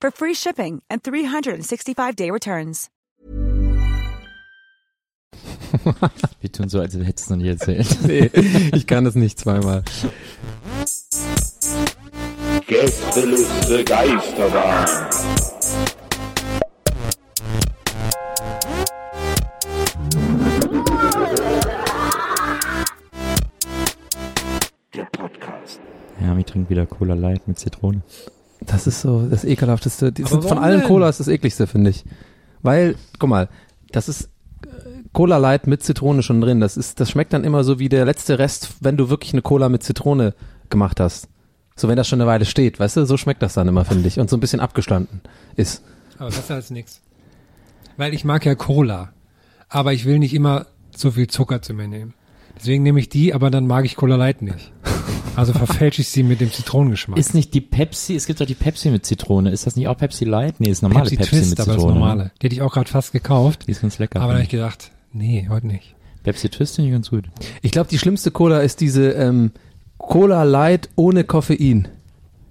for free shipping and 365-day returns. Wir tun so, als hättest du es noch nie erzählt. Nee, ich kann es nicht zweimal. Gästeliste Geisterbahn. Der Podcast. Ja, wir trinken wieder Cola Light mit Zitrone. Das ist so das ekelhafteste. Sind von allen denn? Colas das ekligste, finde ich. Weil, guck mal, das ist äh, Cola Light mit Zitrone schon drin. Das ist, das schmeckt dann immer so wie der letzte Rest, wenn du wirklich eine Cola mit Zitrone gemacht hast. So, wenn das schon eine Weile steht, weißt du, so schmeckt das dann immer, finde ich. Und so ein bisschen abgestanden ist. Aber besser als nix. Weil ich mag ja Cola. Aber ich will nicht immer so viel Zucker zu mir nehmen. Deswegen nehme ich die, aber dann mag ich Cola Light nicht. Also verfälsche ich sie mit dem Zitronengeschmack. Ist nicht die Pepsi, es gibt doch die Pepsi mit Zitrone. Ist das nicht auch Pepsi Light? Nee, ist normale Pepsi, Twist, mit aber das Zitrone. normale. Die hätte ich auch gerade fast gekauft. Die ist ganz lecker. Aber da habe ich gedacht, nee, heute nicht. ich. Pepsi Twist finde ich ganz gut. Ich glaube, die schlimmste Cola ist diese ähm, Cola Light ohne Koffein.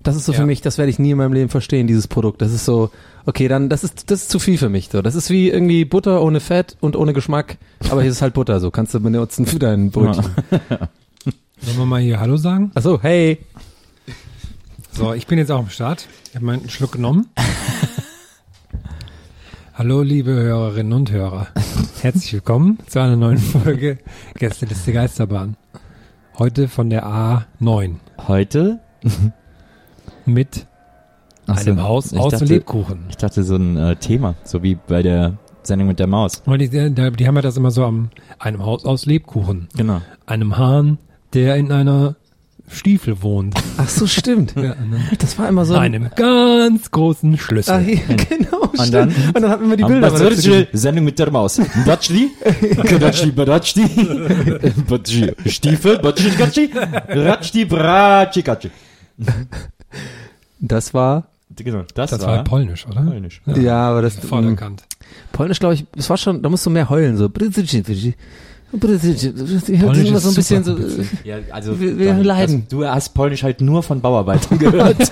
Das ist so Ja. für mich, das werde ich nie in meinem Leben verstehen, dieses Produkt. Das ist so, okay, dann, das ist, das ist zu viel für mich. So. Das ist wie irgendwie Butter ohne Fett und ohne Geschmack. Aber hier ist halt Butter, so kannst du benutzen für dein Brötchen. Sollen wir mal hier Hallo sagen? Ach so, hey. So, ich bin jetzt auch am Start. Ich habe meinen Schluck genommen. Hallo, liebe Hörerinnen und Hörer. Herzlich willkommen zu einer neuen Folge Gästeliste Geisterbahn. Heute von der A9 Heute? mit Ach so, einem Haus ich aus dachte, Lebkuchen. Ich dachte so ein äh, Thema, so wie bei der Sendung mit der Maus. Die, die, die haben ja das immer so am einem Haus aus Lebkuchen. Genau. Einem Hahn, der in einer Stiefel wohnt. Ach so, stimmt. Ja, ne? Das war immer so. einem ganz großen Schlüssel. Ah, hier, genau, Und stimmt. dann- und dann hatten wir die Bilder. Was wird die Sendung mit der Maus? Batschli? Kadatschli, Badatschli? Batschli, Stiefel? Batschli, Gatschi? Ratschli, Bratschi, Gatschi. Das war, Genau, das, das war polnisch, oder? polnisch. ja, aber das, Voll erkannt. Polnisch, glaube ich, es war schon, da musst du mehr heulen, so. Polnisch Polnisch immer so ein bisschen so, Ja, also Wir- wir leiden. Das, du hast Polnisch halt nur von Bauarbeitern gehört.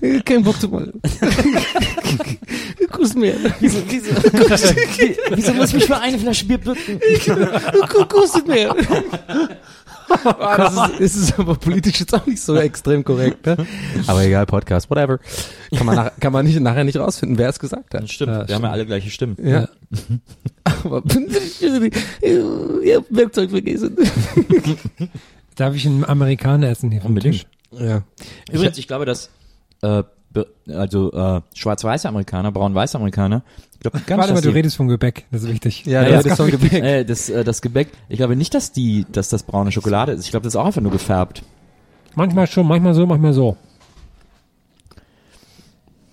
äh, kein Bock zu mal. Kuss mir. wieso, wieso, wieso muss ich mich für eine Flasche Bier bücken? Kuss mir. Das ist, ist es aber politisch jetzt auch nicht so extrem korrekt, ne? Aber egal, Podcast, whatever. Kann man, nach, kann man nicht, nachher nicht rausfinden, wer es gesagt hat. Stimmt, Ja, wir haben ja alle gleiche Stimmen. Ja. Aber ihr habt Werkzeug vergessen. Darf ich einen Amerikaner essen hier Unbedingt. Ja. Übrigens, ich glaube, dass äh, also äh, schwarz-weiße Amerikaner, braun-weiße Amerikaner, glaube ganz Warte mal, du redest vom Gebäck, das ist wichtig. Ja, Ja, ja, das ein Gebäck. äh, das, äh, das Gebäck, ich glaube nicht, dass die, dass das braune Schokolade ist. Ich glaube, das ist auch einfach nur gefärbt. Manchmal schon, manchmal so, manchmal so.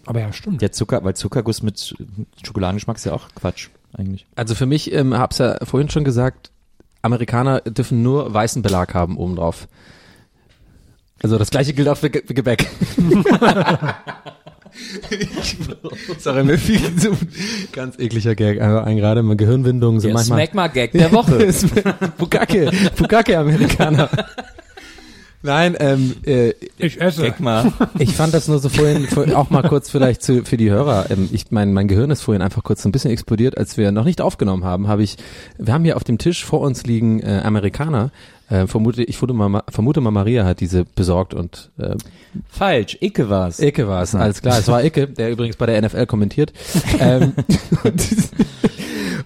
Aber ja, stimmt. Der Zucker, weil Zuckerguss mit Schokoladengeschmack ist ja auch Quatsch, eigentlich. Also für mich, ähm, hab's ja vorhin schon gesagt, Amerikaner dürfen nur weißen Belag haben obendrauf. Also das gleiche gilt auch für, Ge für Gebäck. Sorry, mir fiel so ein ganz ekliger Gag einfach ein gerade, mal Gehirnwindungen so Der manchmal. Smegma-Gag der Woche. Bukake, Bukake Amerikaner. Nein, ähm, äh, Ich esse. Check mal. ich fand das nur so vorhin, vor- auch mal kurz vielleicht zu, für die Hörer. Ähm, ich, mein, mein Gehirn ist vorhin einfach kurz so ein bisschen explodiert, als wir noch nicht aufgenommen haben, habe ich, wir haben hier auf dem Tisch vor uns liegen äh, Amerikaner. Äh, vermute, ich vermute mal, vermute mal, Maria hat diese besorgt und äh, Falsch, Icke war's. Icke war es, alles klar. Es war Icke, der übrigens bei der NFL kommentiert. ähm, und,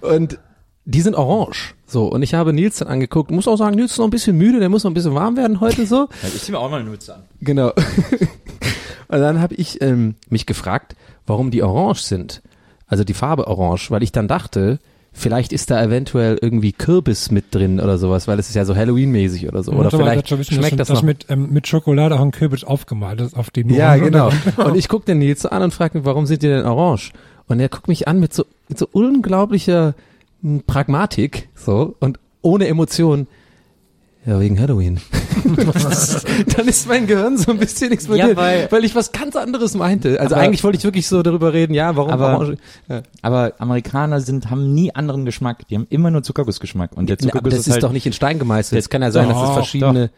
und die sind orange. So, und ich habe Nils dann angeguckt. Muss auch sagen, Nils ist noch ein bisschen müde, der muss noch ein bisschen warm werden heute so. Ja, Ich zieh mir auch mal Nutze an. Genau. und dann habe ich ähm, mich gefragt, warum die orange sind. Also die Farbe orange, weil ich dann dachte, vielleicht ist da eventuell irgendwie Kürbis mit drin oder sowas, weil es ist ja so Halloween-mäßig oder so. Oder vielleicht wissen, schmeckt das dass noch. mit, ähm, mit Schokolade auch ein Kürbis aufgemalt ist, auf dem Ja, genau. Und ich guck den Nils an und frage mich, warum sind die denn orange? Und er guckt mich an mit so, mit so unglaublicher hm, Pragmatik, so, und ohne Emotion. Ja, wegen Halloween. Dann ist mein Gehirn so ein bisschen explodiert, Ja, weil- weil ich was ganz anderes meinte. Also Aber- eigentlich wollte ich wirklich so darüber reden, ja, warum Aber- Orange. Ja. Aber Amerikaner sind, haben nie anderen Geschmack. Die haben immer nur Zuckergussgeschmack. Und der Na, aber Zuckerguss das ist, ist halt, doch nicht in Stein gemeißelt. Es kann ja sein, dass es Doch, verschiedene.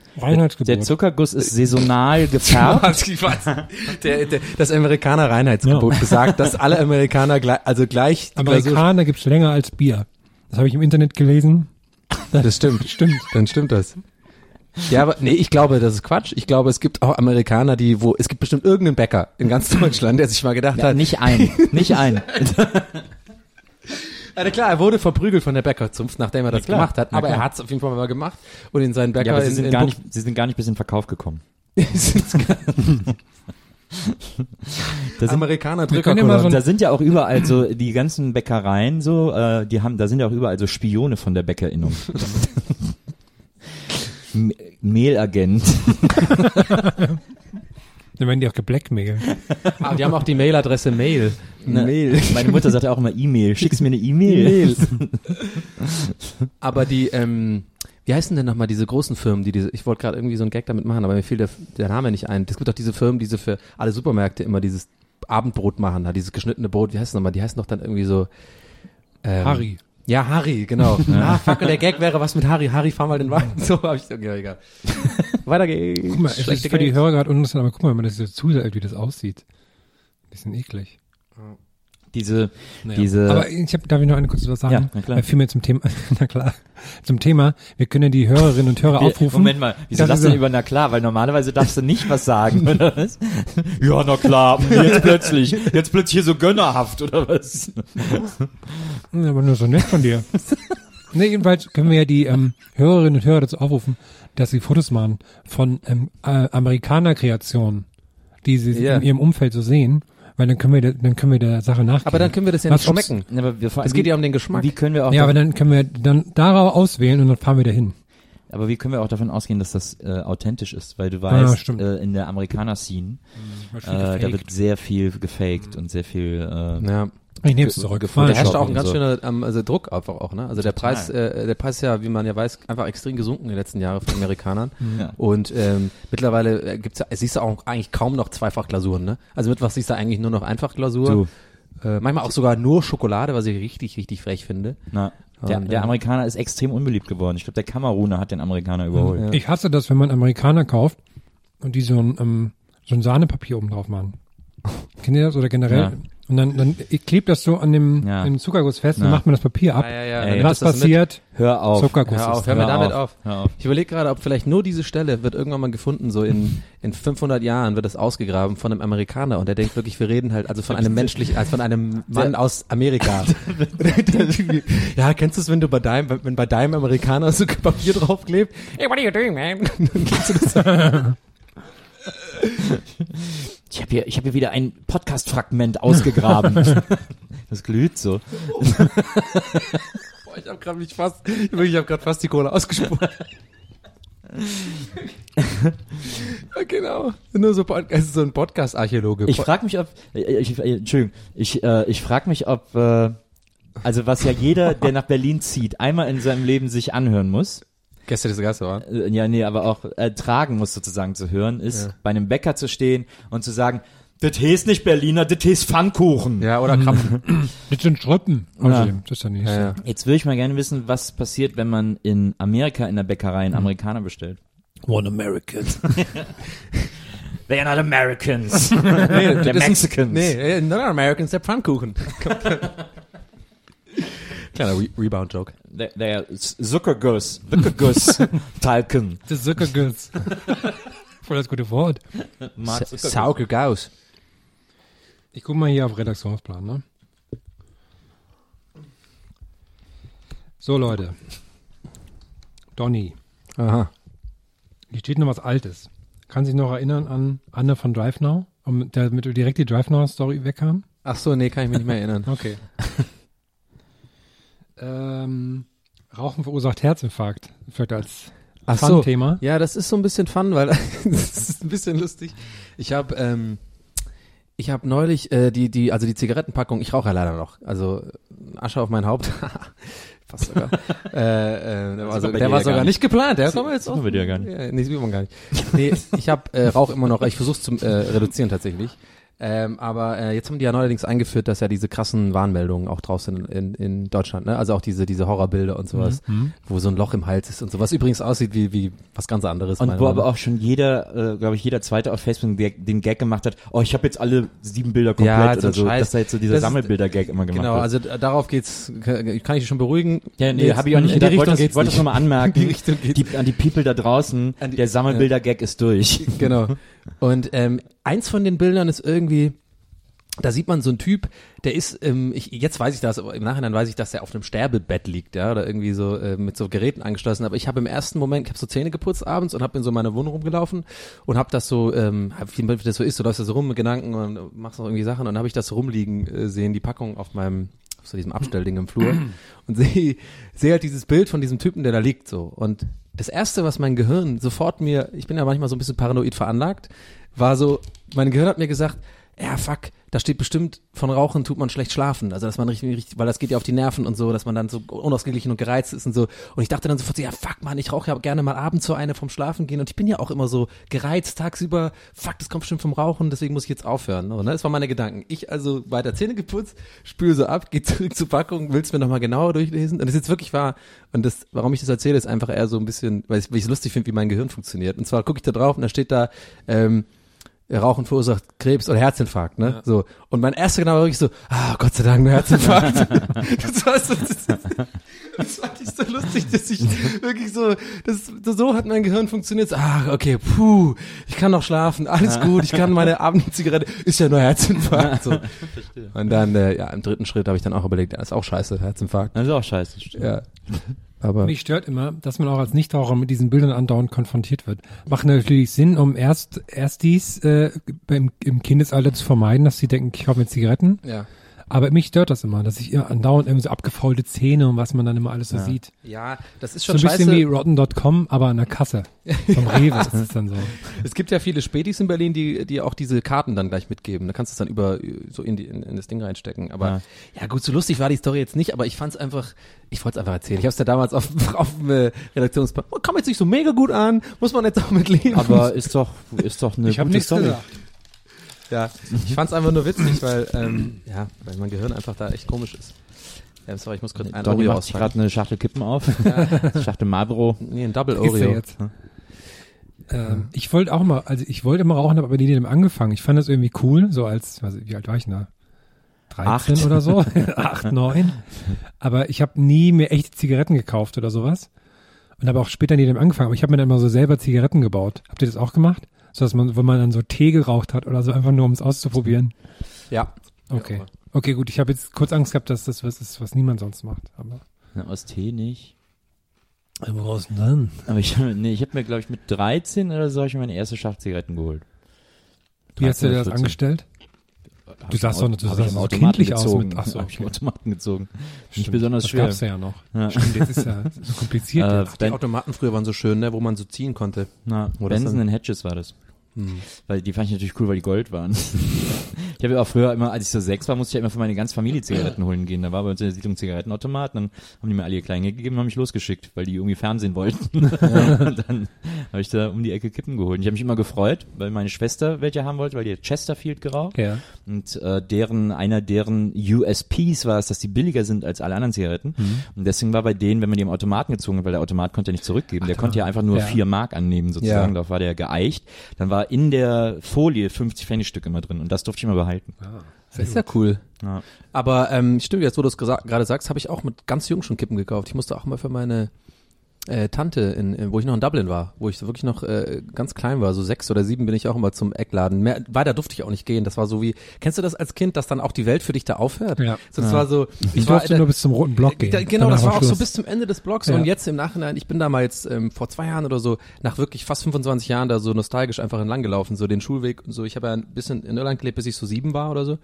Der Zuckerguss ist saisonal gefärbt. der, der, das Amerikaner Reinheitsgebot gesagt, dass alle Amerikaner gleich, also gleich Amerikaner gibt's länger als Bier. Das habe ich im Internet gelesen. Das stimmt. stimmt. Dann stimmt das. Ja, aber nee, ich glaube, das ist Quatsch. Ich glaube, es gibt auch Amerikaner, die, wo, es gibt bestimmt irgendeinen Bäcker in ganz Deutschland, der sich mal gedacht Ja, hat, nicht ein. Nicht ein. ja, klar, er wurde verprügelt von der Bäckerzunft, nachdem er das klar. gemacht hat, aber er hat es auf jeden Fall mal gemacht und in seinen Bäcker Ja, aber sie in, sind, in gar Buch- nicht, sie sind gar nicht bis in den Verkauf gekommen. Das Amerikaner können ja so da sind ja auch überall so, die ganzen Bäckereien so, äh, die haben, da sind ja auch überall so Spione von der Bäckerinnung. M- Mehlagent. Dann werden die auch geblackmailt. ah, die haben auch die Mailadresse Mail. Ne? Mail. Meine Mutter sagt ja auch immer E-Mail. Schickst mir eine E-Mail. Aber die, ähm, wie heißen denn nochmal diese großen Firmen, die diese, ich wollte gerade irgendwie so einen Gag damit machen, aber mir fiel der, der Name nicht ein. Es gibt doch diese Firmen, die so für alle Supermärkte immer dieses Abendbrot machen, da dieses geschnittene Brot, wie heißt es nochmal? Die heißen doch dann irgendwie so, ähm, Harry. Ja, Harry, genau. Ah, fuck, und der Gag wäre was mit Harry. Harry, fahr mal den Wagen. So hab ich, ja, egal. Weiter geht's. Guck mal, es ist Schlechte für die. Hörer gerade uninteressant, aber guck mal, wenn man das so zusagt, wie das aussieht. Bisschen eklig. Diese, Naja. diese, Aber ich hab, darf ich noch eine kurze was sagen? Ja, na klar. Äh, Vielmehr zum Thema, na klar, zum Thema, wir können ja die Hörerinnen und Hörer Wir- aufrufen. Moment mal, wieso Das denn über na klar? Weil normalerweise darfst du nicht was sagen, oder was? Ja, na klar, jetzt plötzlich, jetzt plötzlich hier so gönnerhaft, oder was? Ja, aber nur so nett von dir. nee, jedenfalls können wir ja die ähm, Hörerinnen und Hörer dazu aufrufen, dass sie Fotos machen von ähm, äh, Amerikaner-Kreationen, die sie Ja. in ihrem Umfeld so sehen, weil dann können wir, der, dann können wir der Sache nachgehen. Aber dann können wir das ja Was, nicht ob's- schmecken. Aber wir, Es geht ja um den Geschmack. Wie können wir auch, ja, aber dann können wir dann darauf auswählen und dann fahren wir dahin. aber wie können wir auch davon ausgehen, dass das äh, authentisch ist? Weil du Ah, weißt, stimmt. äh, in der Amerikaner-Scene, äh, da wird sehr viel gefaked und sehr viel, äh, Ja. Ich nehme es zurück. Da herrscht auch ein ganz so. schöner ähm, also Druck einfach auch, ne? Also der Total. Preis, äh, der Preis ist ja, wie man ja weiß, einfach extrem gesunken in den letzten Jahren von Amerikanern. Ja. Und ähm, mittlerweile äh, gibt's ja, siehst du auch eigentlich kaum noch Zweifachglasuren, ne? Also mit was siehst du eigentlich nur noch Einfachglasur. du, Äh, manchmal auch sogar nur Schokolade, was ich richtig, richtig frech finde. na, der, der äh, Amerikaner ist extrem unbeliebt geworden. Ich glaube, der Kameruner hat den Amerikaner überholt. Ich hasse das, wenn man Amerikaner kauft und die so ein, ähm, so ein Sahnepapier oben drauf machen. Kennt ihr das? Oder generell? Ja. Und dann, dann klebt das so an dem, Ja. an dem Zuckerguss fest, Ja. dann macht man das Papier ab. Ja, ja, ja. Und was passiert? Hör auf. Zuckerguss Hör auf, ist hör mir damit auf. Hör auf. Ich überlege gerade, ob vielleicht nur diese Stelle wird irgendwann mal gefunden, so in, in 500 Jahren wird das ausgegraben von einem Amerikaner und der denkt wirklich, wir reden halt also von einem menschlichen, also von einem Mann aus Amerika. ja, kennst du es, wenn du bei deinem, wenn bei deinem Amerikaner so Papier draufklebt? Hey, what are you doing, man? Dann kennst du das? Ich habe hier, ich habe hier wieder ein Podcast-Fragment ausgegraben. das glüht so. Boah, ich habe gerade mich fast, ich habe gerade fast die Cola ausgespuckt. ja, genau. Nur so, ist so ein Podcast-Archäologe. Ich frage mich, ob, äh, ich, äh, Entschuldigung, ich, äh, ich frage mich, ob, äh, also was ja jeder, der nach Berlin zieht, einmal in seinem Leben sich anhören muss, Gäste des Gastes waren. äh, ja, nee, aber auch ertragen muss sozusagen zu hören, ist, Ja. bei einem Bäcker zu stehen und zu sagen, das heißt nicht Berliner, das heißt Pfannkuchen. Ja, oder Krapfen. Das sind Schröppen. Ja. Außerdem, Das ist ja nicht Ja, so. ja. Jetzt würde ich mal gerne wissen, was passiert, wenn man in Amerika in der Bäckerei einen Amerikaner bestellt. One American. They are not Americans. Nee, They're Mexicans. Nee, äh, not Americans, der Pfannkuchen. Kleiner Re Rebound-Joke. They are Zuckerguss. Zuckerguss. Talken. Das Zuckerguss. Voll das gute Wort. Saugergaus. Ich guck mal hier auf Redaktionsplan, ne? So, Leute. Donny. Aha. Hier steht noch was Altes. Kann sich noch erinnern an Anne von Drive Now? Um, der mit direkt die Drive Now Story wegkam? Ach so, nee, kann ich mich nicht mehr erinnern. Okay. ähm, Rauchen verursacht Herzinfarkt. Vielleicht als Ach so. Fun-Thema. Ja, das ist so ein bisschen fun, weil das ist ein bisschen lustig. Ich habe ähm, ich habe neulich äh, die die also die Zigarettenpackung. Ich rauche ja leider noch. Also Asche auf mein Haupt. Fast sogar. äh, äh, der war, so, der war ja sogar gar nicht geplant. Der kommt jetzt auch. bei dir ja gar nicht. Ja, nee, sieht man gar nicht. Nee, ich habe äh, Rauch immer noch. Ich versuche zu äh, reduzieren tatsächlich. Ähm, aber äh, jetzt haben die ja neuerdings eingeführt, dass ja diese krassen Warnmeldungen auch draußen in, in, in Deutschland, ne? Also auch diese diese Horrorbilder und sowas, wo so ein Loch im Hals ist und sowas übrigens aussieht wie wie was ganz anderes. Und wo Meinung aber auch schon jeder, äh, glaube ich, jeder zweite auf Facebook den Gag- gemacht hat, oh, ich habe jetzt alle sieben Bilder komplett Ja, so oder so, Scheiß. dass da jetzt so dieser Das Sammelbilder-Gag immer gemacht Genau, wird. also d- darauf geht's, kann kann ich dich schon beruhigen. ja, nee, habe ich auch nicht in die Richtung wollte das, geht's wollte das nochmal anmerken. Die Richtung geht's. die, an die People da draußen, die- der Sammelbilder-Gag ist durch. Genau. Und ähm, eins von den Bildern ist irgendwie, da sieht man so einen Typ, der ist, ähm, ich, jetzt weiß ich das, aber im Nachhinein weiß ich, dass er auf einem Sterbebett liegt, ja, oder irgendwie so äh, mit so Geräten angeschlossen. Aber ich habe im ersten Moment, ich habe so Zähne geputzt abends und habe in so meiner Wohnung rumgelaufen und habe das so, ähm, hab, wie das so ist, du läufst da so rum mit Gedanken und machst noch irgendwie Sachen und dann habe ich das so rumliegen äh, sehen, die Packung auf meinem auf so diesem Abstellding im Flur und sehe sehe halt dieses Bild von diesem Typen, der da liegt so und das erste, was mein Gehirn sofort mir, ich bin ja manchmal so ein bisschen paranoid veranlagt, war so, mein Gehirn hat mir gesagt, ja fuck, da steht bestimmt, von Rauchen tut man schlecht schlafen. Also dass man richtig, richtig, weil das geht ja auf die Nerven und so, dass man dann so unausgeglichen und gereizt ist und so. Und ich dachte dann sofort, so, ja fuck man, ich rauche ja gerne mal abends so eine vom Schlafen gehen und ich bin ja auch immer so gereizt tagsüber. Fuck, das kommt bestimmt vom Rauchen, deswegen muss ich jetzt aufhören. So, ne? Das waren meine Gedanken. Ich also weiter Zähne geputzt, spüle so ab, geh zurück zur Packung, will's mir nochmal genauer durchlesen. Und das ist jetzt wirklich wahr. Und das, warum ich das erzähle, ist einfach eher so ein bisschen, weil ich es lustig finde, wie mein Gehirn funktioniert. Und zwar gucke ich da drauf und da steht da, ähm, Rauchen verursacht Krebs oder Herzinfarkt, ne? So. Und mein erster Gedanke war wirklich so, ah, Gott sei Dank, nur Herzinfarkt. das war so, das, das fand ich so lustig, dass ich wirklich so, das, so hat mein Gehirn funktioniert. Ah, okay, puh, ich kann noch schlafen, alles gut, ich kann meine Abendzigarette, ist ja nur Herzinfarkt. So. Und dann, äh, ja, im dritten Schritt habe ich dann auch überlegt, ja, ist auch scheiße, Herzinfarkt. Das ist auch scheiße. stimmt. Ja. Aber, Mich stört immer, dass man auch als Nichtraucher mit diesen Bildern andauernd konfrontiert wird. Macht natürlich Sinn, um erst, erst dies äh, im, im Kindesalter zu vermeiden, dass sie denken, ich kaufe mir Zigaretten. ja. Aber mich stört das immer, dass ich immer andauernd irgendwie so abgefaulte Zähne und was man dann immer alles so sieht. Ja, das ist So schon ein bisschen scheiße. wie Rotten.com, aber an der Kasse. Vom Rewe ist es dann so. Es gibt ja viele Spätis in Berlin, die, die auch diese Karten dann gleich mitgeben. Da kannst du es dann über so in, die, in, in das Ding reinstecken. Aber ja. Ja. gut, so lustig war die Story jetzt nicht, aber ich fand es einfach, ich wollte es einfach erzählen. Ich habe es ja damals auf, auf dem äh, Redaktionsplan. Oh, kam jetzt nicht so mega gut an, muss man jetzt auch mit leben. Aber ist doch, ist doch eine Ich gute Story. gesagt. Ja, ich fand es einfach nur witzig, weil ähm, ja, weil mein Gehirn einfach da echt komisch ist. Ja, sorry, ich muss kurz ein Oreo macht gerade eine Schachtel Kippen auf. Schachtel Marlboro. Nee, ein Double Oreo. jetzt. Ähm, ich wollte auch mal, also ich wollte immer rauchen, habe aber nie damit angefangen. Ich fand das irgendwie cool, so als, ich, wie alt war ich denn da? 13 Acht. oder so? Acht, neun. Aber ich habe nie mir echte Zigaretten gekauft oder sowas. Und habe auch später nie damit angefangen. Aber ich habe mir dann immer so selber Zigaretten gebaut. Habt ihr das auch gemacht? So dass man, wenn man dann so Tee geraucht hat oder so, einfach nur um es auszuprobieren. Ja. Okay. Okay, gut. Ich habe jetzt kurz Angst gehabt, dass das was ist, was niemand sonst macht. Aber Na, aus Tee nicht. woraus denn dann? Aber ich, nee, ich habe mir, glaube ich, mit 13 oder so hab ich mir meine erste Schachtel Zigaretten geholt. Wie hast du 13 dir das 14. angestellt? Hab Du sahst im doch- du Auto- sahst so kindlich aus gezogen. mit- ach so, okay. Automaten gezogen. Nicht Stimmt, besonders das schwer. gab's ja noch. Ja. Stimmt, jetzt ist ja so kompliziert Äh, jetzt. Die Automaten früher waren so schön, ne, wo man so ziehen konnte. na, Wo das Benson and Hedges war das. Hm. Weil die fand ich natürlich cool, weil die Gold waren. ich habe ja auch früher immer, als ich so sechs war, musste ich ja immer für meine ganze Familie Zigaretten holen gehen. Da war bei uns in der Siedlung Zigarettenautomat, dann haben die mir alle ihr Kleingeld gegeben und haben mich losgeschickt, weil die irgendwie Fernsehen wollten. und dann habe ich da um die Ecke Kippen geholt. Und ich habe mich immer gefreut, weil meine Schwester welche haben wollte, weil die hat Chesterfield geraucht. Ja. Und äh, deren, einer deren USPs war es, dass die billiger sind als alle anderen Zigaretten. Mhm. Und deswegen war bei denen, wenn man die im Automaten gezogen hat, weil der Automat konnte ja nicht zurückgeben, der konnte ja einfach nur Ja. vier Mark annehmen sozusagen, Ja. darauf war der geeicht. Dann war in der Folie 50 Pfennigstück immer drin und das durfte ich immer behalten. Das ist ja cool. Ja. Aber ähm, stimmt, jetzt wo du es gerade sagst, habe ich auch mit ganz jung schon Kippen gekauft. Ich musste auch mal für meine äh, Tante, in, in, wo ich noch in Dublin war, wo ich so wirklich noch äh, ganz klein war, so sechs oder sieben bin ich auch immer zum Eckladen. Mehr, weiter durfte ich auch nicht gehen. Das war so wie, kennst du das als Kind, dass dann auch die Welt für dich da aufhört? Ja. So, das war so, Ich ich war, durfte nur bis zum roten Block gehen. da, genau, Danach das war auch so bis zum Ende des Blogs Ja. und jetzt im Nachhinein, ich bin da mal jetzt ähm, vor zwei Jahren oder so, nach wirklich fast 25 Jahren da so nostalgisch einfach entlang gelaufen, so den Schulweg und so. Ich habe ja ein bisschen in Irland gelebt, bis ich so sieben war oder so.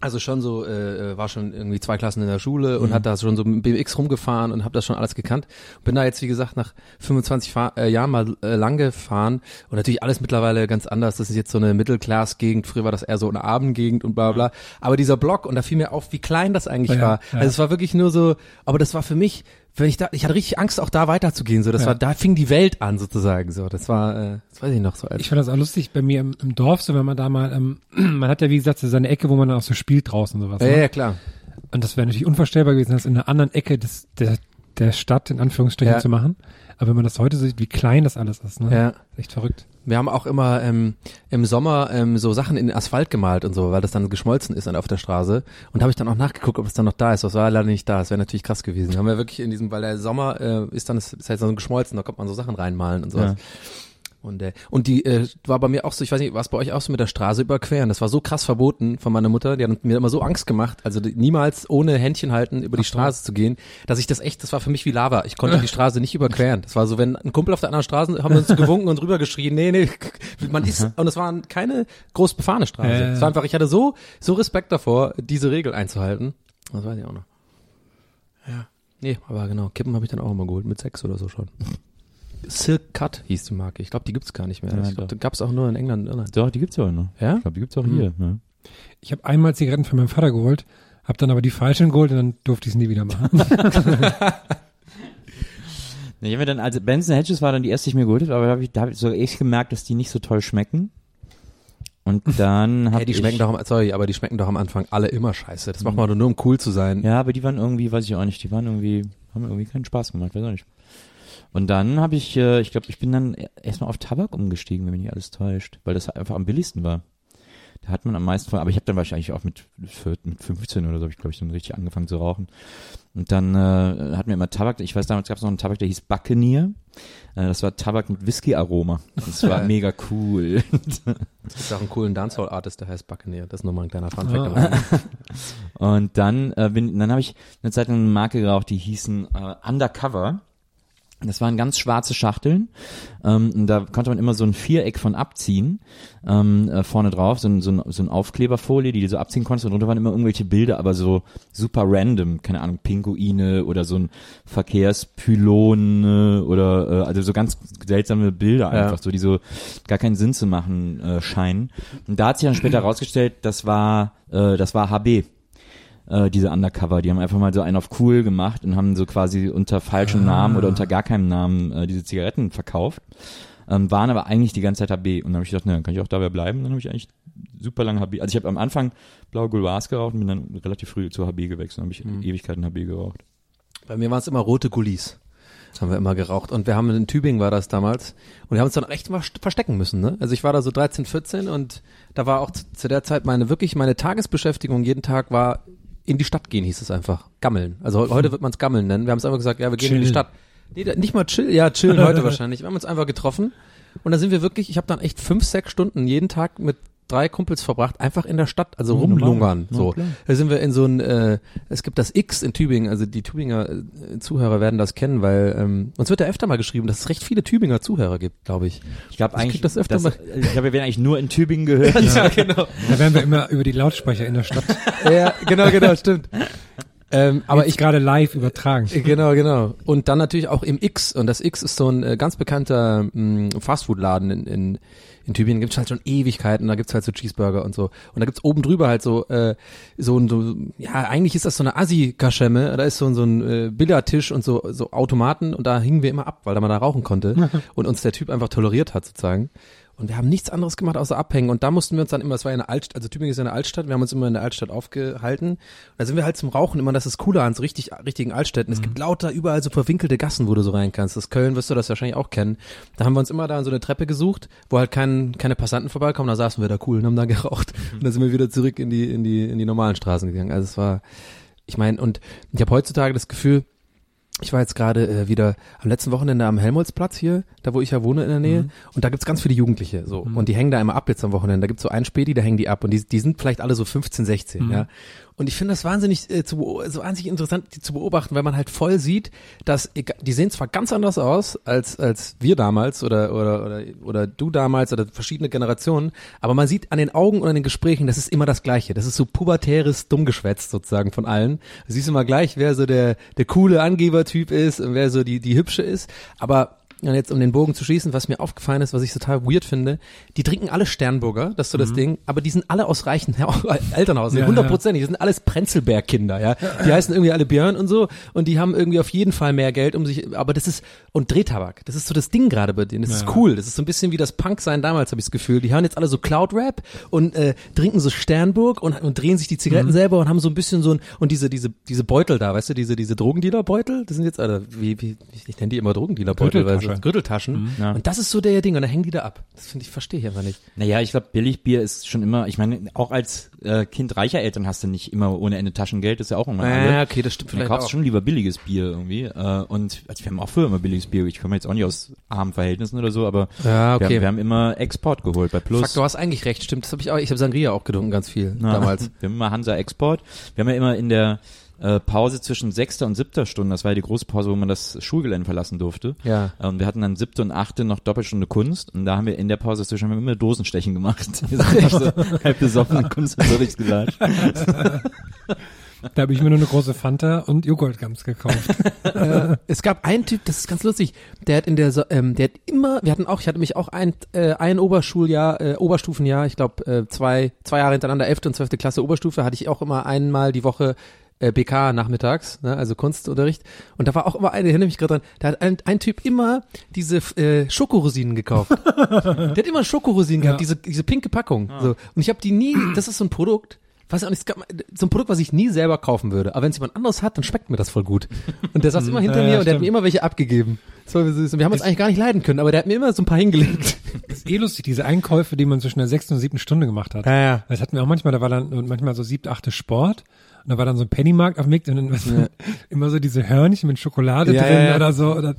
Also schon so, äh, war schon irgendwie zwei Klassen in der Schule und hat da schon so mit BMX rumgefahren und habe das schon alles gekannt. Bin da jetzt, wie gesagt, nach 25 Fahr äh, Jahren mal äh, lang gefahren und natürlich alles mittlerweile ganz anders. Das ist jetzt so eine Mittelklass-Gegend. Früher war das eher so eine Abendgegend und bla bla. Aber dieser Block, und da fiel mir auf, wie klein das eigentlich Ja, war. ja. Also es war wirklich nur so, aber das war für mich, wenn ich da, ich hatte richtig Angst, auch da weiterzugehen. So, das Ja. war, da fing die Welt an sozusagen. So, das war, äh, das weiß ich noch so. Als, Ich fand das auch lustig bei mir im, im Dorf, so wenn man da mal, ähm, man hat ja wie gesagt so seine Ecke, wo man dann auch so spielt draußen und sowas. ja, ne? ja, klar. Und das wäre natürlich unvorstellbar gewesen, das in einer anderen Ecke des, der, der Stadt in Anführungsstrichen Ja. zu machen. Aber wenn man das heute sieht, wie klein das alles ist, ne? Ja. Ist Echt verrückt. Wir haben auch immer ähm, im Sommer ähm, so Sachen in Asphalt gemalt und so, weil das dann geschmolzen ist auf der Straße. Und habe ich dann auch nachgeguckt, ob es dann noch da ist. Das war leider nicht da. Das wäre natürlich krass gewesen. Haben wir wirklich in diesem, weil der Sommer äh, ist dann ist, ist halt so geschmolzen, da kommt man so Sachen reinmalen und sowas. Ja. Und, äh, und die äh, war bei mir auch so, ich weiß nicht, war es bei euch auch so mit der Straße überqueren? Das war so krass verboten von meiner Mutter, die hat mir immer so Angst gemacht, also die, niemals ohne Händchen halten über die Straße zu gehen, dass ich das echt, das war für mich wie Lava. Ich konnte die Straße nicht überqueren. Das war so, wenn ein Kumpel auf der anderen Straße, haben wir uns gewunken und rüber geschrien, nee, nee, man ist, und es waren keine groß befahrene Straße. Es ja. war einfach, ich hatte so, so Respekt davor, diese Regel einzuhalten. Das weiß ich auch noch. Ja. Nee, aber genau, Kippen habe ich dann auch immer geholt, mit sechs oder so schon. Silk Cut hieß die Marke. Ich glaube, die gibt's gar nicht mehr. Ja, ich glaub, doch. die gab's auch nur in England und Irland. Doch, die gibt's auch noch. Ja? Ich glaube, die gibt's auch Hm. hier. Ne? Ich habe einmal Zigaretten für meinen Vater geholt, habe dann aber die falschen geholt und dann durfte ich es nie wieder machen. Ich hab mir dann, also Benson Hedges war dann die erste, die ich mir geholt habe, aber da habe ich, da hab ich so echt gemerkt, dass die nicht so toll schmecken. Und dann habe Hey, die ich, schmecken doch, am, sorry, aber die schmecken doch am Anfang alle immer scheiße. Das macht man doch nur, um cool zu sein. Ja, aber die waren irgendwie, weiß ich auch nicht, die waren irgendwie, haben irgendwie keinen Spaß gemacht, weiß auch nicht. Und dann habe ich, äh, ich glaube, ich bin dann erstmal auf Tabak umgestiegen, wenn mich nicht alles täuscht, weil das einfach am billigsten war. Da hat man am meisten von, aber ich habe dann wahrscheinlich auch mit, 14, mit 15 oder so, habe ich glaube ich dann richtig angefangen zu rauchen. Und dann äh, hatten wir immer Tabak, ich weiß damals gab es noch einen Tabak, der hieß Buccaneer. Äh, das war Tabak mit Whisky-Aroma. Das war mega cool. Es gibt auch einen coolen Dancehall-Artist, der heißt Buccaneer. Das ist nochmal ein kleiner Funfact. Rande. Und dann äh, bin, dann habe ich eine Zeit lang eine Marke geraucht, die hießen äh, Undercover. Das waren ganz schwarze Schachteln. Ähm, und da konnte man immer so ein Viereck von abziehen, ähm, äh, vorne drauf, so ein, so, ein, so ein Aufkleberfolie, die du so abziehen konntest. Und drunter waren immer irgendwelche Bilder, aber so super random. Keine Ahnung, Pinguine oder so ein Verkehrspylon äh, oder äh, also so ganz seltsame Bilder Ja. einfach, so die so gar keinen Sinn zu machen äh, scheinen. Und da hat sich dann später herausgestellt, das war äh, das war HB äh, diese Undercover. Die haben einfach mal so einen auf cool gemacht und haben so quasi unter falschem Namen oder unter gar keinem Namen äh, diese Zigaretten verkauft. Ähm, waren aber eigentlich die ganze Zeit HB. Und dann habe ich gedacht, na, dann kann ich auch dabei bleiben. Dann habe ich eigentlich super lange HB. Also ich habe am Anfang blaue Gouloirs geraucht und bin dann relativ früh zu HB gewechselt. Dann habe ich Ewigkeiten HB geraucht. Bei mir waren es immer rote Gullis. Das haben wir immer geraucht. Und wir haben in Tübingen war das damals. Und wir haben uns dann echt mal st- verstecken müssen. Ne? Also ich war da so 13, 14 und da war auch zu, zu der Zeit meine wirklich meine Tagesbeschäftigung jeden Tag war in die Stadt gehen, hieß es einfach. Gammeln. Also heute wird man es Gammeln nennen. Wir haben es einfach gesagt, ja, wir gehen in die Chillen. Stadt. Nee, da- nicht mal chill, ja, chillen heute wahrscheinlich. Wir haben uns einfach getroffen und da sind wir wirklich, ich habe dann echt fünf, sechs Stunden jeden Tag mit drei Kumpels verbracht, einfach in der Stadt, also Ja, rumlungern. normal. Ja, so. klar. Da sind wir in so ein, äh, es gibt das X in Tübingen, also die Tübinger äh, Zuhörer werden das kennen, weil ähm, uns wird ja öfter mal geschrieben, dass es recht viele Tübinger Zuhörer gibt, glaube ich. Ich glaube Ich eigentlich, krieg das öfter das, mal- ich glaube, wir werden eigentlich nur in Tübingen gehört. ja, genau. da werden wir immer über die Lautsprecher in der Stadt. ja, genau, genau, stimmt. Ähm, aber Jetzt ich gerade live übertragen. Genau, genau. Und dann natürlich auch im X. Und das X ist so ein äh, ganz bekannter mh, Fastfood-Laden in, in, in Tübingen. Gibt's halt schon Ewigkeiten. Da gibt's halt so Cheeseburger und so. Und da gibt's oben drüber halt so, äh, so ein, so, ja, eigentlich ist das so eine Assi-Kaschemme. Da ist so, ein- so ein äh, Billardtisch und so, so Automaten. Und da hingen wir immer ab, weil da man da rauchen konnte. und uns der Typ einfach toleriert hat, sozusagen. Und wir haben nichts anderes gemacht außer abhängen. Und da mussten wir uns dann immer, es war ja eine Altstadt, also Tübingen ist ja eine Altstadt, wir haben uns immer in der Altstadt aufgehalten. Und da sind wir halt zum Rauchen immer, das ist cooler an so richtig, richtigen Altstädten. Es gibt lauter überall so verwinkelte Gassen, wo du so rein kannst. Das Köln wirst du das wahrscheinlich auch kennen. Da haben wir uns immer da an so eine Treppe gesucht, wo halt kein, keine Passanten vorbeikommen. Da saßen wir da cool und haben da geraucht. Und dann sind wir wieder zurück in die, in die, in die normalen Straßen gegangen. Also es war, ich meine, und ich habe heutzutage das Gefühl, ich war jetzt gerade äh, wieder am letzten Wochenende am Helmholtzplatz hier, da wo ich ja wohne in der Nähe. Und da gibt's ganz viele Jugendliche so. Und die hängen da immer ab jetzt am Wochenende. Da gibt's so einen Späti, da hängen die ab und die, die sind vielleicht alle so 15, 16, ja. Und ich finde das wahnsinnig äh, zu, so wahnsinnig interessant die zu beobachten, weil man halt voll sieht, dass die sehen zwar ganz anders aus als als wir damals oder oder oder oder du damals oder verschiedene Generationen, aber man sieht an den Augen und an den Gesprächen, das ist immer das Gleiche. Das ist so pubertäres Dummgeschwätz sozusagen von allen. Du siehst immer gleich, wer so der der coole Angebertyp ist und wer so die die hübsche ist, aber und jetzt um den Bogen zu schließen, was mir aufgefallen ist, was ich total weird finde, die trinken alle Sternburger, das ist so das Ding, aber die sind alle aus reichen Elternhausen, Ja, hundertprozentig, die sind alles Prenzlberg-Kinder, ja. Die heißen irgendwie alle Björn und so und die haben irgendwie auf jeden Fall mehr Geld um sich, aber das ist, und Drehtabak, das ist so das Ding gerade bei denen, das ist Ja. cool, das ist so ein bisschen wie das Punk-Sein damals, habe ich das Gefühl. Die hören jetzt alle so Cloud-Rap und äh, trinken so Sternburg und, und drehen sich die Zigaretten selber und haben so ein bisschen so ein, und diese, diese, diese Beutel da, weißt du, diese, diese Drogendealer-Beutel, das sind jetzt, oder wie, wie, ich nenne die immer Drogendealer-Beutel, weil Gürteltasche. Gürteltaschen. Ja. Und das ist so der Ding und dann hängen die da ab. Das finde ich, verstehe ich einfach nicht. Naja, ich glaube, Billigbier ist schon immer, ich meine, auch als äh, Kind reicher Eltern hast du nicht immer ohne Ende Taschengeld, ist ja auch immer alle. okay, das stimmt kaufst du schon lieber billiges Bier irgendwie. Äh, und also wir haben auch früher immer billiges Bier. Ich komme jetzt auch nicht aus armen Verhältnissen oder so, aber Ja, okay. wir, haben, wir haben immer Export geholt bei Plus. Fuck, du hast eigentlich recht, stimmt. Das habe ich auch, ich habe Sangria auch getrunken, ganz viel Na, damals. Wir haben immer Hansa Export. Wir haben ja immer in der äh, Pause zwischen sechster und siebter Stunde, das war ja die große Pause, wo man das Schulgelände verlassen durfte. Ja. Und wir hatten dann siebte und achte noch Doppelstunde Kunst und da haben wir in der Pause zwischen haben wir immer Dosenstechen gemacht. Wir sind einfach so halb besoffen Kunstunterricht gelatscht. Da habe ich mir nur eine große Fanta und Joghurtgums gekauft. äh, es gab einen Typ, das ist ganz lustig, der hat in der, so- ähm, der hat immer, wir hatten auch, ich hatte mich auch ein, äh, ein Oberschuljahr, äh, Oberstufenjahr, ich glaube äh, zwei, zwei Jahre hintereinander, 11. und 12. Klasse Oberstufe, hatte ich auch immer einmal die Woche äh, BK nachmittags, ne, also Kunstunterricht. Und da war auch immer eine, ich erinnere mich gerade dran, da hat ein, ein Typ immer diese äh, Schokorosinen gekauft. der hat immer Schokorosinen gehabt, Ja. diese, diese pinke Packung. So. Und ich habe die nie, das ist so ein Produkt, weiß auch nicht, so ein Produkt, was ich nie selber kaufen würde. Aber wenn es jemand anderes hat, dann schmeckt mir das voll gut. Und der saß immer hinter Ja, mir ja, und der hat mir immer welche abgegeben. Und wir haben uns eigentlich gar nicht leiden können, aber der hat mir immer so ein paar hingelegt. Das ist eh lustig, diese Einkäufe, die man zwischen der sechsten und siebten Stunde gemacht hat. ja. Das hatten wir auch manchmal, da war dann manchmal so siebte, achte Sport. Und da war dann so ein Pennymarkt auf dem Weg und dann was, immer so diese Hörnchen mit Schokolade Ja, drin ja, ja. oder so oder,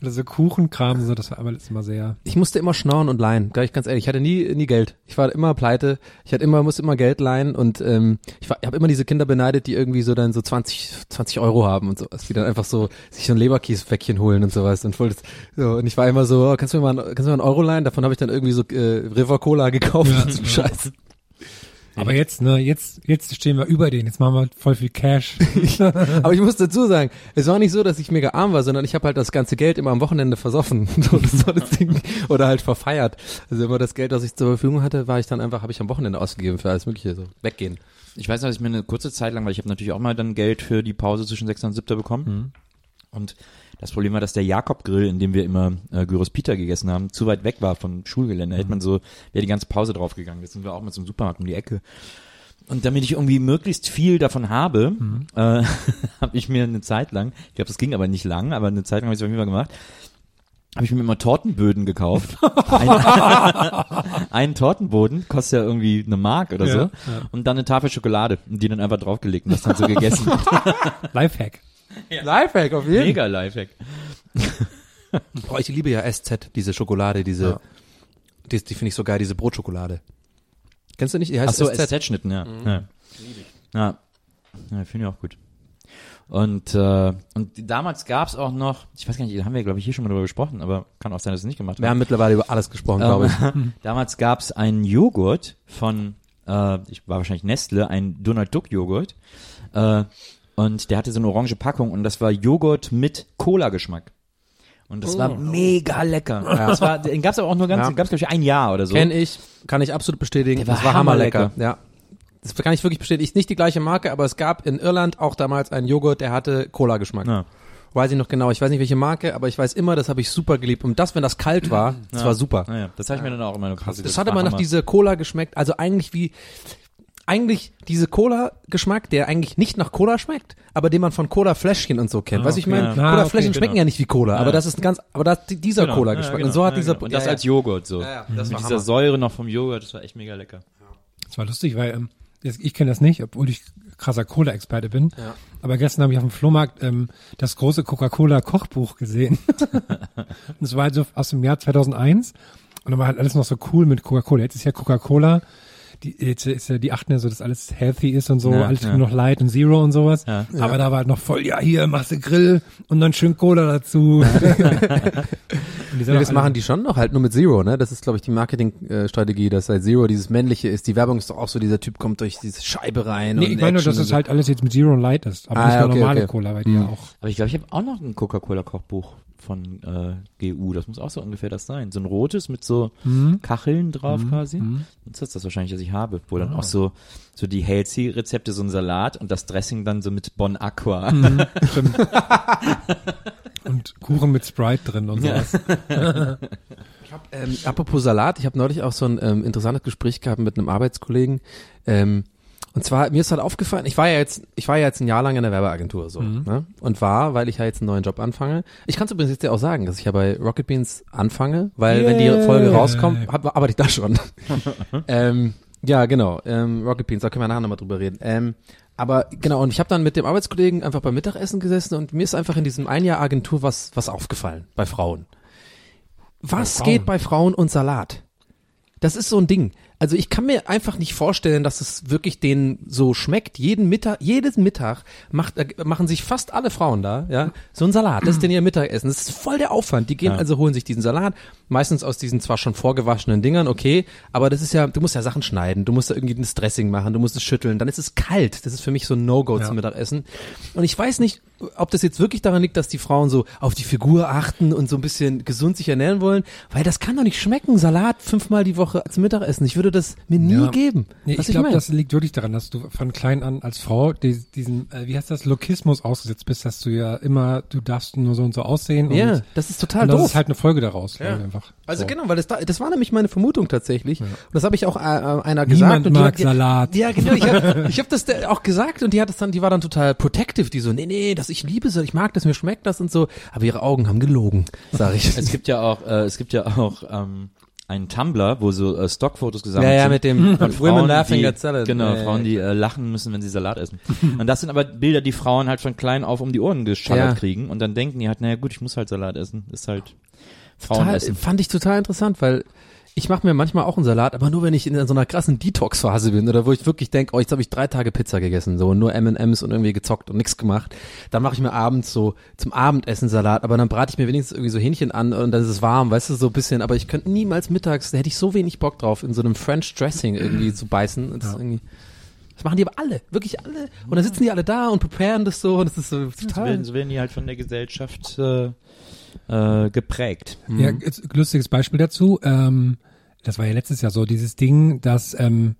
oder so Kuchenkram, so, das war aber ist immer sehr. Ich musste immer schnorren und leihen, gleich ganz ehrlich. Ich hatte nie, nie Geld. Ich war immer pleite. Ich hatte immer, musste immer Geld leihen und ähm, ich, war- ich habe immer diese Kinder beneidet, die irgendwie so dann so 20, 20 Euro haben und sowas, die dann einfach so sich so ein Leberkiespäckchen holen und sowas. Und, voll das, so, und ich war immer so, oh, kannst du mir mal, kannst du mir mal einen Euro leihen? Davon habe ich dann irgendwie so äh, River Cola gekauft Ja, und so einen ja. Scheiß. Aber jetzt, ne, jetzt, jetzt stehen wir über den, jetzt machen wir voll viel Cash. Aber ich muss dazu sagen, es war nicht so, dass ich mega arm war, sondern ich habe halt das ganze Geld immer am Wochenende versoffen. So, das war das Ding. Oder halt verfeiert. Also immer das Geld, das ich zur Verfügung hatte, war ich dann einfach, habe ich am Wochenende ausgegeben für alles mögliche. So, weggehen. Ich weiß noch, dass ich mir eine kurze Zeit lang, weil ich habe natürlich auch mal dann Geld für die Pause zwischen 6. und 7. bekommen. Und das Problem war, dass der Jakob-Grill, in dem wir immer äh, Gyros Pita gegessen haben, zu weit weg war vom Schulgelände. Da hätte man so, wäre die ganze Pause draufgegangen. Jetzt sind wir auch mal zum Supermarkt um die Ecke. Und damit ich irgendwie möglichst viel davon habe, äh, habe ich mir eine Zeit lang, ich glaube, das ging aber nicht lang, aber eine Zeit lang habe ich es auf jeden Fall gemacht, habe ich mir immer Tortenböden gekauft. Ein, einen Tortenboden kostet ja irgendwie eine Mark oder Ja, so. ja. Und dann eine Tafel Schokolade und die dann einfach draufgelegt und das dann so gegessen. Lifehack. Lifehack auf jeden Mega Lifehack. Boah, ich liebe ja SZ, diese Schokolade, diese, die, die finde ich so geil, diese Brotschokolade. Kennst du nicht? Die heißt Ach so, SZ. SZ-Schnitten, ja. Ja, ja. ja finde ich auch gut. Und, äh, und damals gab's auch noch, ich weiß gar nicht, da haben wir, glaube ich, hier schon mal drüber gesprochen, aber kann auch sein, dass wir es nicht gemacht Wir haben mittlerweile über alles gesprochen, glaube ich. Ähm, damals gab's einen Joghurt von, äh, ich war wahrscheinlich Nestle, ein Donald Duck Joghurt. Äh, Und der hatte so eine orange Packung und das war Joghurt mit Cola-Geschmack. Und das war mega lecker. Das war, den gab's aber auch nur ganz, Ja. gab's glaube ich ein Jahr oder so. Kenn ich, kann ich absolut bestätigen. Der war das war hammerlecker. Ja. Das kann ich wirklich bestätigen. Ist nicht die gleiche Marke, aber es gab in Irland auch damals einen Joghurt, der hatte Cola-Geschmack. Ja. Weiß ich noch genau. Ich weiß nicht welche Marke, aber ich weiß immer, das habe ich super geliebt. Und das, wenn das kalt war, das war super. Naja, das habe ich mir dann auch immer nur krass. Das hat immer nach dieser Cola geschmeckt. Also eigentlich wie, eigentlich diese Cola-Geschmack, der eigentlich nicht nach Cola schmeckt, aber den man von Cola-Fläschchen und so kennt. weißt du, ich meine, Ah, Cola-Fläschchen okay, schmecken genau. ja nicht wie Cola, aber Ja. das ist ein ganz, aber das, dieser Cola-Geschmack. Und so hat dieser, genau. Und das ja, als Joghurt so. Ja, ja, das Mit dieser Hammer. Säure noch vom Joghurt, das war echt mega lecker. Das war lustig, weil ähm, ich kenne das nicht, obwohl ich krasser Cola-Experte bin. Ja. Aber gestern habe ich auf dem Flohmarkt ähm, das große Coca-Cola-Kochbuch gesehen. und es war halt so aus dem Jahr 2001. Und dann war halt alles noch so cool mit Coca-Cola. Jetzt ist ja Coca-Cola, die, jetzt ist ja, die achten ja so, dass alles healthy ist und so, Ja, alles ja. nur noch Light und Zero und sowas. Ja. Aber da war halt noch voll, ja, hier machst du Grill und dann schön Cola dazu. Nee, das machen die schon noch, halt nur mit Zero, ne? Das ist, glaube ich, die Marketingstrategie, dass halt Zero dieses männliche ist. Die Werbung ist doch auch so, dieser Typ kommt durch diese Scheibe rein. Nee, und ich meine nur, dass es so. halt alles jetzt mit Zero und Light ist. Aber Ah, nicht nur okay, normale okay. Cola, weil die ja auch Aber ich glaube, ich habe auch noch ein Coca-Cola-Kochbuch von äh, GU. Das muss auch so ungefähr das sein. So ein rotes mit so Mhm. Kacheln drauf quasi. Und das ist das wahrscheinlich, was ich habe. Wo Ah. dann auch so, so die Healthy-Rezepte, so ein Salat und das Dressing dann so mit Bon Aqua. Mhm. Und Kuchen mit Sprite drin und sowas. Ähm, apropos Salat, ich habe neulich auch so ein ähm, interessantes Gespräch gehabt mit einem Arbeitskollegen. Ähm, und zwar, mir ist halt aufgefallen, ich war ja jetzt, ich war ja jetzt ein Jahr lang in der Werbeagentur so, ne? Und war, weil ich ja jetzt einen neuen Job anfange. Ich kann es übrigens jetzt ja auch sagen, dass ich ja bei Rocket Beans anfange, weil wenn die. Folge rauskommt, hab, arbeite ich da schon. ähm, ja, genau, ähm, Rocket Beans, da können wir nachher nochmal drüber reden. Ähm, aber genau, und ich habe dann mit dem Arbeitskollegen einfach beim Mittagessen gesessen und mir ist einfach in diesem ein Jahr Agentur was, was aufgefallen bei Frauen. Was Frauen. geht bei Frauen und Salat? Das ist so ein Ding. Also ich kann mir einfach nicht vorstellen, dass es wirklich denen so schmeckt. Jeden Mittag, jedes Mittag macht, äh, machen sich fast alle Frauen da, ja, so ein Salat. Das ist denn ihr Mittagessen. Das ist voll der Aufwand. Die gehen Ja. also holen sich diesen Salat, meistens aus diesen zwar schon vorgewaschenen Dingern, okay, aber das ist ja, du musst ja Sachen schneiden, du musst da irgendwie das Dressing machen, du musst es schütteln, dann ist es kalt. Das ist für mich so ein No-Go Ja. zum Mittagessen. Und ich weiß nicht, ob das jetzt wirklich daran liegt, dass die Frauen so auf die Figur achten und so ein bisschen gesund sich ernähren wollen, weil das kann doch nicht schmecken, Salat fünfmal die Woche als Mittagessen. Ich würde das mir nie Ja. geben. Nee, Was ich glaube, das liegt wirklich daran, dass du von klein an als Frau die, diesen, äh, wie heißt das, Lokismus ausgesetzt bist, dass du ja immer, du darfst nur so und so aussehen. Ja, und, das ist total und das doof. ist halt eine Folge daraus, glaube ich einfach. Also so. genau, weil das, da- das war nämlich meine Vermutung tatsächlich. Und das habe ich auch äh, äh, einer gesagt. Niemand und die mag hat, Salat. Ja, genau. Ich habe ich hab das auch gesagt und die hat das dann, die war dann total protective, die so, nee, nee, das ich liebe es, ich mag das, mir schmeckt das und so. Aber ihre Augen haben gelogen, sage ich. Es gibt ja auch, äh, es gibt ja auch ähm, einen Tumblr, wo so äh, Stockfotos ja, gesammelt ja, sind. mit dem von Women Frauen, laughing die, at salad. Genau, Ja, ja, Frauen, die äh, lachen müssen, wenn sie Salat essen. und das sind aber Bilder, die Frauen halt von klein auf um die Ohren geschallert Ja. kriegen und dann denken die halt, naja gut, ich muss halt Salat essen. Ist halt Frauen total, essen. fand ich total interessant, weil ich mache mir manchmal auch einen Salat, aber nur wenn ich in so einer krassen Detox-Phase bin oder wo ich wirklich denke, oh, jetzt habe ich drei Tage Pizza gegessen, so und nur M&M's und irgendwie gezockt und nichts gemacht. Dann mache ich mir abends so zum Abendessen Salat, aber dann brate ich mir wenigstens irgendwie so Hähnchen an und dann ist es warm, weißt du, so ein bisschen. Aber ich könnte niemals mittags, da hätte ich so wenig Bock drauf, in so einem French Dressing irgendwie zu beißen. Das, ist irgendwie, das machen die aber alle, wirklich alle. Und dann sitzen die alle da und preparen das so und das ist so So total. werden, so werden die halt von der Gesellschaft äh, äh, geprägt. Ja, jetzt, lustiges Beispiel dazu. Ähm, das war ja letztes Jahr so, dieses Ding, dass ähm,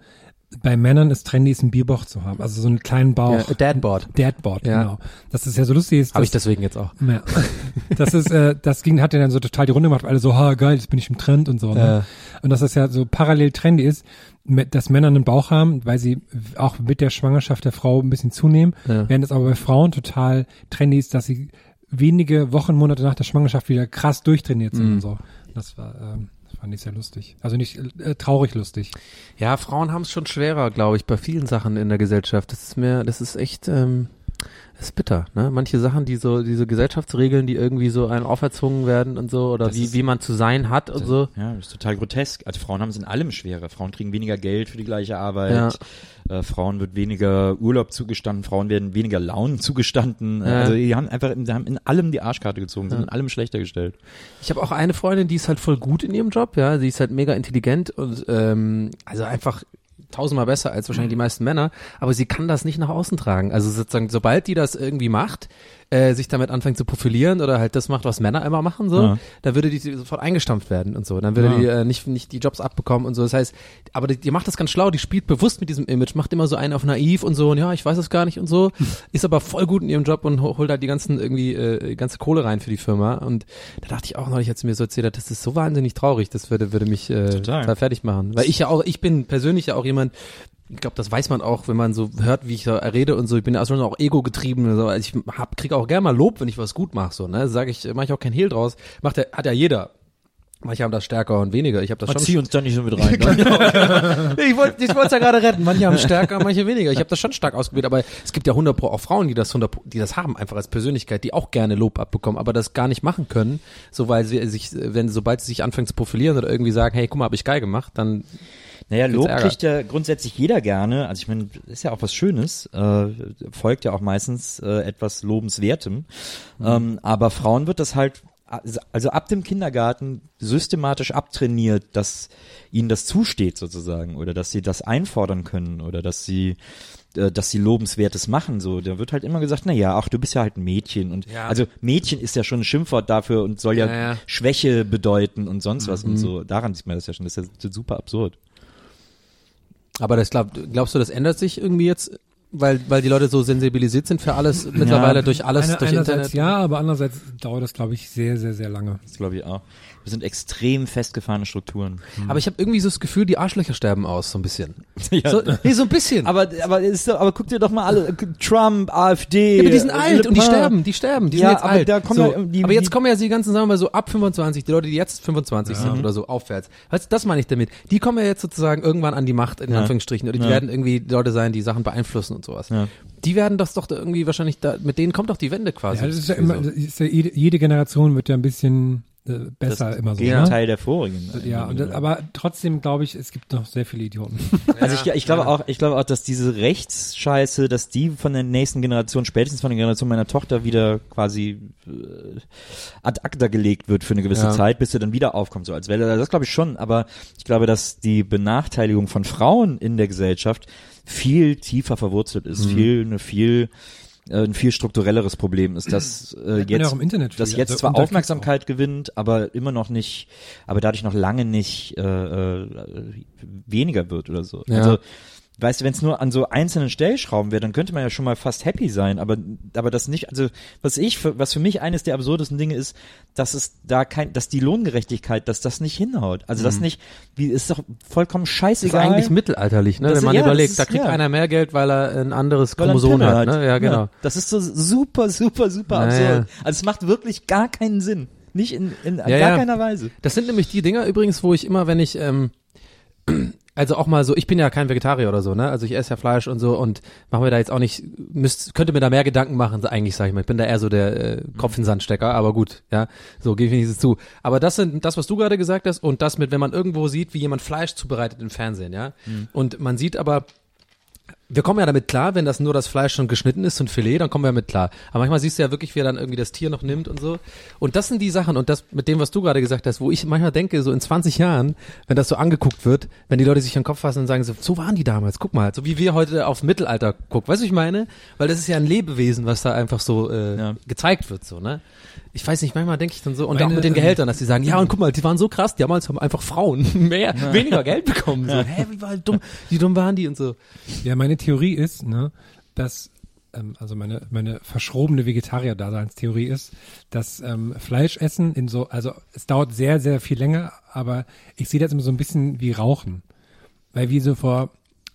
bei Männern es trendy ist, einen Bierbauch zu haben. Also so einen kleinen Bauch. Ja, Dadboard. Dadboard, Ja. genau. Das ist ja so lustig. Ist, Habe ich deswegen jetzt auch. Ja. Das ist, äh, das ging, hat ja dann so total die Runde gemacht, weil alle so, ha, geil, jetzt bin ich im Trend und so. Ne? Und dass das ja so parallel trendy ist, mit- dass Männer einen Bauch haben, weil sie auch mit der Schwangerschaft der Frau ein bisschen zunehmen, Ja. während es aber bei Frauen total trendy ist, dass sie wenige Wochen, Monate nach der Schwangerschaft wieder krass durchtrainiert sind Mhm. und so. Das war, ähm, fand ich sehr lustig. Also nicht äh, traurig lustig. Ja, Frauen haben es schon schwerer, glaube ich, bei vielen Sachen in der Gesellschaft. Das ist mir, das ist echt, ähm, das ist bitter, ne? Manche Sachen, die so, diese Gesellschaftsregeln, die irgendwie so einem auferzwungen werden und so, oder Das wie, ist- wie man zu sein hat und so. Ja, das ist total grotesk. Also Frauen haben es in allem schwerer. Frauen kriegen weniger Geld für die gleiche Arbeit. Äh, Frauen wird weniger Urlaub zugestanden. Frauen werden weniger Launen zugestanden. Ja. Also die haben einfach, die haben in allem die Arschkarte gezogen, sind in allem schlechter gestellt. Ich habe auch eine Freundin, die ist halt voll gut in ihrem Job, ja, sie ist halt mega intelligent und ähm, also einfach tausendmal besser als wahrscheinlich die meisten Männer, aber sie kann das nicht nach außen tragen. Also sozusagen, sobald die das irgendwie macht, äh, sich damit anfängt zu profilieren oder halt das macht, was Männer immer machen, so, Ja. da würde die sofort eingestampft werden und so. Dann würde Ja. die äh, nicht, nicht die Jobs abbekommen und so. Das heißt, aber die, die macht das ganz schlau, die spielt bewusst mit diesem Image, macht immer so einen auf naiv und so und ja, ich weiß es gar nicht und so, ist aber voll gut in ihrem Job und ho- holt halt die ganzen irgendwie äh, ganze Kohle rein für die Firma. Und da dachte ich auch neulich, als sie mir so erzählt das ist so wahnsinnig traurig, das würde, würde mich äh, total fertig machen. Weil ich ja auch, ich bin persönlich ja auch jemand, ich glaube, das weiß man auch, wenn man so hört, wie ich da rede und so. Ich bin ja schon auch ego getrieben und so. Also ich hab, krieg auch gerne mal Lob, wenn ich was gut mache, so, ne? Sage ich, mache ich auch kein Hehl draus. Macht der, hat ja jeder. Manche haben das stärker und weniger. Ich habe das schon. Zieh uns da nicht so mit rein. ne? ich wollte ich wollte ja gerade retten. Manche haben stärker, manche weniger. Ich habe das schon stark ausprobiert, aber es gibt ja 100 pro auch Frauen, die das 100 pro, die das haben einfach als Persönlichkeit, die auch gerne Lob abbekommen, aber das gar nicht machen können, so weil sie sich wenn sobald sie sich anfangen zu profilieren oder irgendwie sagen, hey, guck mal, habe ich geil gemacht, dann Naja, Lob kriegt ja grundsätzlich jeder gerne. Also ich meine, ist ja auch was Schönes, äh, folgt ja auch meistens äh, etwas Lobenswertem. Ähm, aber Frauen wird das halt, also ab dem Kindergarten systematisch abtrainiert, dass ihnen das zusteht sozusagen oder dass sie das einfordern können oder dass sie äh, dass sie lobenswertes machen so. Da wird halt immer gesagt na ja ach du bist ja halt ein Mädchen und Ja. also Mädchen ist ja schon ein Schimpfwort dafür und soll ja, Ja, ja. Schwäche bedeuten und sonst was und so. Daran sieht man das ja schon. Das ist ja super absurd. Aber das glaub, glaubst du, das ändert sich irgendwie jetzt, weil, weil die Leute so sensibilisiert sind für alles mittlerweile durch alles, Einer, durch Internet? ja, aber andererseits dauert das, glaube ich, sehr, sehr, sehr lange. Das glaube ich auch. Wir sind extrem festgefahrene Strukturen. Aber ich habe irgendwie so das Gefühl, die Arschlöcher sterben aus, so ein bisschen. Ja. So, nee, so ein bisschen. Aber, aber, ist, doch- aber guck dir doch mal alle, Trump, AfD. Ja, aber die sind alt Le und die sterben, die sterben, die Ja, sind jetzt aber alt. da kommen so, ja die- aber jetzt kommen ja die ganzen, sagen wir mal so ab 25, die Leute, die jetzt 25 sind oder so aufwärts. Weißt du, das meine ich damit. Die kommen ja jetzt sozusagen irgendwann an die Macht, in Ja. Anführungsstrichen. Oder die Ja. werden irgendwie Leute sein, die Sachen beeinflussen und sowas. Ja. Die werden das doch irgendwie wahrscheinlich, da, mit denen kommt doch die Wende quasi. Ja, das ist ja immer, das ist ja jede, jede Generation wird ja ein bisschen äh, besser das immer so. Gegenteil Ne? der vorigen. Ja, und das, aber trotzdem glaube ich, es gibt noch sehr viele Idioten. Also ich, ich glaube auch, ich glaube auch, dass diese Rechtsscheiße, dass die von der nächsten Generation, spätestens von der Generation meiner Tochter wieder quasi äh, ad acta gelegt wird für eine gewisse Ja. Zeit, bis sie dann wieder aufkommt, so als Welle. Das glaube ich schon, aber ich glaube, dass die Benachteiligung von Frauen in der Gesellschaft viel tiefer verwurzelt ist, viel, eine viel äh, ein viel strukturelleres Problem ist, dass äh, ja jetzt, auch im Internet viel, dass jetzt also zwar Aufmerksamkeit gewinnt, aber immer noch nicht, aber dadurch noch lange nicht äh, äh, weniger wird oder so. Ja. Also weißt du, wenn es nur an so einzelnen Stellschrauben wäre, dann könnte man ja schon mal fast happy sein, aber aber das nicht, also was ich für, was für mich eines der absurdesten Dinge ist, dass es da kein, dass die Lohngerechtigkeit, dass das nicht hinhaut. Also das nicht, wie ist doch vollkommen Das ist scheißegal. eigentlich mittelalterlich, ne? Das wenn ist- man ja, überlegt, ist- da kriegt ja. einer mehr Geld, weil er ein anderes weil er Chromosom Penner hat. Ne? Ja, genau. Das ist so super, super, super Ja, absurd. ja. Also es macht wirklich gar keinen Sinn. Nicht in, in Ja, gar ja. keiner Weise. Das sind nämlich die Dinger übrigens, wo ich immer, wenn ich, ähm, also auch mal so, ich bin ja kein Vegetarier oder so, ne? Also ich esse ja Fleisch und so und mache mir da jetzt auch nicht, müsst, könnte mir da mehr Gedanken machen, eigentlich sage ich mal. Ich bin da eher so der äh, Kopf in den Sand Stecker, aber gut, ja, so gebe ich nicht zu. Aber das sind das, was du gerade gesagt hast und das mit, wenn man irgendwo sieht, wie jemand Fleisch zubereitet im Fernsehen, ja. Und man sieht aber wir kommen ja damit klar, wenn das nur das Fleisch schon geschnitten ist und Filet, dann kommen wir damit klar. Aber manchmal siehst du ja wirklich, wie er dann irgendwie das Tier noch nimmt und so. Und das sind die Sachen und das mit dem, was du gerade gesagt hast, wo ich manchmal denke, so in 20 Jahren, wenn das so angeguckt wird, wenn die Leute sich an den Kopf fassen und sagen so, so waren die damals, guck mal, so wie wir heute aufs Mittelalter gucken. Weißt du, was ich meine? Weil das ist ja ein Lebewesen, was da einfach so äh, Ja. gezeigt wird, so, ne? Ich weiß nicht, manchmal denke ich dann so, und Meine, auch mit den ähm, Gehältern, dass die sagen, ja, und guck mal, die waren so krass, damals haben einfach Frauen mehr, weniger Geld bekommen. So, hä, wie war dumm, wie dumm waren die und so. Ja, meine Theorie ist, ne, dass, ähm, also meine, meine verschrobene Vegetarier-Daseinstheorie ist, dass ähm, Fleischessen in so, also es dauert sehr, sehr viel länger, aber ich sehe das immer so ein bisschen wie Rauchen. Weil wie so vor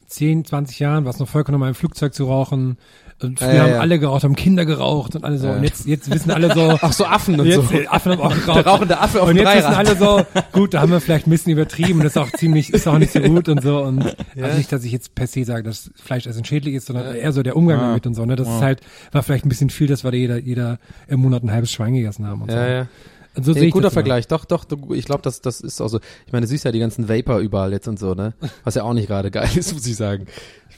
10, 20 Jahren war es noch vollkommen normal, im Flugzeug zu rauchen. Und früher Ja, ja, haben ja. alle geraucht, haben Kinder geraucht und alle so. Und jetzt, jetzt wissen alle so. Ach so, Affen und jetzt, so. Affen haben auch geraucht. Der rauchende Affe auf Und jetzt wissen Dreirad. alle so, gut, da haben wir vielleicht ein bisschen übertrieben, das ist auch ziemlich, ist auch nicht so gut und so. Und also nicht, dass ich jetzt per se sage, dass Fleischessen schädlich ist, sondern eher so der Umgang damit und so. Ne? Das ist halt, war vielleicht ein bisschen viel, dass wir da jeder, jeder im Monat ein halbes Schwein gegessen haben und so. Ja, ja. Und so sehe Ey, ich guter das immer. Vergleich. Doch, doch, ich glaube, das, das ist auch so. Ich meine, du siehst ja die ganzen Vapor überall jetzt und so, ne? Was ja auch nicht gerade geil ist, muss ich sagen.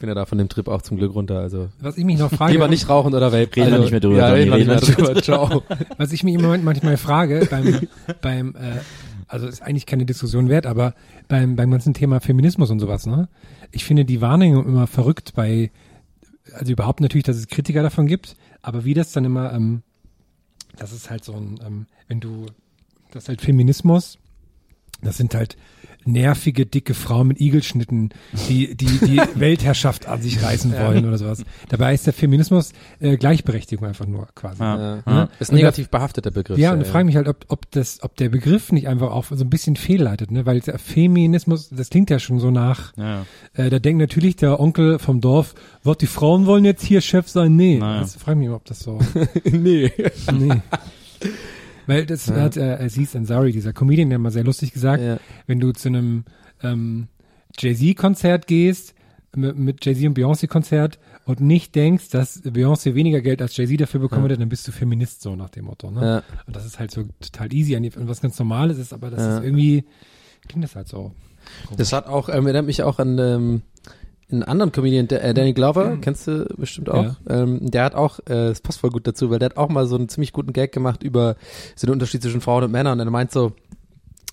Ich bin ja da von dem Trip auch zum Glück runter, also. Was ich mich noch frage, Lieber nicht rauchen oder vape. Reden wir also, nicht mehr drüber, Ja, reden wir nicht mehr drüber. Ciao. was ich mich im Moment manchmal frage, beim, beim, äh, also ist eigentlich keine Diskussion wert, aber beim, beim ganzen Thema Feminismus und sowas, ne? Ich finde die Wahrnehmung immer verrückt bei, also überhaupt natürlich, dass es Kritiker davon gibt, aber wie das dann immer, ähm, das ist halt so ein, ähm, wenn du, das ist halt Feminismus, das sind halt nervige, dicke Frauen mit Igelschnitten, die die, die Weltherrschaft an sich reißen wollen oder sowas. Dabei ist der Feminismus äh, Gleichberechtigung einfach nur quasi. Ja. Ja. Ja. Ist negativ behaftet, der Begriff. Ja, und ich frage mich halt, ob, ob das, ob der Begriff nicht einfach auch so ein bisschen fehlleitet, ne? Weil der Feminismus, das klingt ja schon so nach, Ja. äh, da denkt natürlich der Onkel vom Dorf, was die Frauen wollen jetzt hier Chef sein? Nee. Naja. Das frage mich, ob das so. nee. nee. Weil das hat äh, Aziz Ansari, dieser Comedian, der mal sehr lustig gesagt, Ja. wenn du zu einem ähm, Jay-Z-Konzert gehst, mit, mit Jay-Z und Beyoncé-Konzert und nicht denkst, dass Beyoncé weniger Geld als Jay-Z dafür bekommen würde, dann bist du Feminist, so nach dem Motto. Ne? Ja. Und das ist halt so total easy und was ganz Normales ist, aber das Ja. ist irgendwie, klingt das halt so. Das hat auch, ähm, erinnert mich auch an ähm, einen anderen Comedian, der, äh, Danny Glover, kennst du bestimmt auch. Ähm, der hat auch, äh, das passt voll gut dazu, weil der hat auch mal so einen ziemlich guten Gag gemacht über so den Unterschied zwischen Frauen und Männern. Und er meint so,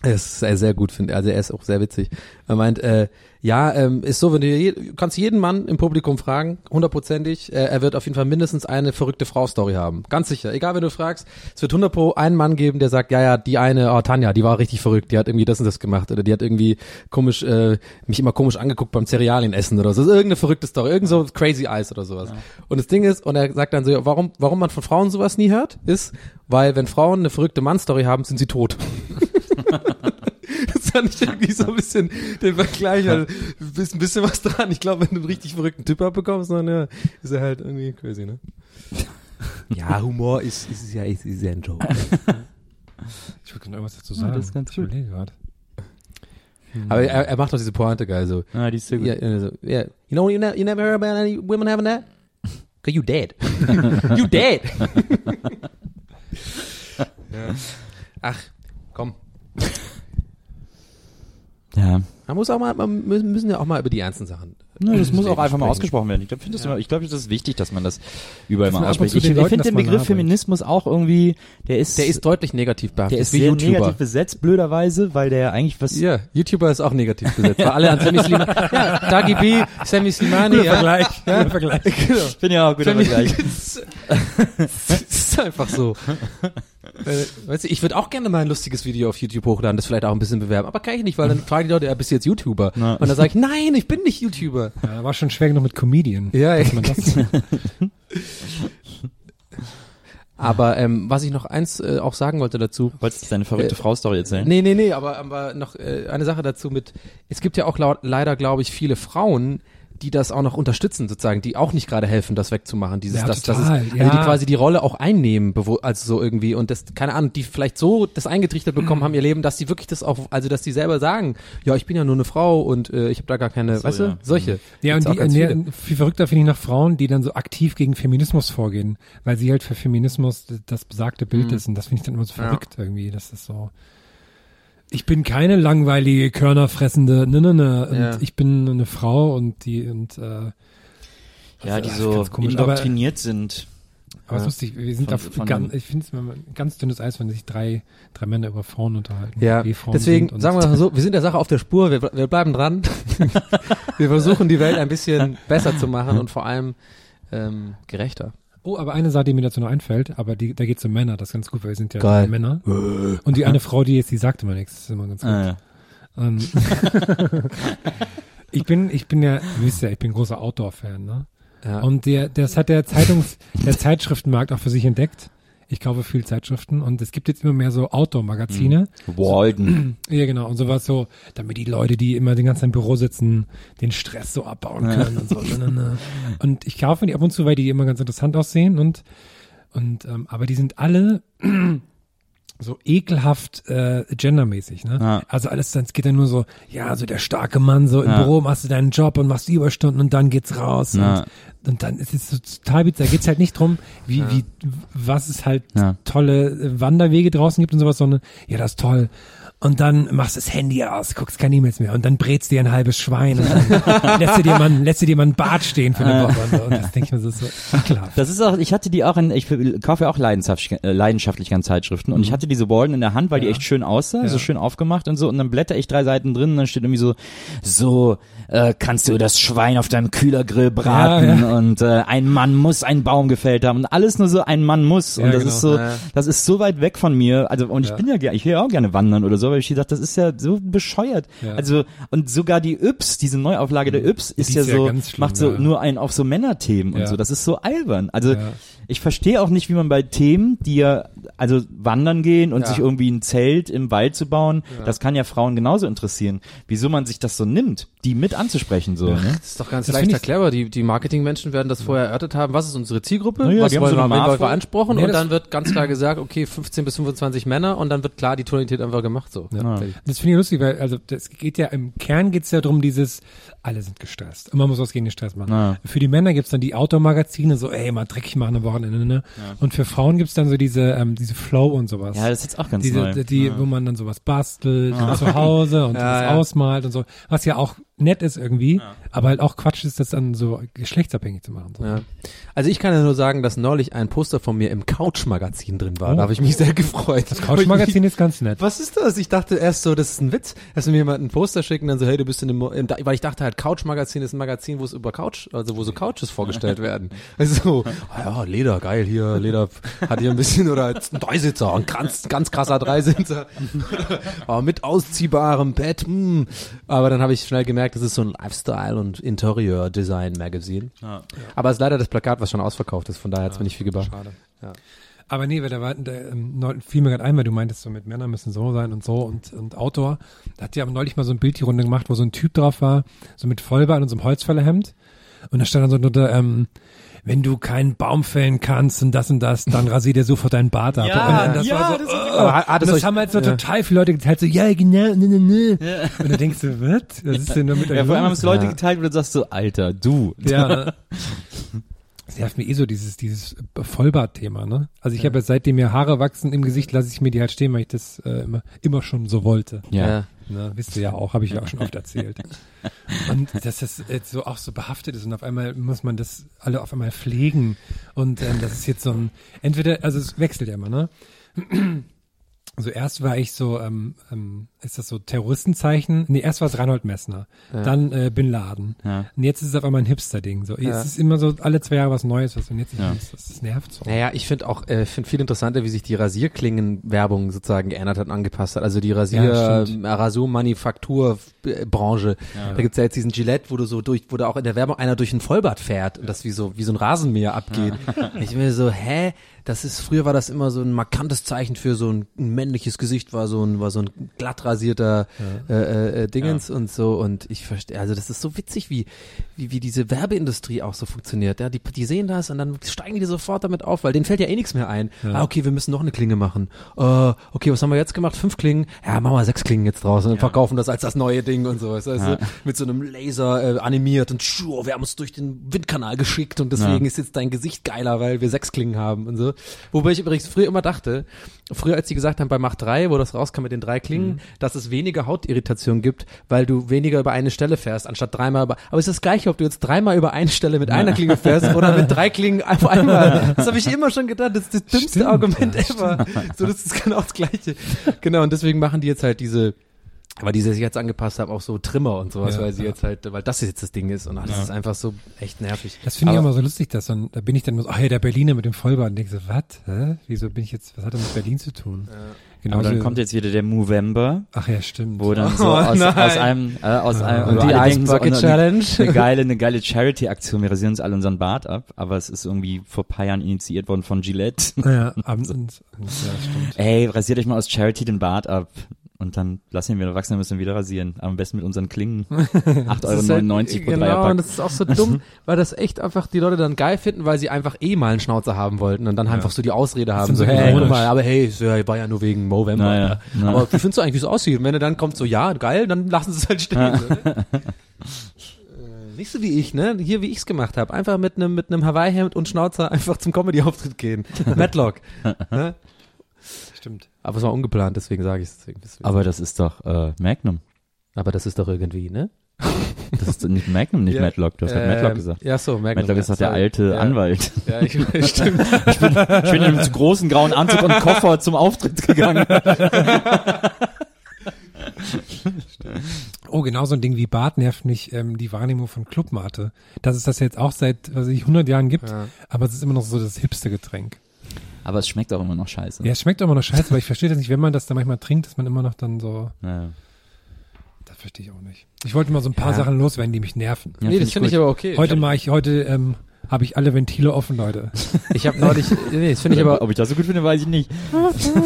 das ist sehr, sehr gut, finde ich. Also er ist auch sehr witzig. Er meint, äh, ja, ähm, ist so, wenn du je, kannst jeden Mann im Publikum fragen, hundertprozentig, äh, er wird auf jeden Fall mindestens eine verrückte Frau-Story haben. Ganz sicher. Egal, wenn du fragst, es wird 100 pro einen Mann geben, der sagt, ja, ja, die eine, oh, Tanja, die war richtig verrückt, die hat irgendwie das und das gemacht oder die hat irgendwie komisch, äh, mich immer komisch angeguckt beim Cerealien essen oder so. Das ist irgendeine verrückte Story, irgend so Crazy Eyes oder sowas. Und das Ding ist, und er sagt dann so, warum, warum man von Frauen sowas nie hört, ist, weil wenn Frauen eine verrückte Mann-Story haben, sind sie tot. Fand ich irgendwie so ein bisschen den Vergleich, weil ist ein bisschen was dran. Ich glaube, wenn du einen richtig verrückten Typ abbekommst, dann ja, ist er halt irgendwie crazy, ne? Ja, Humor ist, ist ja, ist, ist ja ein Joke. Ich würde gerne irgendwas dazu Ja, sagen. das ist ganz ich gut. überlege gerade. Aber er, er macht doch diese Pointe geil, so. Ah, die ist sehr gut. Ja, yeah, so, yeah. You know, you, ne you never heard about any women having that? Okay, you dead. you dead. ja. Ach, komm. Ja. Man muss auch mal, man müssen ja auch mal über die ernsten Sachen. Nö, das muss auch einfach mal sprechen. ausgesprochen werden. Ich glaube, immer, ich glaube, das ist wichtig, dass man das überall mal ausspricht. Ich, ich finde den mal Begriff. Feminismus auch irgendwie, der ist, Der ist deutlich negativ behaftet. der ist wie sehr YouTuber. negativ besetzt, blöderweise, weil der eigentlich was, Ja, YouTuber ist auch negativ besetzt. Weil alle an Sammy Slimani. Ja, Dagi B, Sammy Slimani. Guter ja. Vergleich. Guter Vergleich. Genau. ich bin ja auch guter Sammy- Vergleich. Das ist einfach so. Äh, weißt du, ich würde auch gerne mal ein lustiges Video auf YouTube hochladen, das vielleicht auch ein bisschen bewerben, aber kann ich nicht, weil dann fragen die Leute, ja, bist du jetzt YouTuber? Na. Und dann sage ich, nein, ich bin nicht YouTuber. Ja, war schon schwer genug mit Comedian. Ja, Dass man das, Aber ähm, was ich noch eins äh, auch sagen wollte dazu, Wolltest du deine verrückte Äh, Frau-Story erzählen? Nee, nee, nee, aber, aber noch äh, eine Sache dazu mit, es gibt ja auch laut, leider, glaube ich, viele Frauen, die das auch noch unterstützen, sozusagen, die auch nicht gerade helfen, das wegzumachen. Dieses, Ja, das, das ist, total, also ja. die quasi die Rolle auch einnehmen, also so irgendwie und das, keine Ahnung, die vielleicht so das eingetrichtert bekommen haben, ihr Leben, dass die wirklich das auch, also dass die selber sagen, ja, ich bin ja nur eine Frau und äh, ich habe da gar keine, so, weißt ja. du, solche. Ja, und die, nee, viel verrückter finde ich noch Frauen, die dann so aktiv gegen Feminismus vorgehen, weil sie halt für Feminismus das besagte Bild Mhm. ist und das finde ich dann immer so Ja. verrückt irgendwie, das ist so. Ich bin keine langweilige, körnerfressende, ne, ne, ne, und Ja. ich bin eine Frau und die, und, äh, ja, die so aber- indoktriniert sind. aber es ist lustig, wir sind Von- auf von ganz, ich finde es immer ein ganz dünnes Eis, wenn sich drei, drei Männer über Frauen unterhalten. Ja, wie Frauen deswegen sagen wir mal so, wir sind der Sache auf der Spur, wir, wir bleiben dran. wir versuchen die Welt ein bisschen besser zu machen und vor allem ähm, gerechter. Oh, aber eine Sache, die mir dazu noch einfällt, aber die, da geht es um Männer, das ist ganz gut, weil wir sind ja Geil. Männer. Und die eine Frau, die jetzt, die sagt immer nichts, das ist immer ganz gut. Ah, ja. Ähm, ich bin, ich bin ja, ihr wisst ja, ich bin großer Outdoor-Fan, ne? Ja. Und der, das hat der Zeitungs, der Zeitschriftenmarkt auch für sich entdeckt. Ich kaufe viel Zeitschriften und es gibt jetzt immer mehr so Outdoor-Magazine. Walden. Ja, genau. Und sowas so, damit die Leute, die immer den ganzen Tag im Büro sitzen, den Stress so abbauen können und so. Und ich kaufe die ab und zu, weil die immer ganz interessant aussehen und, und, ähm, aber die sind alle so ekelhaft äh, gendermäßig, ne? Ja. Also alles dann, es geht dann nur so, ja, so der starke Mann, so im Ja. Büro machst du deinen Job und machst Überstunden und dann geht's raus. Ja. Und, und dann ist es so total bizarr. Da geht's halt nicht drum, wie, wie, was es halt Ja. tolle Wanderwege draußen gibt und sowas, sondern ja, das ist toll. Und dann machst du das Handy aus, guckst keine E-Mails mehr. Und dann brätst dir ein halbes Schwein und dann lässt du dir mal, lässt du dir mal ein Bad stehen für eine Woche und, so. und das denke ich mir so, so ekelhaft. Das ist auch, ich hatte die auch in, ich kaufe ja auch leidenschaftlich, äh, leidenschaftlich ganz Zeitschriften und ich hatte diese Walden in der Hand, weil die Ja. echt schön aussah, so Ja. schön aufgemacht und so. Und dann blätter ich drei Seiten drin und dann steht irgendwie so, so äh, kannst du das Schwein auf deinem Kühlergrill braten? Ja, und äh, ein Mann muss einen Baum gefällt haben. Und alles nur so ein Mann muss. Und das genau. ist so, das ist so weit weg von mir, also und ich bin ja, ich will ja auch gerne wandern oder so, aber ich gesagt, das ist ja so bescheuert. Ja. Also und sogar die Yps, diese Neuauflage der Yps ist ja ja so, schlimm, macht so ja. nur einen auf so Männerthemen und so, das ist so albern. Also ich verstehe auch nicht, wie man bei Themen, die ja, also wandern gehen und sich irgendwie ein Zelt im Wald zu bauen, das kann ja Frauen genauso interessieren, wieso man sich das so nimmt, die mit anzusprechen so. Ne? Das ist doch ganz Das leicht erklärbar. Die, die Marketingmenschen werden das vorher erörtert haben. Was ist unsere Zielgruppe? Na ja, was wollen so wir, wir Marfo. ansprechen? Nee, und dann wird ganz klar gesagt, okay, 15 bis 25 Männer und dann wird klar die Tonalität einfach gemacht so. Ja. fertig. Das finde ich lustig, weil also das geht ja im Kern geht's ja darum, dieses alle sind gestresst und man muss was gegen den Stress machen. Ja. Für die Männer gibt's dann die Outdoor-Magazine, so ey mal dreckig machen am Wochenende, ne? Und für Frauen gibt's dann so diese ähm, diese Flow und sowas. Ja, das ist jetzt auch ganz diese, neu. die, ja. wo man dann sowas bastelt zu Hause und Ja, das ja. ausmalt und so, was ja auch nett ist irgendwie, aber halt auch Quatsch ist, das dann so geschlechtsabhängig zu machen. So. Ja. Also ich kann ja nur sagen, dass neulich ein Poster von mir im Couch-Magazin drin war. Oh. Da habe ich mich sehr gefreut. Das Couch-Magazin ist ganz nett. Was ist das? Ich dachte erst so, das ist ein Witz, dass mir jemand ein Poster schicken, dann so, hey, du bist in dem, weil ich dachte halt, Couch-Magazin ist ein Magazin, wo es über Couch, also wo so Couches vorgestellt werden. Also, ah ja, Leder, geil, hier, Leder hat hier ein bisschen, oder ein Dreisitzer, ein ganz, ganz krasser Dreisitzer, aber mit ausziehbarem Bett, hm. Aber dann habe ich schnell gemerkt, das ist so ein Lifestyle- und Interior-Design-Magazin. Ja. Aber es ist leider das Plakat, was schon ausverkauft ist, von daher hat's mir nicht viel gebracht. Schade. Ja. Aber nee, weil da war, da, ähm, fiel mir gerade ein, weil du meintest, so mit Männern müssen so sein und so und, und Outdoor. Da hat die aber neulich mal so ein Bild die Runde gemacht, wo so ein Typ drauf war, so mit Vollbart und so einem Holzfällerhemd. Und da stand dann so drunter, ähm, wenn du keinen Baum fällen kannst und das und das, dann rasier dir sofort deinen Bart ab. Ja, und das ja, war so, das oh. Aber es das euch- haben halt so ja. total viele Leute geteilt, so, ja, genau, ne, ne, ne. Und dann denkst du, was? Was ist denn da mit Ja, vor allem haben es Leute geteilt, wo du sagst so, Alter, du. Ja. Es nervt mir eh so dieses, dieses Vollbart-Thema, ne? Also ich habe jetzt seitdem mir Haare wachsen im Gesicht, lasse ich mir die halt stehen, weil ich das äh, immer, immer schon so wollte. Ja. Ne? Wisst ihr ja auch, habe ich ja auch schon oft erzählt. Und dass das jetzt so auch so behaftet ist und auf einmal muss man das alle auf einmal pflegen. Und ähm, das ist jetzt so ein, entweder, also es wechselt ja immer, ne? Also erst war ich so, ähm, ähm, ist das so Terroristenzeichen? Nee, erst war es Reinhold Messner, dann äh, Bin Laden. Ja. Und jetzt ist es auf einmal ein Hipster-Ding. So, Ja. es ist immer so alle zwei Jahre was Neues, was und jetzt ist Ja. es, das, das nervt so. Naja, ich finde auch, äh, finde viel interessanter, wie sich die Rasierklingen-Werbung sozusagen geändert hat und angepasst hat. Also die Rasier, Ja, stimmt. äh, Rasur-Manufaktur-Branche. Da gibt's ja jetzt diesen Gillette, wo du so durch, wo da auch in der Werbung einer durch ein Vollbad fährt und das wie so, wie so ein Rasenmäher abgeht. Ich mir so, hä? Das ist, früher war das immer so ein markantes Zeichen für so ein, ein männliches Gesicht, war so ein, war so ein glatt rasierter äh, äh, äh, Dingens und so und ich verstehe, also das ist so witzig, wie, wie, wie diese Werbeindustrie auch so funktioniert. Ja, die, die sehen das und dann steigen die sofort damit auf, weil denen fällt ja eh nichts mehr ein. Ah, okay, wir müssen noch eine Klinge machen. Äh, okay, was haben wir jetzt gemacht? Fünf Klingen? Ja, machen wir sechs Klingen jetzt draus und verkaufen das als das neue Ding und so. Also, Ja. Mit so einem Laser äh, animiert und schuh, wir haben uns durch den Windkanal geschickt und deswegen Ja. ist jetzt dein Gesicht geiler, weil wir sechs Klingen haben und so. Wobei ich übrigens früher immer dachte, früher als die gesagt haben bei Macht 3, wo das rauskam mit den drei Klingen, dass es weniger Hautirritation gibt, weil du weniger über eine Stelle fährst, anstatt dreimal über, aber es ist das gleiche, ob du jetzt dreimal über eine Stelle mit einer Klinge fährst oder mit drei Klingen auf einmal. Das habe ich immer schon gedacht, das ist das dümmste Stimmt, Argument ja, ever. So, das ist genau das Gleiche. Genau, und deswegen machen die jetzt halt diese, weil die sich jetzt angepasst haben, auch so Trimmer und sowas, Ja, weil sie ja. jetzt halt, weil das jetzt das Ding ist und ach, das Ja. ist einfach so echt nervig. Das finde ich immer so lustig, dass dann, da bin ich dann so, ach ja, der Berliner mit dem Vollbart. Und denke so, was? Hä? Wieso bin ich jetzt, was hat das mit Berlin zu tun? Genau. Aber dann kommt jetzt wieder der Movember, ach ja, stimmt. wo dann so Oh, aus, nein. aus einem, äh, aus einem, Und wo die Ice denken so, Bucket oh, Challenge. Eine, eine geile, eine geile Charity-Aktion. Wir rasieren uns alle unseren Bart ab, aber es ist irgendwie vor paar Jahren initiiert worden von Gillette. ja, abends und, und, ja, stimmt. Ey, rasiert euch mal aus Charity den Bart ab. Und dann lassen wir wachsen, dann müssen wir wieder rasieren. Am besten mit unseren Klingen. 8,99 Das ist Euro halt- pro Genau, Dreierpack. und das ist auch so dumm, weil das echt einfach die Leute dann geil finden, weil sie einfach eh mal einen Schnauzer haben wollten und dann einfach so die Ausrede haben, so, hey, ironisch. warte mal, aber hey, so, ja, war ja nur wegen Movember. Naja, na. Aber wie findest du eigentlich, wie es aussieht? Und wenn er dann kommt, so, ja, geil, dann lassen sie es halt stehen. so, ne? Äh, Nicht so wie ich, ne? Hier, wie ich's gemacht habe. Einfach mit einem mit einem Hawaii-Hemd und Schnauzer einfach zum Comedy-Auftritt gehen. Matlock. ne? Stimmt. Aber es war ungeplant, deswegen sage ich es. Deswegen, deswegen. Aber das ist doch äh, Magnum. Aber das ist doch irgendwie, ne? Das ist nicht Magnum, nicht Ja. Matlock. Du hast gerade Matlock gesagt. Ja, so, Magnum. Matlock ist doch der alte ja. Anwalt. Ja, ich, stimmt. Ich bin in einem großen grauen Anzug und Koffer zum Auftritt gegangen. Oh, genau so ein Ding wie Bart nervt mich ähm, die Wahrnehmung von Clubmate. Dass es das jetzt auch seit, was weiß ich, 100 Jahren gibt, Ja. aber es ist immer noch so das hipste Getränk. Aber es schmeckt auch immer noch scheiße. Ja, es schmeckt immer noch scheiße, aber ich verstehe das nicht, wenn man das dann manchmal trinkt, dass man immer noch dann so, Ja. das verstehe ich auch nicht. Ich wollte mal so ein paar Ja. Sachen loswerden, die mich nerven. Ja, nee, das finde ich gut. aber okay. Heute ich mache ich, heute ähm, habe ich alle Ventile offen, Leute. ich habe neulich, nee, das finde ich aber Ob ich das so gut finde, weiß ich nicht.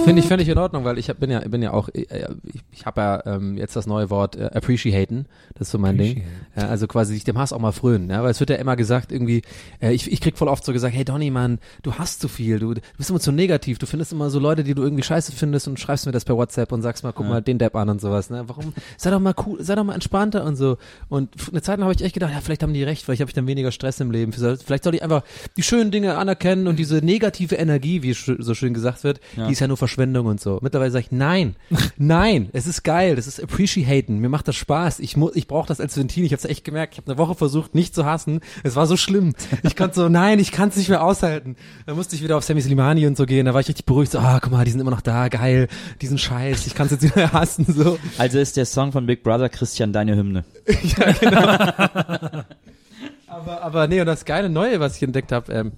Finde ich völlig in Ordnung, weil ich hab, bin ja bin ja auch äh, ich, ich habe ja ähm, jetzt das neue Wort äh, appreciaten, das ist so mein Ding. Ja, also quasi sich dem Hass auch mal frönen, ja, weil es wird ja immer gesagt irgendwie äh, ich ich krieg voll oft so gesagt, hey Donny, Mann, du hast zu viel, du, du bist immer zu negativ, du findest immer so Leute, die du irgendwie scheiße findest und schreibst mir das per WhatsApp und sagst mal, guck Ja. mal den Depp an und sowas, ne? Warum sei doch mal cool, sei doch mal entspannter und so. Und eine Zeit lang habe ich echt gedacht, ja, vielleicht haben die recht, vielleicht habe ich dann weniger Stress im Leben. Vielleicht soll ich einfach die schönen Dinge anerkennen und diese negative Energie, wie es sch- so schön gesagt wird, Ja. die ist ja nur Verschwendung und so. Mittlerweile sage ich, nein, nein, es ist geil, das ist appreciaten, mir macht das Spaß. Ich muss, ich brauche das als Ventil. Ich habe es echt gemerkt. Ich habe eine Woche versucht, nicht zu hassen. Es war so schlimm. Ich konnte so, nein, ich kann es nicht mehr aushalten. Dann musste ich wieder auf Sammy Slimani und so gehen. Da war ich richtig beruhigt. So, ah, guck mal, die sind immer noch da, geil, diesen Scheiß. Ich kann es jetzt nicht mehr hassen. So. Also ist der Song von Big Brother Christian deine Hymne. ja, genau. Aber, aber nee, und das geile Neue, was ich entdeckt habe ähm,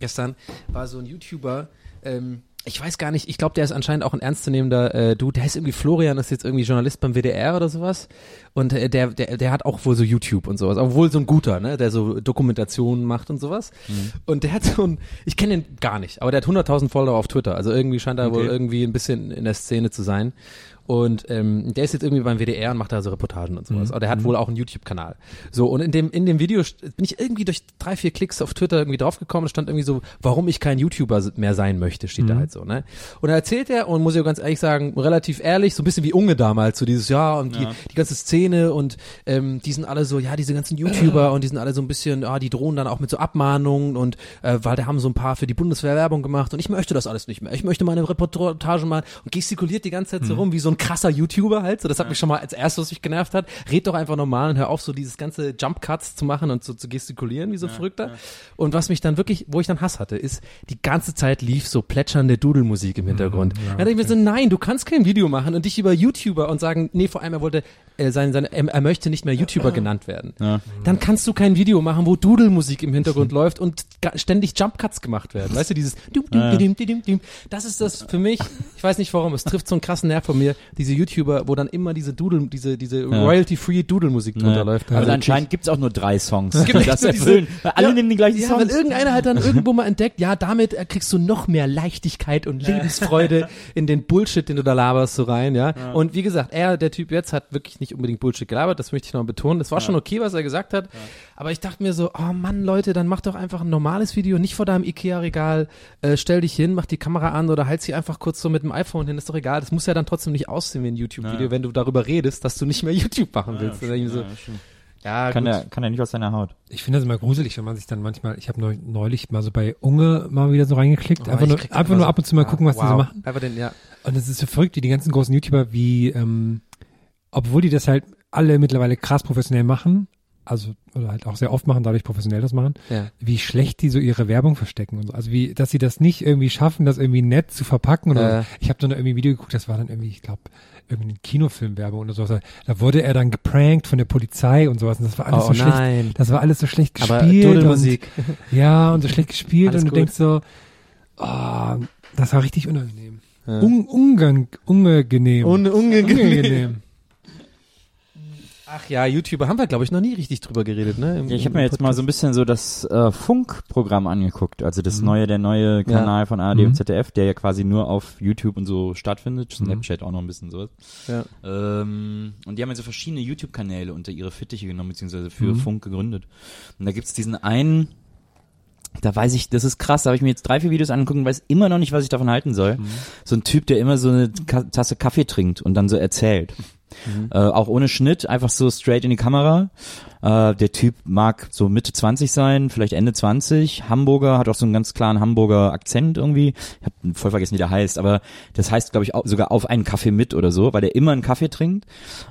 gestern, war so ein YouTuber, ähm, ich weiß gar nicht, ich glaube, der ist anscheinend auch ein ernstzunehmender äh, Dude, der ist irgendwie Florian, ist jetzt irgendwie Journalist beim WDR oder sowas. Und äh, der, der, der hat auch wohl so YouTube und sowas, obwohl so ein guter, ne, der so Dokumentationen macht und sowas. Und der hat so ein, ich kenne ihn gar nicht, aber der hat 100.000 Follower auf Twitter, also irgendwie scheint er wohl Okay. irgendwie ein bisschen in der Szene zu sein und ähm, der ist jetzt irgendwie beim WDR und macht da so Reportagen und sowas. Aber der hat wohl auch einen YouTube-Kanal. So, und in dem, in dem Video bin ich irgendwie durch drei, vier Klicks auf Twitter irgendwie draufgekommen. Da stand irgendwie so, warum ich kein YouTuber mehr sein möchte, steht da halt so, ne? Und da erzählt er, und muss ich auch ganz ehrlich sagen, relativ ehrlich, so ein bisschen wie Unge damals, so dieses, ja, und die, Ja. die ganze Szene und ähm, die sind alle so, ja, diese ganzen YouTuber und die sind alle so ein bisschen, ah, die drohen dann auch mit so Abmahnungen und äh, weil da haben so ein paar für die Bundeswehr Werbung gemacht und ich möchte das alles nicht mehr. Ich möchte meine Reportage mal und gestikuliert die ganze Zeit so rum wie so ein krasser YouTuber halt. So, das hat mich schon mal als erstes, was mich genervt hat. Red doch einfach normal und hör auf, so dieses ganze Jump Cuts zu machen und so zu gestikulieren wie so ein Verrückter. Und was mich dann wirklich, wo ich dann Hass hatte, ist, die ganze Zeit lief so plätschernde Dudelmusik im Hintergrund. ja, da dachte ich mir so, nein, du kannst kein Video machen und dich über YouTuber und sagen, nee, vor allem er wollte, äh, sein, sein, er, er möchte nicht mehr YouTuber genannt werden. Ja. Dann kannst du kein Video machen, wo Dudelmusik im Hintergrund läuft und ständig Jump Cuts gemacht werden. Weißt du, dieses dum, dum, Ja. dum, dum. Das ist das für mich, ich weiß nicht warum, es trifft so einen krassen Nerv von mir, diese YouTuber, wo dann immer diese Dudel, diese, diese Royalty-Free Dudelmusik drunter Ja. läuft. Also Also anscheinend gibt's auch nur drei Songs, gibt die echt das nur diese- erfüllen. Weil alle Ja, nehmen die gleichen Ja, weil Songs. irgendeiner hat dann irgendwo mal entdeckt, ja, damit äh, kriegst du noch mehr Leichtigkeit und Lebensfreude in den Bullshit, den du da laberst, so rein, ja? Und wie gesagt, er, der Typ jetzt, hat wirklich nicht unbedingt Bullshit gelabert, das möchte ich noch betonen. Das war schon okay, was er gesagt hat. Aber ich dachte mir so, oh Mann, Leute, dann mach doch einfach ein normales Video, nicht vor deinem Ikea-Regal, äh, stell dich hin, mach die Kamera an oder halt sie einfach kurz so mit dem iPhone hin, ist doch egal. Das muss ja dann trotzdem nicht aussehen wie ein YouTube-Video, Ja. wenn du darüber redest, dass du nicht mehr YouTube machen willst. Ja, so, ja, kann, gut. er, kann er nicht aus seiner Haut. Ich finde das immer gruselig, wenn man sich dann manchmal, ich habe neu, neulich mal so bei Unge mal wieder so reingeklickt, Oh, einfach nur, einfach nur so- ab und zu mal ja, gucken, was die so wow. machen. Einfach den, ja. Und es ist so verrückt, wie die ganzen großen YouTuber, wie, ähm, obwohl die das halt alle mittlerweile krass professionell machen, also, oder halt auch sehr oft machen, dadurch professionell das machen, Ja. wie schlecht die so ihre Werbung verstecken und so. Also wie, dass sie das nicht irgendwie schaffen, das irgendwie nett zu verpacken oder Äh. ich habe dann irgendwie ein Video geguckt, das war dann irgendwie, ich glaube, irgendwie eine Kinofilmwerbung oder sowas. Da wurde er dann geprankt von der Polizei und sowas. Und das war alles Oh, so schlecht. nein. Das war alles so schlecht Aber gespielt. Dudelmusik. Und, ja, und so schlecht gespielt Alles und du gut. denkst so, oh, das war richtig unangenehm. Ja. Un, ungang, unangenehm. Un unangenehm. unangenehm. Ach ja, YouTuber haben wir, glaube ich, noch nie richtig drüber geredet, ne? Im- Ja, ich habe mir jetzt mal so ein bisschen so das äh, Funkprogramm angeguckt, also das neue, der neue Kanal von ARD Mhm. und ZDF, der ja quasi nur auf YouTube und so stattfindet, Snapchat auch noch ein bisschen sowas. Ja. Ähm, und die haben ja so verschiedene YouTube-Kanäle unter ihre Fittiche genommen, beziehungsweise für Mhm. Funk gegründet. Und da gibt's diesen einen, da weiß ich, das ist krass, da habe ich mir jetzt drei, vier Videos angeguckt und weiß immer noch nicht, was ich davon halten soll. So ein Typ, der immer so eine Tasse Kaffee trinkt und dann so erzählt. Äh, auch ohne Schnitt, einfach so straight in die Kamera. Äh, der Typ mag so Mitte 20 sein, vielleicht Ende 20. Hamburger, hat auch so einen ganz klaren Hamburger Akzent irgendwie. Ich habe voll vergessen, wie der heißt, aber das heißt, glaube ich, auch, sogar auf einen Kaffee mit oder so, weil der immer einen Kaffee trinkt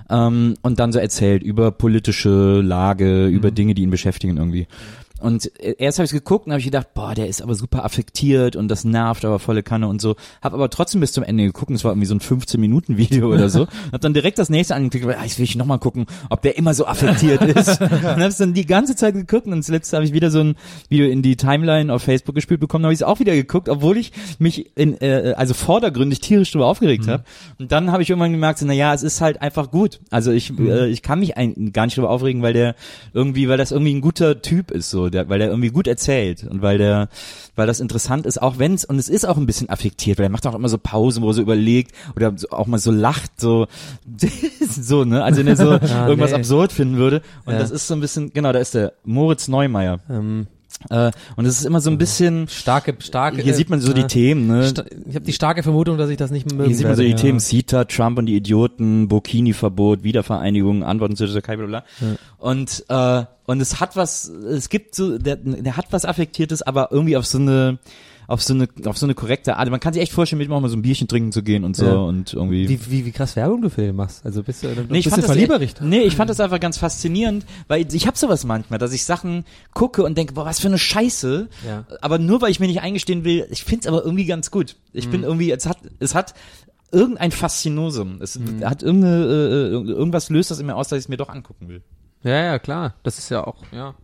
ähm, und dann so erzählt über politische Lage, über Dinge, die ihn beschäftigen irgendwie. Und erst habe ich geguckt und habe ich gedacht, boah, der ist aber super affektiert und das nervt aber volle Kanne und so. Hab aber trotzdem bis zum Ende geguckt und es war irgendwie so ein 15 Minuten Video oder so. Hab dann direkt das nächste angeklickt, weil ah, ich will ich noch mal gucken, ob der immer so affektiert ist. und hab's dann die ganze Zeit geguckt und zuletzt habe ich wieder so ein Video in die Timeline auf Facebook gespielt bekommen, habe ich es auch wieder geguckt, obwohl ich mich in äh, also vordergründig tierisch drüber aufgeregt habe. Und dann habe ich irgendwann gemerkt, so, na ja, es ist halt einfach gut. Also ich äh, ich kann mich ein, gar nicht drüber aufregen, weil der irgendwie, weil das irgendwie ein guter Typ ist so, der, weil der irgendwie gut erzählt und weil der, weil das interessant ist, auch wenn's und es ist auch ein bisschen affektiert, weil er macht auch immer so Pausen, wo er so überlegt oder auch mal so lacht, so so ne, also wenn er so Ah, irgendwas nee. absurd finden würde und Ja. das ist so ein bisschen, genau, da ist der Moritz Neumeier Ähm, äh, und es ist immer so ein bisschen, starke, starke. hier sieht man so die äh, Themen, ne? Ich habe die starke Vermutung, dass ich das nicht mögen Hier sieht man so die Themen CETA, Trump und die Idioten, Burkini-Verbot, Wiedervereinigung, Antworten zur Türkei, bla bla. Und, äh, und es hat was, es gibt so, der, der hat was Affektiertes, aber irgendwie auf so eine, auf so eine, auf so eine korrekte Art. Man kann sich echt vorstellen, mit ihm auch mal so ein Bierchen trinken zu gehen und so Ja. und irgendwie. Wie, wie, wie krass Werbung du für den machst. Also bist du, Nee, ich bist fand du das, Verlieberrichter. nee, ich fand das einfach ganz faszinierend, weil ich habe sowas manchmal, dass ich Sachen gucke und denke, boah, was für eine Scheiße. Ja. Aber nur weil ich mir nicht eingestehen will, ich find's aber irgendwie ganz gut. Ich Mhm. bin irgendwie, es hat, es hat irgendein Faszinosum. Es Mhm. hat irgendeine, äh, äh, irgendwas löst das in mir aus, dass ich es mir doch angucken will. Ja, ja, klar. Das ist ja auch, ja.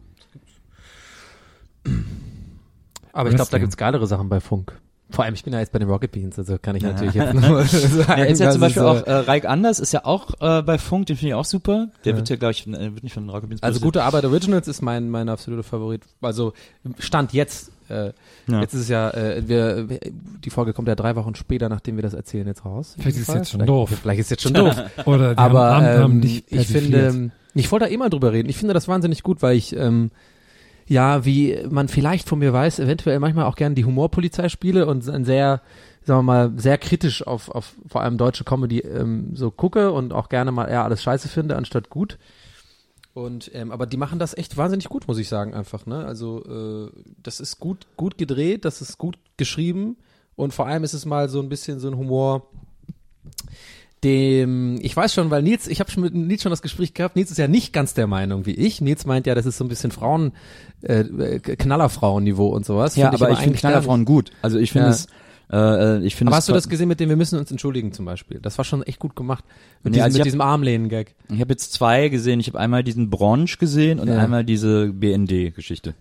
Aber ich glaube, da gibt's geilere Sachen bei Funk. Vor allem, ich bin ja jetzt bei den Rocket Beans, also kann ich natürlich jetzt nur sagen. Ja, ist ja zum Beispiel es, auch, äh, äh, Reik Anders ist ja auch äh, bei Funk, den finde ich auch super. Der wird ja, glaube ich, äh, wird nicht von Rocket Beans Also gute Arbeit Originals ist mein mein absoluter Favorit. Also Stand jetzt. Äh, Ja. Jetzt ist es ja, äh, wir, wir- die Folge kommt ja drei Wochen später, nachdem wir das erzählen, jetzt raus. Vielleicht ist es jetzt schon vielleicht, doof. Vielleicht ist jetzt schon doof. Oder die Aber haben, haben, haben ähm, dich ich finde, ich wollte da immer drüber reden. Ich finde das wahnsinnig gut, weil ich ähm, ja, wie man vielleicht von mir weiß, eventuell manchmal auch gerne die Humorpolizei spiele und ein sehr, sagen wir mal, sehr kritisch auf, auf vor allem deutsche Comedy ähm, so gucke und auch gerne mal eher alles scheiße finde, anstatt gut. Und ähm, aber die machen das echt wahnsinnig gut, muss ich sagen, einfach. Ne? Also äh, das ist gut, gut gedreht, das ist gut geschrieben und vor allem ist es mal so ein bisschen so ein Humor, dem, ich weiß schon, weil Nils, ich habe schon mit Nils schon das Gespräch gehabt, Nils ist ja nicht ganz der Meinung wie ich. Nils meint ja, das ist so ein bisschen Frauen, äh, äh, Knallerfrauen-Niveau und sowas. ja, Find aber ich finde eigentlich gar Knallerfrauen gut. Also ich finde Ja. es, äh, ich finde Aber hast du das gesehen mit dem, wir müssen uns entschuldigen zum Beispiel? Das war schon echt gut gemacht. Mit Nee, diesem, also ich mit diesem Armlehnen-Gag. Ich habe jetzt zwei gesehen. Ich habe einmal diesen Bronch gesehen und Ja. einmal diese BND-Geschichte.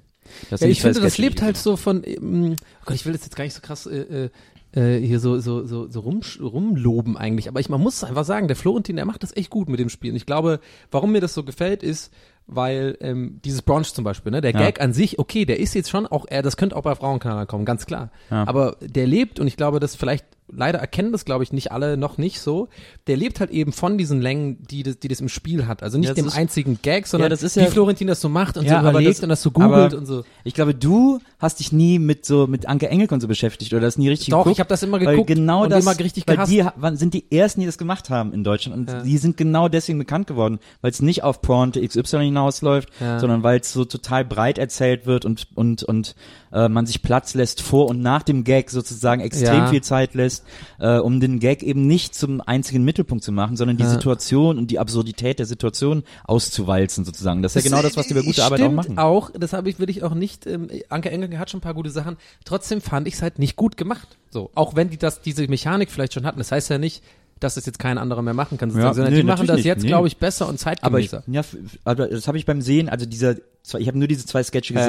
Ja, ich finde, das lebt halt so von, ähm, oh Gott, ich will das jetzt gar nicht so krass äh, äh, äh, hier so so so so rum, rumloben eigentlich, aber ich man muss einfach sagen, der Florentin, der macht das echt gut mit dem Spiel. Und ich glaube, warum mir das so gefällt, ist, weil ähm, dieses Bronch zum Beispiel, ne, der Ja. Gag an sich, okay, der ist jetzt schon auch, er, das könnte auch bei Frauenkanal kommen, ganz klar. Ja. Aber der lebt und ich glaube, das vielleicht leider erkennen das, glaube ich, nicht alle noch nicht so. Der lebt halt eben von diesen Längen, die das, die das im Spiel hat. Also nicht Ja, dem ist- einzigen Gag, sondern das ist wie ja- Florentin das so macht und Ja, so überlegt das- und das so googelt und so. Ich glaube, du hast dich nie mit so mit Anke Engelke und so beschäftigt oder das nie richtig Doch, geguckt. ich habe das immer geguckt genau und das, immer richtig weil gehasst. die sind die ersten, die das gemacht haben in Deutschland und Ja. die sind genau deswegen bekannt geworden, weil es nicht auf Pointe XY hinausläuft, Ja. sondern weil es so total breit erzählt wird und und und äh, man sich Platz lässt vor und nach dem Gag sozusagen extrem Ja. viel Zeit lässt, äh, um den Gag eben nicht zum einzigen Mittelpunkt zu machen, sondern die Ja. Situation und die Absurdität der Situation auszuwalzen sozusagen. Das ist ja genau das, was die bei gute Arbeit auch machen. auch, das habe ich, will ich auch nicht, ähm, Anke Engelke hat schon ein paar gute Sachen, trotzdem fand ich es halt nicht gut gemacht. So, auch wenn die das, diese Mechanik vielleicht schon hatten, das heißt ja nicht, dass das jetzt kein anderer mehr machen kann, Ja, sondern nee, die machen das nicht, jetzt, nee. glaube ich, besser und Aber ich, zeitgemäßer. ja, aber das habe ich beim Sehen, also dieser, ich habe nur diese zwei Sketche Ja.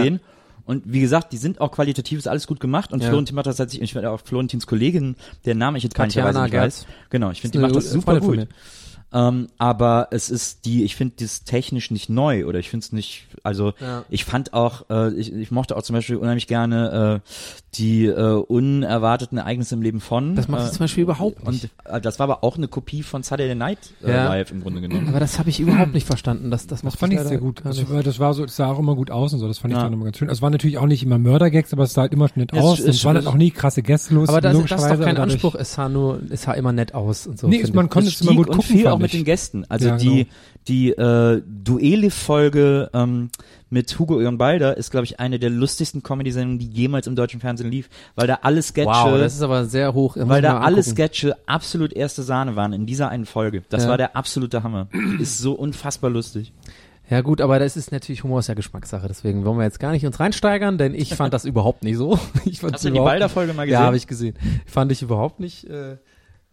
Und wie gesagt, die sind auch qualitativ, ist alles gut gemacht. Und Ja. Florentin macht das tatsächlich, ich finde auch Florentins Kollegin, deren Name ich jetzt gar nicht, weiß. Genau, ich finde, die macht das super gut. Ähm, aber es ist die, ich finde das technisch nicht neu oder ich finde es nicht, also Ja. ich fand auch, äh, ich, ich mochte auch zum Beispiel unheimlich gerne äh, die äh, unerwarteten Ereignisse im Leben von. Das macht äh, zum Beispiel überhaupt Und nicht. äh, das war aber auch eine Kopie von Saturday Night äh, Ja. Live im Grunde genommen. Aber das habe ich überhaupt nicht verstanden. Das, das, Das fand ich sehr gut. gar Das, war- das so, es sah auch immer gut aus und so. Das fand ich Ja. dann immer ganz schön. Es war natürlich auch nicht immer Mördergags, aber es sah halt immer nett es aus. Und es waren es- dann auch nie krasse Gäste los. Aber das, das ist doch kein Anspruch, es sah nur, es sah immer nett aus und so. Nee, man ich. konnte Es es immer gut und gucken. Fand mit den Gästen. Also Ja, die, genau. die äh, Duelle-Folge ähm, mit Hugo Egon Balder ist, glaube ich, eine der lustigsten Comedy-Sendungen, die jemals im deutschen Fernsehen lief, weil da alle Sketche, Wow, das ist aber sehr hoch. muss weil da alle. Sketche absolut erste Sahne waren in dieser einen Folge. Das Ja. war der absolute Hammer. Ist so unfassbar lustig. Ja gut, aber das ist natürlich Humor ist ja Geschmackssache, deswegen wollen wir jetzt gar nicht uns reinsteigern, denn ich fand das überhaupt nicht so. Ich fand's Hast du die Balder-Folge mal gesehen? Ja, habe ich gesehen. Fand ich überhaupt nicht äh,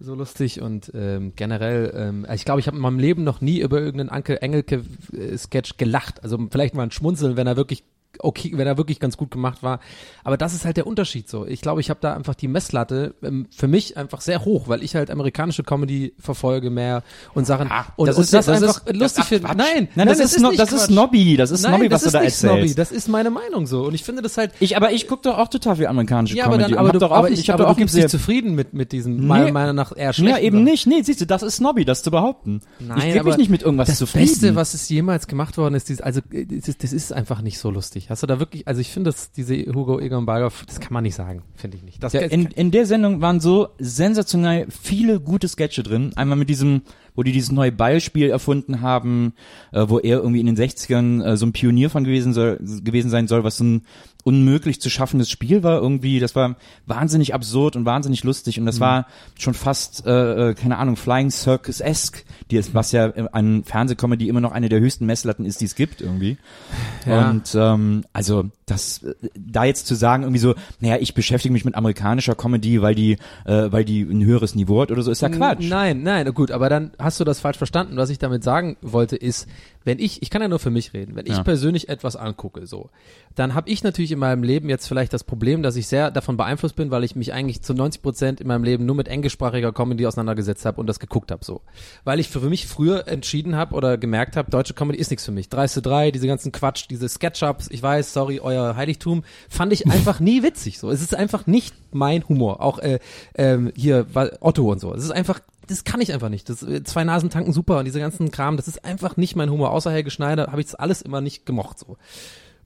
so lustig und ähm, generell, ähm, ich glaube, ich habe in meinem Leben noch nie über irgendeinen Anke Engelke äh, gelacht. Also vielleicht mal ein Schmunzeln, wenn er wirklich okay, wenn er wirklich ganz gut gemacht war. Aber das ist halt der Unterschied so. Ich glaube, ich habe da einfach die Messlatte ähm, für mich einfach sehr hoch, weil ich halt amerikanische Comedy verfolge mehr und Sachen und das und ist- das, das einfach ist- lustig finde. Quatsch. Nein, Nein, das ist no- nicht das ist. Snobby, das ist Nein, Snobby, das was du ist da nicht erzählst. Snobby, das ist meine Meinung so und ich finde das halt Ich, aber ich gucke doch auch total viel amerikanische ja, aber Comedy. dann, und aber du, aber ich, hab aber doch du auch gibst dich zufrieden mit, mit diesem, meiner Nee. Meinung nach eher schlecht. Ja, eben nicht. Nee, siehst du, das ist Snobby, das zu behaupten. Nein, ich gebe mich nicht mit irgendwas das zufrieden. Beste, was es jemals gemacht worden ist, also äh, das ist, das ist einfach nicht so lustig. Hast du da wirklich, also ich finde, dass diese Hugo Egon Balger, das kann man nicht sagen, finde ich nicht. Das, Ja, in, in der Sendung waren so sensationell viele gute Sketche drin. Einmal mit diesem, wo die dieses neue Ballspiel erfunden haben, äh, wo er irgendwie in den 60ern äh, so ein Pionier von gewesen, soll, gewesen sein soll, was so ein unmöglich zu schaffendes Spiel war irgendwie. Das war wahnsinnig absurd und wahnsinnig lustig und das war schon fast, äh, äh, keine Ahnung, Flying Circus-esque, die ist, was ja äh, an Fernsehcomedy immer noch eine der höchsten Messlatten ist, die es gibt irgendwie. Ja. Und ähm, also das äh, da jetzt zu sagen irgendwie so, naja, ich beschäftige mich mit amerikanischer Comedy, weil die äh, weil die ein höheres Niveau hat oder so, ist ja Quatsch. Nein, nein, gut, aber dann hast du das falsch verstanden. Was ich damit sagen wollte ist, wenn ich, ich kann ja nur für mich reden, wenn ich Ja. persönlich etwas angucke, so, dann habe ich natürlich in meinem Leben jetzt vielleicht das Problem, dass ich sehr davon beeinflusst bin, weil ich mich eigentlich zu 90 Prozent in meinem Leben nur mit englischsprachiger Comedy auseinandergesetzt habe und das geguckt habe, so, weil ich für mich früher entschieden habe oder gemerkt habe, deutsche Comedy ist nichts für mich. Dreiste drei, diese ganzen Quatsch, diese Sketchups, ich weiß, sorry, euer Heiligtum, fand ich einfach nie witzig, so. Es ist einfach nicht mein Humor. Auch äh, ähm, hier Otto und so. Es ist einfach das kann ich einfach nicht. Das, äh, zwei Nasen tanken super und diese ganzen Kram, das ist einfach nicht mein Humor. Außer Helge Schneider habe ich das alles immer nicht gemocht so.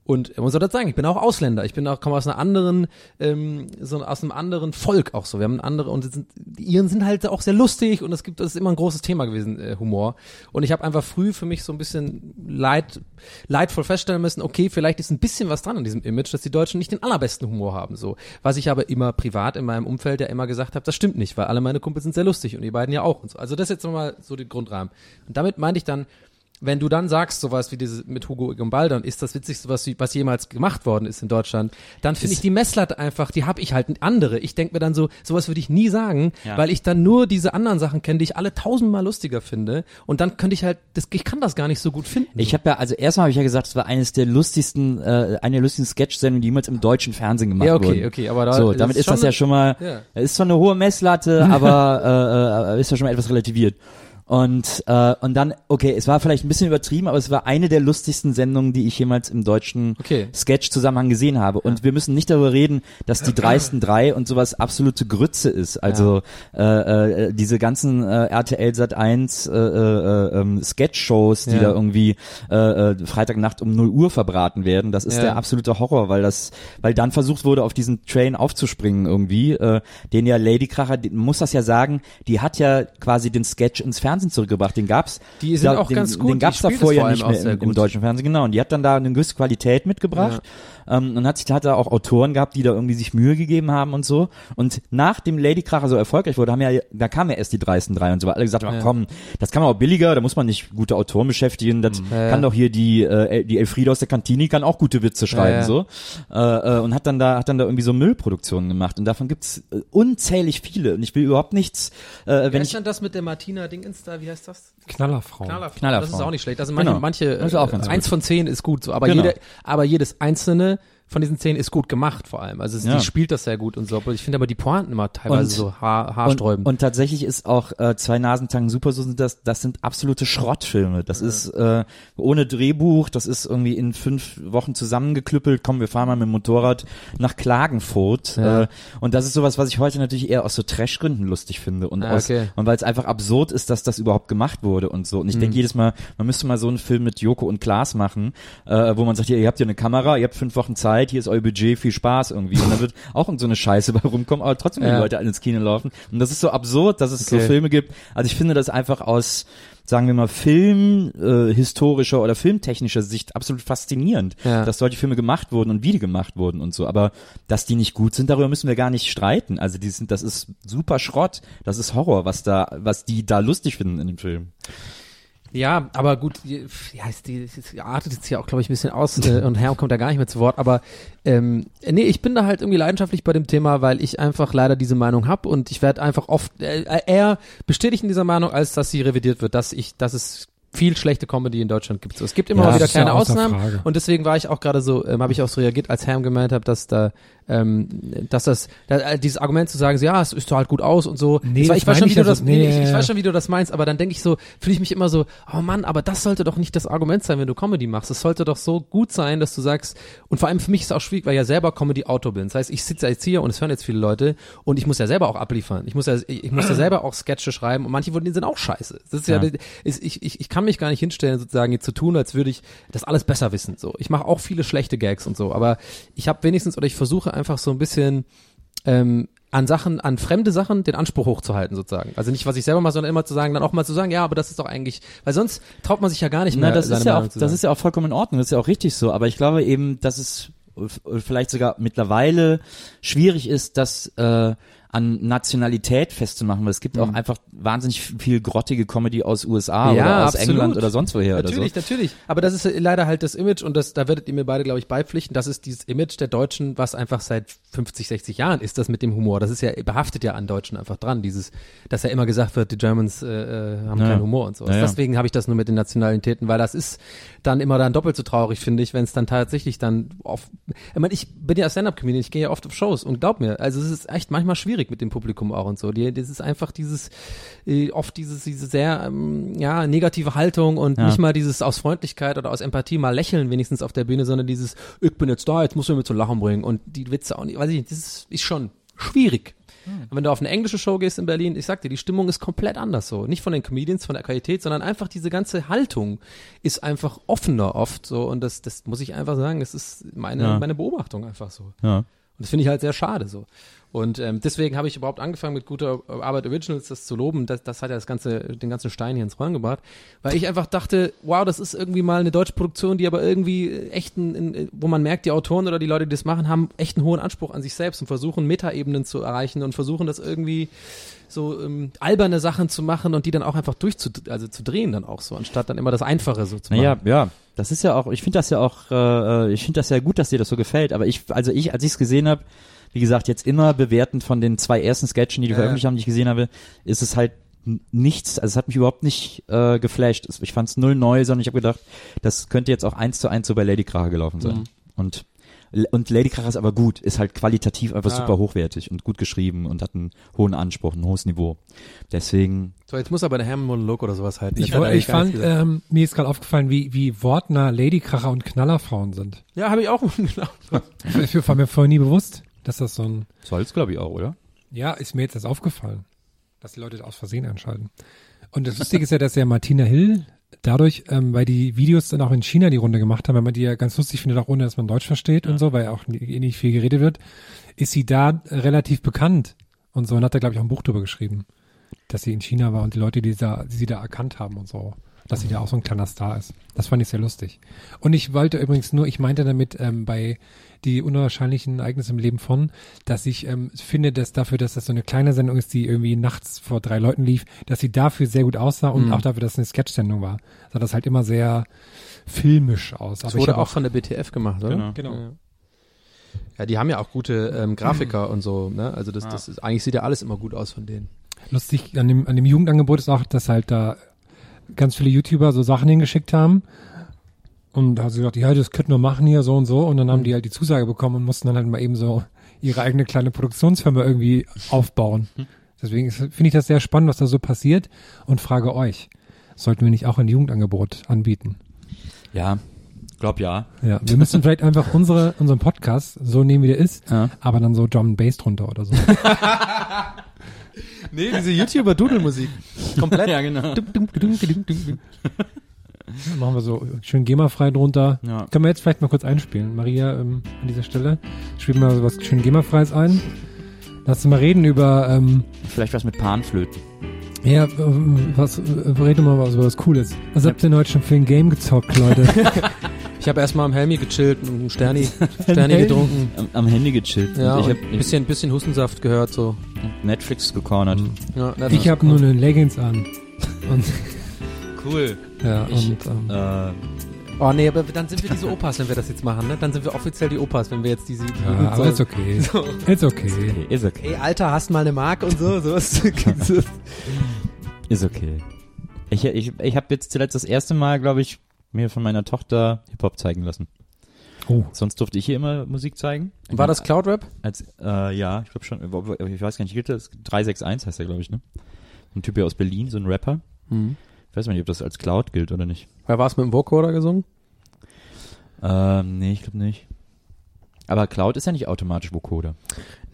Und man soll das sagen, ich bin auch Ausländer. Ich bin auch, komme aus einer anderen, ähm, so aus einem anderen Volk auch so. Wir haben andere und sind, die Iren sind halt auch sehr lustig und es gibt, das ist immer ein großes Thema gewesen, äh, Humor. Und ich habe einfach früh für mich so ein bisschen leid, leidvoll feststellen müssen, okay, vielleicht ist ein bisschen was dran an diesem Image, dass die Deutschen nicht den allerbesten Humor haben, so. Was ich aber immer privat in meinem Umfeld ja immer gesagt habe, das stimmt nicht, weil alle meine Kumpels sind sehr lustig und die beiden ja auch und so. Also das ist jetzt nochmal so die Grundrahmen. Und damit meinte ich dann, wenn du dann sagst, sowas wie diese mit Hugo Egon Balder, ist das Witzigste, was, was jemals gemacht worden ist in Deutschland, dann finde ich die Messlatte einfach, die habe ich halt andere. Ich denke mir dann so, sowas würde ich nie sagen, Ja. weil ich dann nur diese anderen Sachen kenne, die ich alle tausendmal lustiger finde. Und dann könnte ich halt, das, ich kann das gar nicht so gut finden. Ich habe ja, also erstmal habe ich ja gesagt, es war eines der lustigsten, äh, eine der lustigsten Sketch-Sendungen, die jemals im deutschen Fernsehen gemacht Ja, okay, wurden. okay, aber da so, ist damit ist schon das ja schon mal, Ja. ist zwar eine hohe Messlatte, aber äh, äh, ist ja schon mal etwas relativiert. Und äh, und dann, okay, es war vielleicht ein bisschen übertrieben, aber es war eine der lustigsten Sendungen, die ich jemals im deutschen Okay. Sketch-Zusammenhang gesehen habe. Und wir müssen nicht darüber reden, dass die dreisten drei und sowas absolute Grütze ist. Also äh, äh, diese ganzen äh, RTL Sat 1 äh, äh, ähm, Sketch-Shows, die Ja. da irgendwie äh, äh, Freitagnacht um 0 Uhr verbraten werden, das ist Ja. der absolute Horror, weil das, weil dann versucht wurde, auf diesen Train aufzuspringen irgendwie, äh, den ja Lady Kracher, die, man muss das ja sagen, die hat ja quasi den Sketch ins Fernsehen zurückgebracht. Den gab's, Die sind auch den, ganz gut, Den gab's davor vor ja nicht mehr im, im deutschen Fernsehen, genau. Und die hat dann da eine gewisse Qualität mitgebracht. Ähm, und hat sich, hat da auch Autoren gehabt, die da irgendwie sich Mühe gegeben haben und so. Und nach dem Lady Kracher so erfolgreich wurde, haben ja, da kamen ja erst die dreisten drei und so, alle gesagt haben, ach komm, das kann man auch billiger, da muss man nicht gute Autoren beschäftigen, das Ja, kann ja. doch hier die, äh, die Elfriede aus der Kantine kann auch gute Witze schreiben, ja. so. Äh, äh, und hat dann da, hat dann da irgendwie so Müllproduktionen gemacht. Und davon gibt's äh, unzählig viele. Und ich will überhaupt nichts, äh, wenn Wer ich, ist denn das mit der Martina Dingens da, wie heißt das? Knallerfrau. Knallerfrau. Knallerfrau. Das ist auch nicht schlecht. Also manche, Genau. manche Das ist auch äh, eins von zehn ist gut, so, aber Genau. jede, aber jedes einzelne von diesen zehn ist gut gemacht vor allem. Also es, Ja. die spielt das sehr gut und so. Aber ich finde aber die Pointen immer teilweise Und- so haar, und, haarsträubend. und tatsächlich ist auch äh, zwei Nasentangen super so sind das das sind absolute Schrottfilme das ist äh, ohne Drehbuch das ist irgendwie in fünf Wochen zusammengeklüppelt komm wir fahren mal mit dem Motorrad nach Klagenfurt Ja. äh, und das ist sowas was ich heute natürlich eher aus so Trashgründen lustig finde und Ah, aus okay. und weil es einfach absurd ist dass das überhaupt gemacht wurde und so und ich Mhm. denke jedes Mal man müsste mal so einen Film mit Joko und Klaas machen äh, wo man sagt hier ihr habt ja eine Kamera ihr habt fünf Wochen Zeit Zeit, hier ist euer Budget, viel Spaß irgendwie. Und dann wird auch so eine Scheiße bei rumkommen, aber trotzdem Ja. die Leute alle ins Kino laufen. Und das ist so absurd, dass es so Okay. Filme gibt. Also ich finde das einfach aus, sagen wir mal, Film, äh, oder filmtechnischer Sicht absolut faszinierend, Ja. dass solche Filme gemacht wurden und wie die gemacht wurden und so. Aber dass die nicht gut sind, darüber müssen wir gar nicht streiten. Also die sind, das ist super Schrott. Das ist Horror, was da, was die da lustig finden in dem Film. Ja, aber gut, die- ja, die, es artet jetzt hier auch, glaube ich, ein bisschen aus äh, und Herr kommt da gar nicht mehr zu Wort, aber ähm, nee, ich bin da halt irgendwie leidenschaftlich bei dem Thema, weil ich einfach leider diese Meinung habe und ich werde einfach oft äh, eher bestätigt in dieser Meinung, als dass sie revidiert wird, dass ich, dass es viel schlechte Comedy in Deutschland gibt. Es gibt immer Ja, mal wieder ja kleine außer Ausnahmen Frage. und deswegen war ich auch gerade so, ähm, habe ich auch so reagiert, als Herm gemeint hat, dass da, ähm, dass das, da, äh, dieses Argument zu sagen, so, ja, es ist halt gut aus und so. Nee, ich, war- das ich weiß schon, wie du ich also- nee, nee, ich, ja, ich ja. weiß schon, wie du das meinst, aber dann denke ich so, fühle ich mich immer so, oh Mann, aber das sollte doch nicht das Argument sein, wenn du Comedy machst. Es sollte doch so gut sein, dass du sagst, und vor allem für mich ist es auch schwierig, weil ich ja selber Comedy-Autor bin. Das heißt, ich sitze jetzt hier und es hören jetzt viele Leute und ich muss ja selber auch abliefern. Ich muss ja, ich, ich muss ja selber auch Sketche schreiben und manche von denen sind auch scheiße. Das ist ja, Ja. ist, ich, ich, ich kann mich gar nicht hinstellen, sozusagen jetzt zu tun, als würde ich das alles besser wissen. So, ich mache auch viele schlechte Gags und so, aber ich habe wenigstens oder ich versuche einfach so ein bisschen ähm, an Sachen, an fremde Sachen den Anspruch hochzuhalten sozusagen. Also nicht, was ich selber mache, sondern immer zu sagen, dann auch mal zu sagen, ja, aber das ist doch eigentlich, weil sonst traut man sich ja gar nicht mehr. Na, das ist ja Meinung auch, das ist ja auch vollkommen in Ordnung, das ist ja auch richtig so. Aber ich glaube eben, dass es vielleicht sogar mittlerweile schwierig ist, das äh, an Nationalität festzumachen, weil es gibt auch einfach wahnsinnig viel grottige Comedy aus USA Mhm. Ja, oder aus absolut. England oder sonst woher Natürlich, oder so. natürlich. Aber das ist äh, leider halt das Image und das, da werdet ihr mir beide, glaube ich, beipflichten. Das ist dieses Image der Deutschen, was einfach seit 50, 60 Jahren ist das mit dem Humor. Das ist ja behaftet ja an Deutschen einfach dran. Dieses, dass ja immer gesagt wird, die Germans äh, äh, haben Ja. keinen Humor und sowas. Ja, ja. Deswegen habe ich das nur mit den Nationalitäten, weil das ist dann immer dann doppelt so traurig, finde ich, wenn es dann tatsächlich dann auf. Ich meine, ich bin ja Stand-up-Comedian, ich gehe ja oft auf Shows und glaub mir, also es ist echt manchmal schwierig mit dem Publikum auch und so. Die, das ist einfach dieses, äh, oft dieses, diese sehr, ähm, ja, negative Haltung und Ja. nicht mal dieses aus Freundlichkeit oder aus Empathie mal lächeln wenigstens auf der Bühne, sondern dieses, ich bin jetzt da, jetzt muss mir mit zu lachen bringen und die Witze auch nicht, weiß ich nicht, das ist, ist schon schwierig. Und Wenn du auf eine englische Show gehst in Berlin, ich sag dir, die Stimmung ist komplett anders so. Nicht von den Comedians, von der Qualität, sondern einfach diese ganze Haltung ist einfach offener oft so. Und das, das muss ich einfach sagen, das ist meine, Ja. meine Beobachtung einfach so. Ja. Und das finde ich halt sehr schade so. Und ähm, deswegen habe ich überhaupt angefangen mit guter Arbeit Originals das zu loben. Das, das hat ja das ganze, den ganzen Stein hier ins Rollen gebracht. Weil ich einfach dachte, wow, das ist irgendwie mal eine deutsche Produktion, die aber irgendwie echt, ein, ein, wo man merkt, die Autoren oder die Leute, die das machen, haben echt einen hohen Anspruch an sich selbst und versuchen Metaebenen zu erreichen und versuchen das irgendwie so ähm, alberne Sachen zu machen und die dann auch einfach durchzu, also zu drehen dann auch so, anstatt dann immer das Einfache so zu machen. Naja, ja, das ist ja auch, ich finde das ja auch, äh, ich finde das ja gut, dass dir das so gefällt, aber ich, also ich, als ich es gesehen habe, wie gesagt, jetzt immer bewertend von den zwei ersten Sketchen, die die Ja. veröffentlicht haben, die ich gesehen habe, ist es halt nichts, also es hat mich überhaupt nicht äh, geflasht. Ich fand es null neu, sondern ich habe gedacht, das könnte jetzt auch eins zu eins so bei Lady Kracher gelaufen sein. Mhm. Und und Lady Kracher ist aber gut, ist halt qualitativ einfach Ah. super hochwertig und gut geschrieben und hat einen hohen Anspruch, ein hohes Niveau. Deswegen, So, jetzt muss aber der Hermann-Monolog oder sowas halten. Ich, Das ich fand, ähm, mir ist gerade aufgefallen, wie, wie Wortnah Ladykracher und Knallerfrauen sind. ja, habe ich auch gedacht. Dafür war mir vorher nie bewusst, dass das so ein, soll's glaube ich auch, oder? ja, ist mir jetzt erst aufgefallen, dass die Leute das aus Versehen anschalten. Und das Lustige ist ja, dass ja Martina Hill dadurch, ähm, weil die Videos dann auch in China die Runde gemacht haben, wenn man die ja ganz lustig findet, auch ohne dass man Deutsch versteht und so, weil ja auch nie- eh nicht viel geredet wird, ist sie da relativ bekannt und so und hat da glaube ich auch ein Buch drüber geschrieben, dass sie in China war und die Leute, die, da, die sie da erkannt haben und so, dass sie da auch so ein kleiner Star ist. Das fand ich sehr lustig. Und ich wollte übrigens nur, ich meinte damit ähm, bei die unwahrscheinlichen Ereignisse im Leben von, dass ich ähm, finde, dass dafür, dass das so eine kleine Sendung ist, die irgendwie nachts vor drei Leuten lief, dass sie dafür sehr gut aussah und Mhm. auch dafür, dass es eine Sketch-Sendung war, sah das halt immer sehr filmisch aus. Das wurde hab auch von der BTF gemacht, oder? Genau. Genau. Ja. Ja, die haben ja auch gute ähm, Grafiker und so, ne? Also das, das ist, eigentlich sieht ja alles immer gut aus von denen. Lustig an dem, an dem Jugendangebot ist auch, dass halt da ganz viele YouTuber so Sachen hingeschickt haben. Und da haben sie gesagt, ja, das könnten wir machen hier so und so. Und dann haben die halt die Zusage bekommen und mussten dann halt mal eben so ihre eigene kleine Produktionsfirma irgendwie aufbauen. Deswegen ist- finde ich das sehr spannend, was da so passiert und frage euch, sollten wir nicht auch ein Jugendangebot anbieten? Ja, glaub ja. Ja, wir müssen vielleicht einfach unsere, unseren Podcast so nehmen, wie der ist, Ja. aber dann so Drum and Bass drunter oder so. Nee, diese YouTuber-Dudelmusik. Komplett. Ja, genau. Machen wir so schön GEMA-frei drunter. Ja. Können wir jetzt vielleicht mal kurz einspielen. Maria, ähm, an dieser Stelle, spiel mal so was schön GEMA-freies ein. Lass uns mal reden über, ähm, Vielleicht was mit Panflöten. ja, ähm, was, äh, reden wir mal was über was Cooles. Was habt ihr denn heute schon für ein Game gezockt, Leute? Ich habe erstmal am Helmi gechillt und einen Sterni, Sterni Helmi? getrunken. Am, am Handy gechillt. Ja, Und ich habe ein bisschen, bisschen Hustensaft gehört, so. Netflix gecornert. Ja, na, ich habe nur eine Leggings an. Und, Cool. Ja, Ich- und, ähm, Äh, Oh nee, aber dann sind wir diese Opas, wenn wir das jetzt machen, ne? Dann sind wir offiziell die Opas, wenn wir jetzt diese... ja, aber ist okay. So. Ist okay. ist okay. Ey, Alter, hast mal eine Mark und so, sowas. Ist okay. Ich, ich, ich habe jetzt zuletzt das erste Mal, glaube ich, mir von meiner Tochter Hip-Hop zeigen lassen. Oh. Sonst durfte ich hier immer Musik zeigen. War das Cloud-Rap? Als, äh, ja, ich glaube schon. Ich weiß gar nicht, gilt das? 361 heißt er, glaube ich, ne? Ein Typ hier aus Berlin, so ein Rapper. Mhm. Ich weiß nicht, ob das als Cloud gilt oder nicht. Wer war es mit dem Vocoder gesungen? Ähm, nee, ich glaube nicht. Aber Cloud ist ja nicht automatisch Vocoder.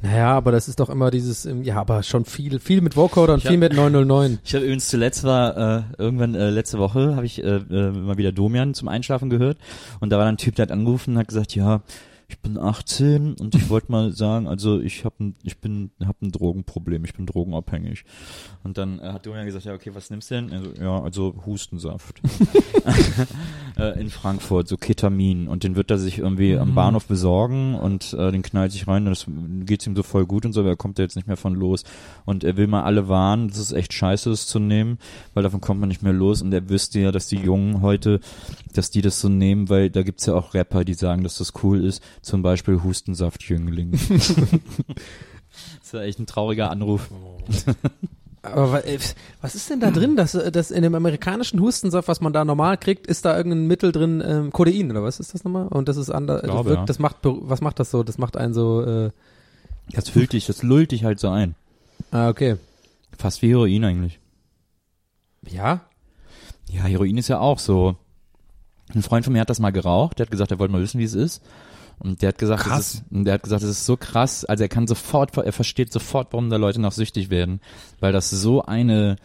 Naja, aber das ist doch immer dieses, ähm, ja, aber schon viel, viel mit Vocoder und Ich viel hab- mit 909. Ich habe übrigens zuletzt war, äh, irgendwann äh, letzte Woche, habe ich äh, äh, mal wieder Domian zum Einschlafen gehört. Und da war dann ein Typ, der hat angerufen und hat gesagt, ja, ich bin 18 und ich wollte mal sagen, also ich habe ein, ich bin, hab ein Drogenproblem, ich bin drogenabhängig. Und dann äh, hat Domian gesagt, ja, okay, was nimmst du denn? Also, ja, also Hustensaft. äh, in Frankfurt, so Ketamin. Und den wird er sich irgendwie am Bahnhof besorgen und äh, den knallt sich rein und das geht ihm so voll gut und so, aber er kommt da jetzt nicht mehr von los. Und er will mal alle warnen, dass es echt scheiße ist zu nehmen, weil davon kommt man nicht mehr los. Und er wüsste ja, dass die Jungen heute, dass die das so nehmen, weil da gibt's ja auch Rapper, die sagen, dass das cool ist. Zum Beispiel Hustensaftjüngling. das ist ja echt ein trauriger Anruf. Aber wa- äh, was ist denn da drin? dass das in dem amerikanischen Hustensaft, was man da normal kriegt, ist da irgendein Mittel drin, ähm, Codein oder was ist das nochmal? Und das ist anders. Das, ja. das macht, was macht das so? Das macht einen so. Äh, Das füllt dich, das lullt dich halt so ein. ah, okay. Fast wie Heroin eigentlich. Ja. Ja, Heroin ist ja auch so. Ein Freund von mir hat das mal geraucht, der hat gesagt, er wollte mal wissen, wie es ist. Und der hat gesagt, Krass. Es ist, der hat gesagt, es ist so krass, also er kann sofort, er versteht sofort, warum da Leute noch süchtig werden, weil das so eine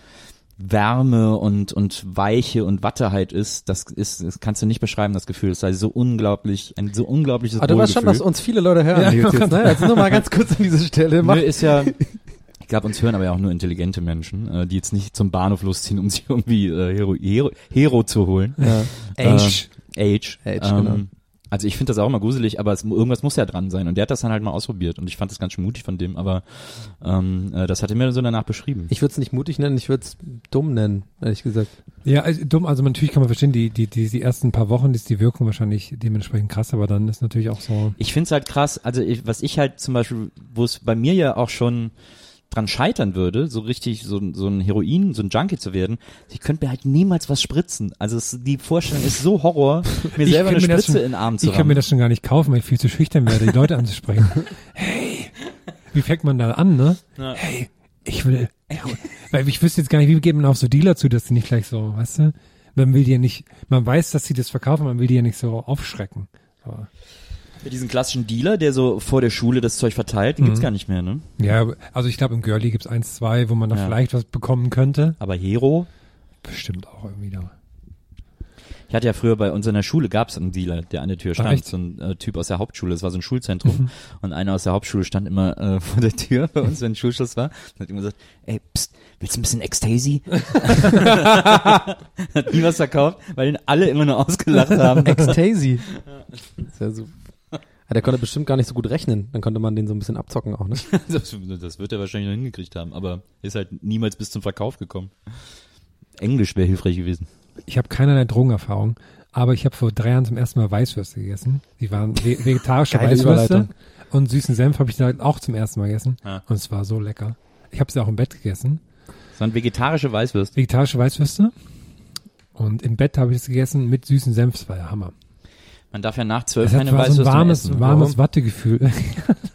Wärme und, und Weiche und Watteheit ist, das ist, das kannst du nicht beschreiben, das Gefühl, es sei so unglaublich, ein so unglaubliches Aber du weißt schon, dass uns viele Leute hören. Ja, jetzt, ne? Also nur mal ganz kurz an diese Stelle. Mach, Nö, ist ja, ich glaube, uns hören aber ja auch nur intelligente Menschen, äh, die jetzt nicht zum Bahnhof losziehen, um sich irgendwie äh, Hero, Hero, Hero zu holen. ja. Age. Age. Age, ähm, genau. Also ich finde das auch immer gruselig, aber es, irgendwas muss ja dran sein. Und der hat das dann halt mal ausprobiert. Und ich fand das ganz schön mutig von dem, aber ähm, äh, das hat er mir so danach beschrieben. Ich würde es nicht mutig nennen, ich würde es dumm nennen, ehrlich gesagt. Ja, also dumm, also man- natürlich kann man verstehen, die, die, die, die ersten paar Wochen ist die Wirkung wahrscheinlich dementsprechend krass, aber dann ist natürlich auch so. Ich finde es halt krass, also ich, was ich halt zum Beispiel, wo es bei mir ja auch schon dran scheitern würde, so richtig so, ein- so ein Heroin, so ein Junkie zu werden, ich könnte mir halt niemals was spritzen. Also es, die Vorstellung ist so Horror, mir Ich selber eine mir das Spritze schon- in den Arm zu Ich kann mir rammen. das schon gar nicht kaufen, weil ich viel zu schüchtern werde, die Leute anzusprechen. Hey, wie fängt man da an, ne? Ja. Hey, ich will, weil ich wüsste jetzt gar nicht, wie geht man auf so Dealer zu, dass die nicht gleich so, weißt du? Man will die ja nicht, man weiß, dass sie das verkaufen, man will die ja nicht so aufschrecken. Aber, diesen klassischen Dealer, der so vor der Schule das Zeug verteilt, den gibt's gar nicht mehr, ne? ja, also ich glaube im Girlie gibt's eins, zwei, wo man da Ja. vielleicht was bekommen könnte. Aber Hero, Bestimmt auch irgendwie da. Ich hatte ja früher bei uns in der Schule gab's einen Dealer, der an der Tür stand, echt? so ein äh, Typ aus der Hauptschule, das war so ein Schulzentrum und einer aus der Hauptschule stand immer äh, vor der Tür bei uns, wenn Schulschluss war und hat immer gesagt, ey, pst, willst du ein bisschen Ecstasy? hat nie was verkauft, weil ihn alle immer nur ausgelacht haben. Ecstasy. Ist ja so. Ja, der konnte bestimmt gar nicht so gut rechnen. Dann konnte man den so ein bisschen abzocken auch, ne? das, das wird er wahrscheinlich noch hingekriegt haben, aber ist halt niemals bis zum Verkauf gekommen. Englisch wäre hilfreich gewesen. Ich habe keinerlei Drogenerfahrung, aber ich habe vor drei Jahren zum ersten Mal Weißwürste gegessen. Die waren ve vegetarische Weißwürste und süßen Senf habe ich da auch zum ersten Mal gegessen Ah. und es war so lecker. Ich habe sie auch im Bett gegessen. Das waren vegetarische Weißwürste. Vegetarische Weißwürste und im Bett habe ich es gegessen mit süßen Senf. Das war ja Hammer. Man darf ja nach zwölf keine war so ein warmes, essen. warmes? Wattegefühl.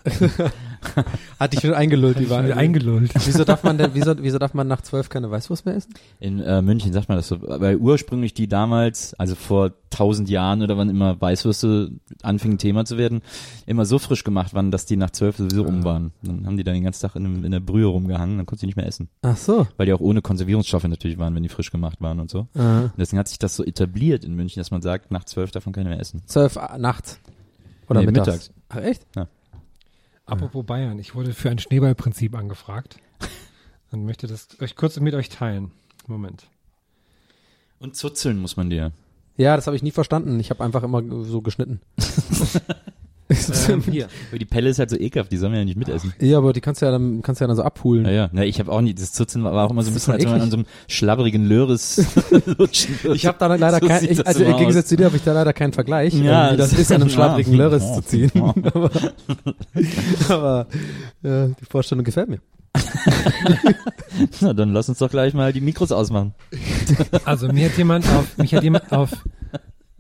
Hat dich schon eingelullt, die War war eingelullt. Wieso darf man denn, wieso, wieso darf man nach zwölf keine Weißwurst mehr essen? In äh, München sagt man das so, weil ursprünglich die damals, also vor tausend Jahren oder wann immer Weißwürste anfingen Thema zu werden, immer so frisch gemacht waren, dass die nach zwölf sowieso um waren. Dann haben die dann den ganzen Tag in, einem- in der Brühe rumgehangen, dann konntest du nicht mehr essen. Ach so. Weil die auch ohne Konservierungsstoffe natürlich waren, wenn die frisch gemacht waren und so. Äh, Und deswegen hat sich das so etabliert in München, dass man sagt, nach zwölf darf man keine mehr essen. zwölf äh, nachts. Oder Nee, mittags. mittags. Ach echt? Apropos Bayern, ich wurde für ein Schneeballprinzip angefragt und möchte das euch kurz mit euch teilen. Moment. Und zuzeln muss man dir. Ja, das habe ich nie verstanden. Ich habe einfach immer so geschnitten. Ähm, hier. Aber die Pelle ist halt so ekelhaft, die sollen wir ja nicht mitessen. Ja, aber die kannst du ja dann, kannst du ja dann so abholen. Naja, na, ich habe auch nie, das Zuzeln war auch immer so ein bisschen, als wenn man an so einem schlabberigen Löres lutschen würde. Ich habe da leider So kein, ich, also im Gegensatz zu dir habe ich da leider keinen Vergleich, Ja, wie das das ist, an einem schlabbrigen ja. Lörres zu ziehen. aber aber ja, die Vorstellung gefällt mir. Na, dann lass uns doch gleich mal die Mikros ausmachen. Also mir hat jemand auf, mich hat jemand auf,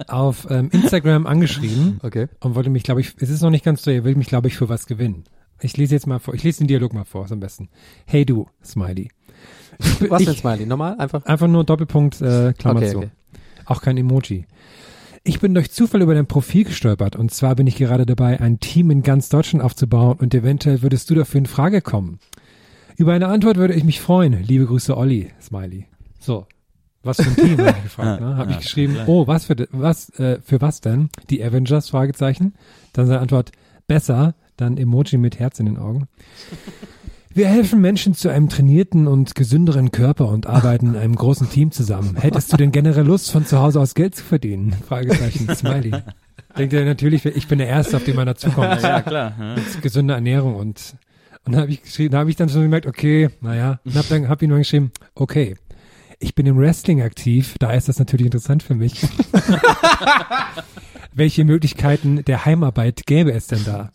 auf ähm, Instagram angeschrieben Okay. und wollte mich, glaube ich, es ist noch nicht ganz so, er will mich, glaube ich, für was gewinnen. Ich lese jetzt mal vor, ich lese den Dialog mal vor, ist am besten. Hey du, Smiley. Was ich, denn Smiley? Normal? Einfach? Einfach nur Doppelpunkt, äh, Klammer Okay, zu. okay. Auch kein Emoji. Ich bin durch Zufall über dein Profil gestolpert und zwar bin ich gerade dabei, ein Team in ganz Deutschland aufzubauen und eventuell würdest du dafür in Frage kommen. Über eine Antwort würde ich mich freuen. Liebe Grüße, Olli, Smiley. So. Was für ein Team, habe ich gefragt, ne? Habe ich geschrieben, oh, was für, was, äh, für was denn? Die Avengers, Fragezeichen. Dann seine Antwort, besser, dann Emoji mit Herz in den Augen. Wir helfen Menschen zu einem trainierten und gesünderen Körper und arbeiten in einem großen Team zusammen. Hättest du denn generell Lust, von zu Hause aus Geld zu verdienen? Fragezeichen, Smiley. Denkt er natürlich, ich bin der Erste, auf den man dazukommt. Ja, klar. Ja. Gesunde Ernährung und und dann habe ich geschrieben, da habe ich dann schon gemerkt, okay, naja, und habe dann hab ihm nur geschrieben, okay, ich bin im Wrestling aktiv, da ist das natürlich interessant für mich. Welche Möglichkeiten der Heimarbeit gäbe es denn da?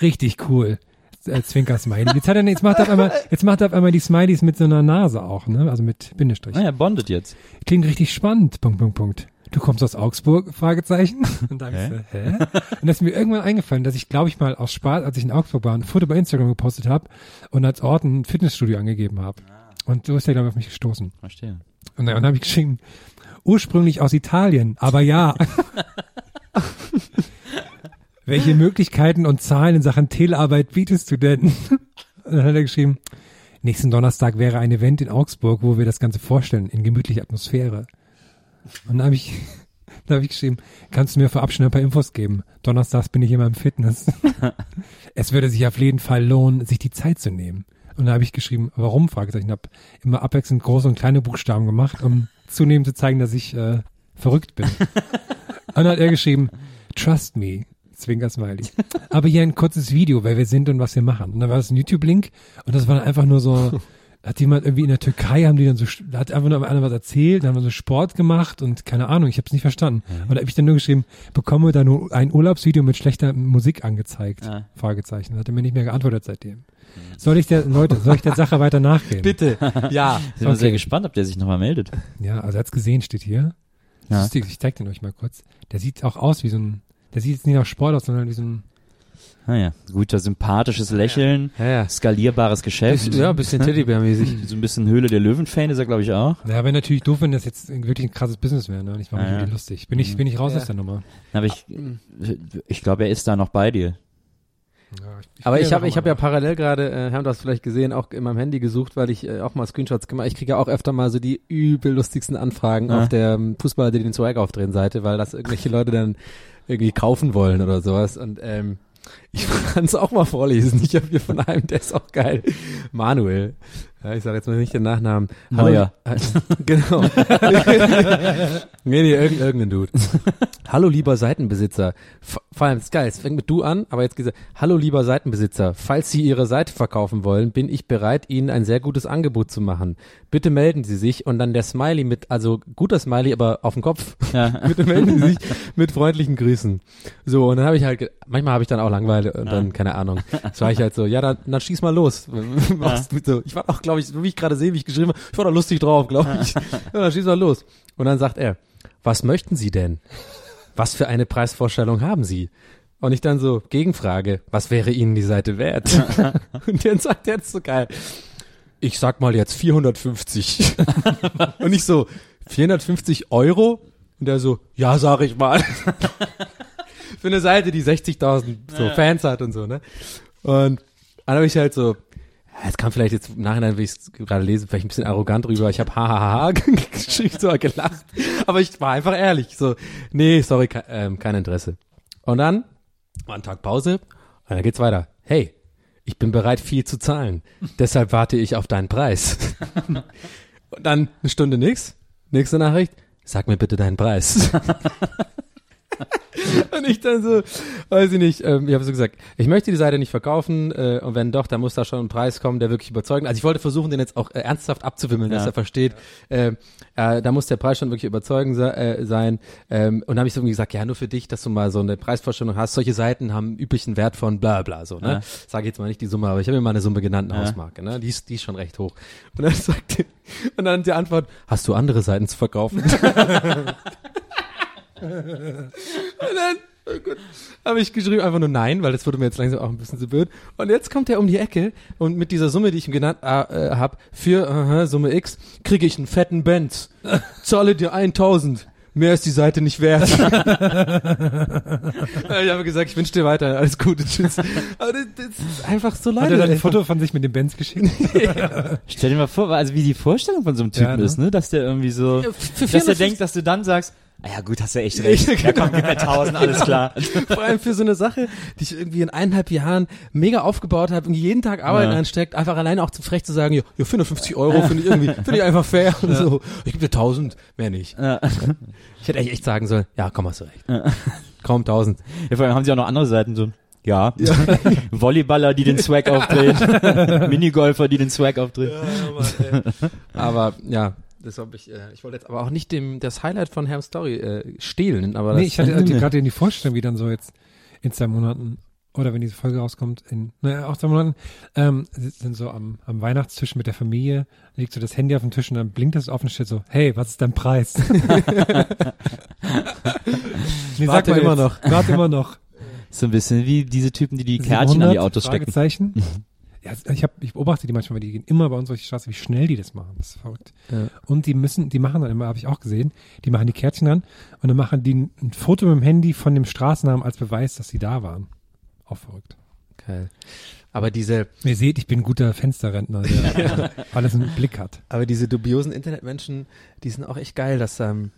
Richtig cool. Äh, Zwinker Smiley. Jetzt hat er, jetzt macht er auf einmal, jetzt macht er auf einmal die Smileys mit so einer Nase auch, ne? Also mit Bindestrich. Naja, bondet jetzt. Klingt richtig spannend. Punkt, Punkt, Punkt. Du kommst aus Augsburg? Fragezeichen. Und da hab ich Hä? so, hä? Und das ist mir irgendwann eingefallen, dass ich, glaube ich, mal aus Spaß, als ich in Augsburg war, ein Foto bei Instagram gepostet habe und als Ort ein Fitnessstudio angegeben habe. Und so ist er, glaube ich, auf mich gestoßen. Verstehe. Und dann habe ich geschrieben, ursprünglich aus Italien, aber ja. Welche Möglichkeiten und Zahlen in Sachen Telearbeit bietest du denn? Und dann hat er geschrieben, nächsten Donnerstag wäre ein Event in Augsburg, wo wir das Ganze vorstellen, in gemütlicher Atmosphäre. Und dann habe ich, da habe ich geschrieben, kannst du mir vorab schnell ein paar Infos geben? Donnerstags bin ich immer im Fitness. es würde sich auf jeden Fall lohnen, sich die Zeit zu nehmen. Und da habe ich geschrieben, warum? Fragezeichen. Habe immer abwechselnd große und kleine Buchstaben gemacht, um zunehmend zu zeigen, dass ich äh, verrückt bin. und dann hat er geschrieben, trust me. Zwinker Smiley. Aber hier ein kurzes Video, wer wir sind und was wir machen. Und dann war das ein YouTube-Link und das war dann einfach nur so, hat jemand irgendwie in der Türkei, haben die dann so, hat einfach nur einer was erzählt, dann haben wir so Sport gemacht und keine Ahnung, ich habe es nicht verstanden. Und da habe ich dann nur geschrieben, bekomme da nur ein Urlaubsvideo mit schlechter Musik angezeigt? Ja. Fragezeichen. Hat er mir nicht mehr geantwortet seitdem. Soll ich der, Leute, soll ich der Sache weiter nachgehen? Bitte. Ja. Sind wir Okay. sehr gespannt, ob der sich nochmal meldet. Ja, also er hat's gesehen, steht hier. Ja. Lustig, ich zeig den euch mal kurz. Der sieht auch aus wie so ein, der sieht jetzt nicht nach Sport aus, sondern wie so ein, Naja, guter, sympathisches Lächeln, Ja, ja. skalierbares Geschäft. Bisschen, ja, ein bisschen Teddybär-mäßig. So ein bisschen Höhle der Löwen-Fan ist er, glaube ich, auch. ja, wäre natürlich doof, wenn das jetzt wirklich ein krasses Business wäre, ne? Und ich war nicht ja. irgendwie lustig. Bin ich, bin ich raus Ja. aus der Nummer. Aber ich, ich glaube, er ist da noch bei dir. Ja, Aber ich habe ich hab ja parallel gerade, äh, haben das vielleicht gesehen, auch in meinem Handy gesucht, weil ich äh, auch mal Screenshots gemacht Ich kriege ja auch öfter mal so die übel lustigsten Anfragen Ja. auf der ähm, Fußballer, die den Swag aufdrehen Seite, weil das irgendwelche Leute dann irgendwie kaufen wollen oder sowas. Und ähm, ich kann es auch mal vorlesen. Ich habe hier von einem, der ist auch geil. Manuel. Ja, ich sage jetzt mal nicht den Nachnamen. Neuer. Äh, genau. nee, nee, irgendein, irgendein Dude. Hallo lieber Seitenbesitzer. Vor allem, ist geil, es fängt mit du an, aber jetzt gesagt, hallo lieber Seitenbesitzer, falls Sie Ihre Seite verkaufen wollen, bin ich bereit, Ihnen ein sehr gutes Angebot zu machen. Bitte melden Sie sich und dann der Smiley mit, also guter Smiley, aber auf dem Kopf. Ja. Bitte melden Sie sich mit freundlichen Grüßen. So, und dann habe ich halt, manchmal habe ich dann auch Langeweile und dann, keine Ahnung. Das war ich halt so, ja, dann, dann schieß mal los. So, ich war auch, glaube ich, so wie ich gerade sehe, wie ich geschrieben habe, ich war da lustig drauf, glaube ich. Ja, dann schieß mal los. Und dann sagt er, was möchten Sie denn? Was für eine Preisvorstellung haben Sie? Und ich dann so, Gegenfrage, was wäre Ihnen die Seite wert? und dann sagt er jetzt so geil, ich sag mal jetzt 450. und ich so, 450 Euro? Und er so, ja, sag ich mal. Für eine Seite, die 60.000 so Fans hat und so, ne? Und dann habe ich halt so, ja, es kam vielleicht jetzt im Nachhinein, wie ich es gerade lese, vielleicht ein bisschen arrogant rüber. Ich habe hahaha geschrieben, so gelacht. Aber ich war einfach ehrlich. So, nee, sorry, ke ähm, kein Interesse. Und dann war ein Tag Pause und dann geht's weiter. Hey, ich bin bereit, viel zu zahlen. Deshalb warte ich auf deinen Preis. und dann eine Stunde nix. Nächste Nachricht. Sag mir bitte deinen Preis. Und ich dann so, weiß ich nicht, ähm, ich habe so gesagt, ich möchte die Seite nicht verkaufen äh, und wenn doch, dann muss da schon ein Preis kommen, der wirklich überzeugend. Also ich wollte versuchen, den jetzt auch äh, ernsthaft abzuwimmeln, dass Ja. er versteht, äh, äh, da muss der Preis schon wirklich überzeugend äh, sein. Ähm, und dann habe ich so irgendwie gesagt, ja, nur für dich, dass du mal so eine Preisvorstellung hast. Solche Seiten haben üblichen Wert von bla bla so. Ne? Ja. Sage jetzt mal nicht die Summe, aber ich habe mir mal eine Summe genannt, eine Ja. Hausmarke. Ne? Die, ist, die ist schon recht hoch. Und dann sagte, und dann die Antwort, hast du andere Seiten zu verkaufen? Und dann oh gut, habe ich geschrieben einfach nur nein, weil das wurde mir jetzt langsam auch ein bisschen zu blöd. Und jetzt kommt er um die Ecke und mit dieser Summe, die ich ihm genannt äh, äh, habe, für aha, Summe X, kriege ich einen fetten Benz. Zahle dir 1000. Mehr ist die Seite nicht wert. ich habe gesagt, ich wünsche dir weiter alles Gute, tschüss. Aber das, das ist einfach so Hat leid. er dann ein Foto von sich mit dem Benz geschickt? Stell dir mal vor, also wie die Vorstellung von so einem Typen Ja, ne? ist, ne? Dass der irgendwie so, für dass 450 denkt, dass du dann sagst, ah ja gut, hast du echt recht. Ja komm, gib mir 1000, alles klar. Vor allem für so eine Sache, die ich irgendwie in eineinhalb Jahren mega aufgebaut habe und jeden Tag Arbeit Ja. reinsteckt, einfach alleine auch zu frech zu sagen, ja, ja 450 Euro finde ich irgendwie, finde ich einfach fair und so. Ich gebe dir 1000, mehr nicht. Ja. Ich hätte eigentlich echt sagen sollen, ja, komm, hast du recht. Kaum 1000. Ja, vor allem haben sie auch noch andere Seiten so. Ja. Volleyballer, die den Swag aufdrehen. Minigolfer, die den Swag aufdrehen. Aber ja, das hab ich, äh, ich wollte jetzt aber auch nicht dem, das Highlight von Herrn Story äh, stehlen, aber nee, das, ich hatte hatte gerade in die Vorstellung, wie dann so jetzt in zwei Monaten oder wenn diese Folge rauskommt, in naja, auch zwei Monaten, ähm, sind so am, am Weihnachtstisch mit der Familie, liegt so das Handy auf dem Tisch und dann blinkt das auf und steht so, hey, was ist dein Preis? nee, Warte mal immer jetzt. noch. Warte immer noch. So ein bisschen wie diese Typen, die die Kärtchen an die 700? Autos stecken. Fragezeichen. Ja, ich, hab, ich beobachte die manchmal, weil die gehen immer bei uns durch die Straße, wie schnell die das machen. Das ist verrückt. Ja. Und die müssen, die machen dann immer, habe ich auch gesehen, die machen die Kärtchen an und dann machen die ein, ein Foto mit dem Handy von dem Straßennamen als Beweis, dass sie da waren. Auch verrückt. geil. Aber diese, Ihr seht, ich bin ein guter Fensterrentner, der alles im Blick hat. Aber diese dubiosen Internetmenschen, die sind auch echt geil, dass ähm,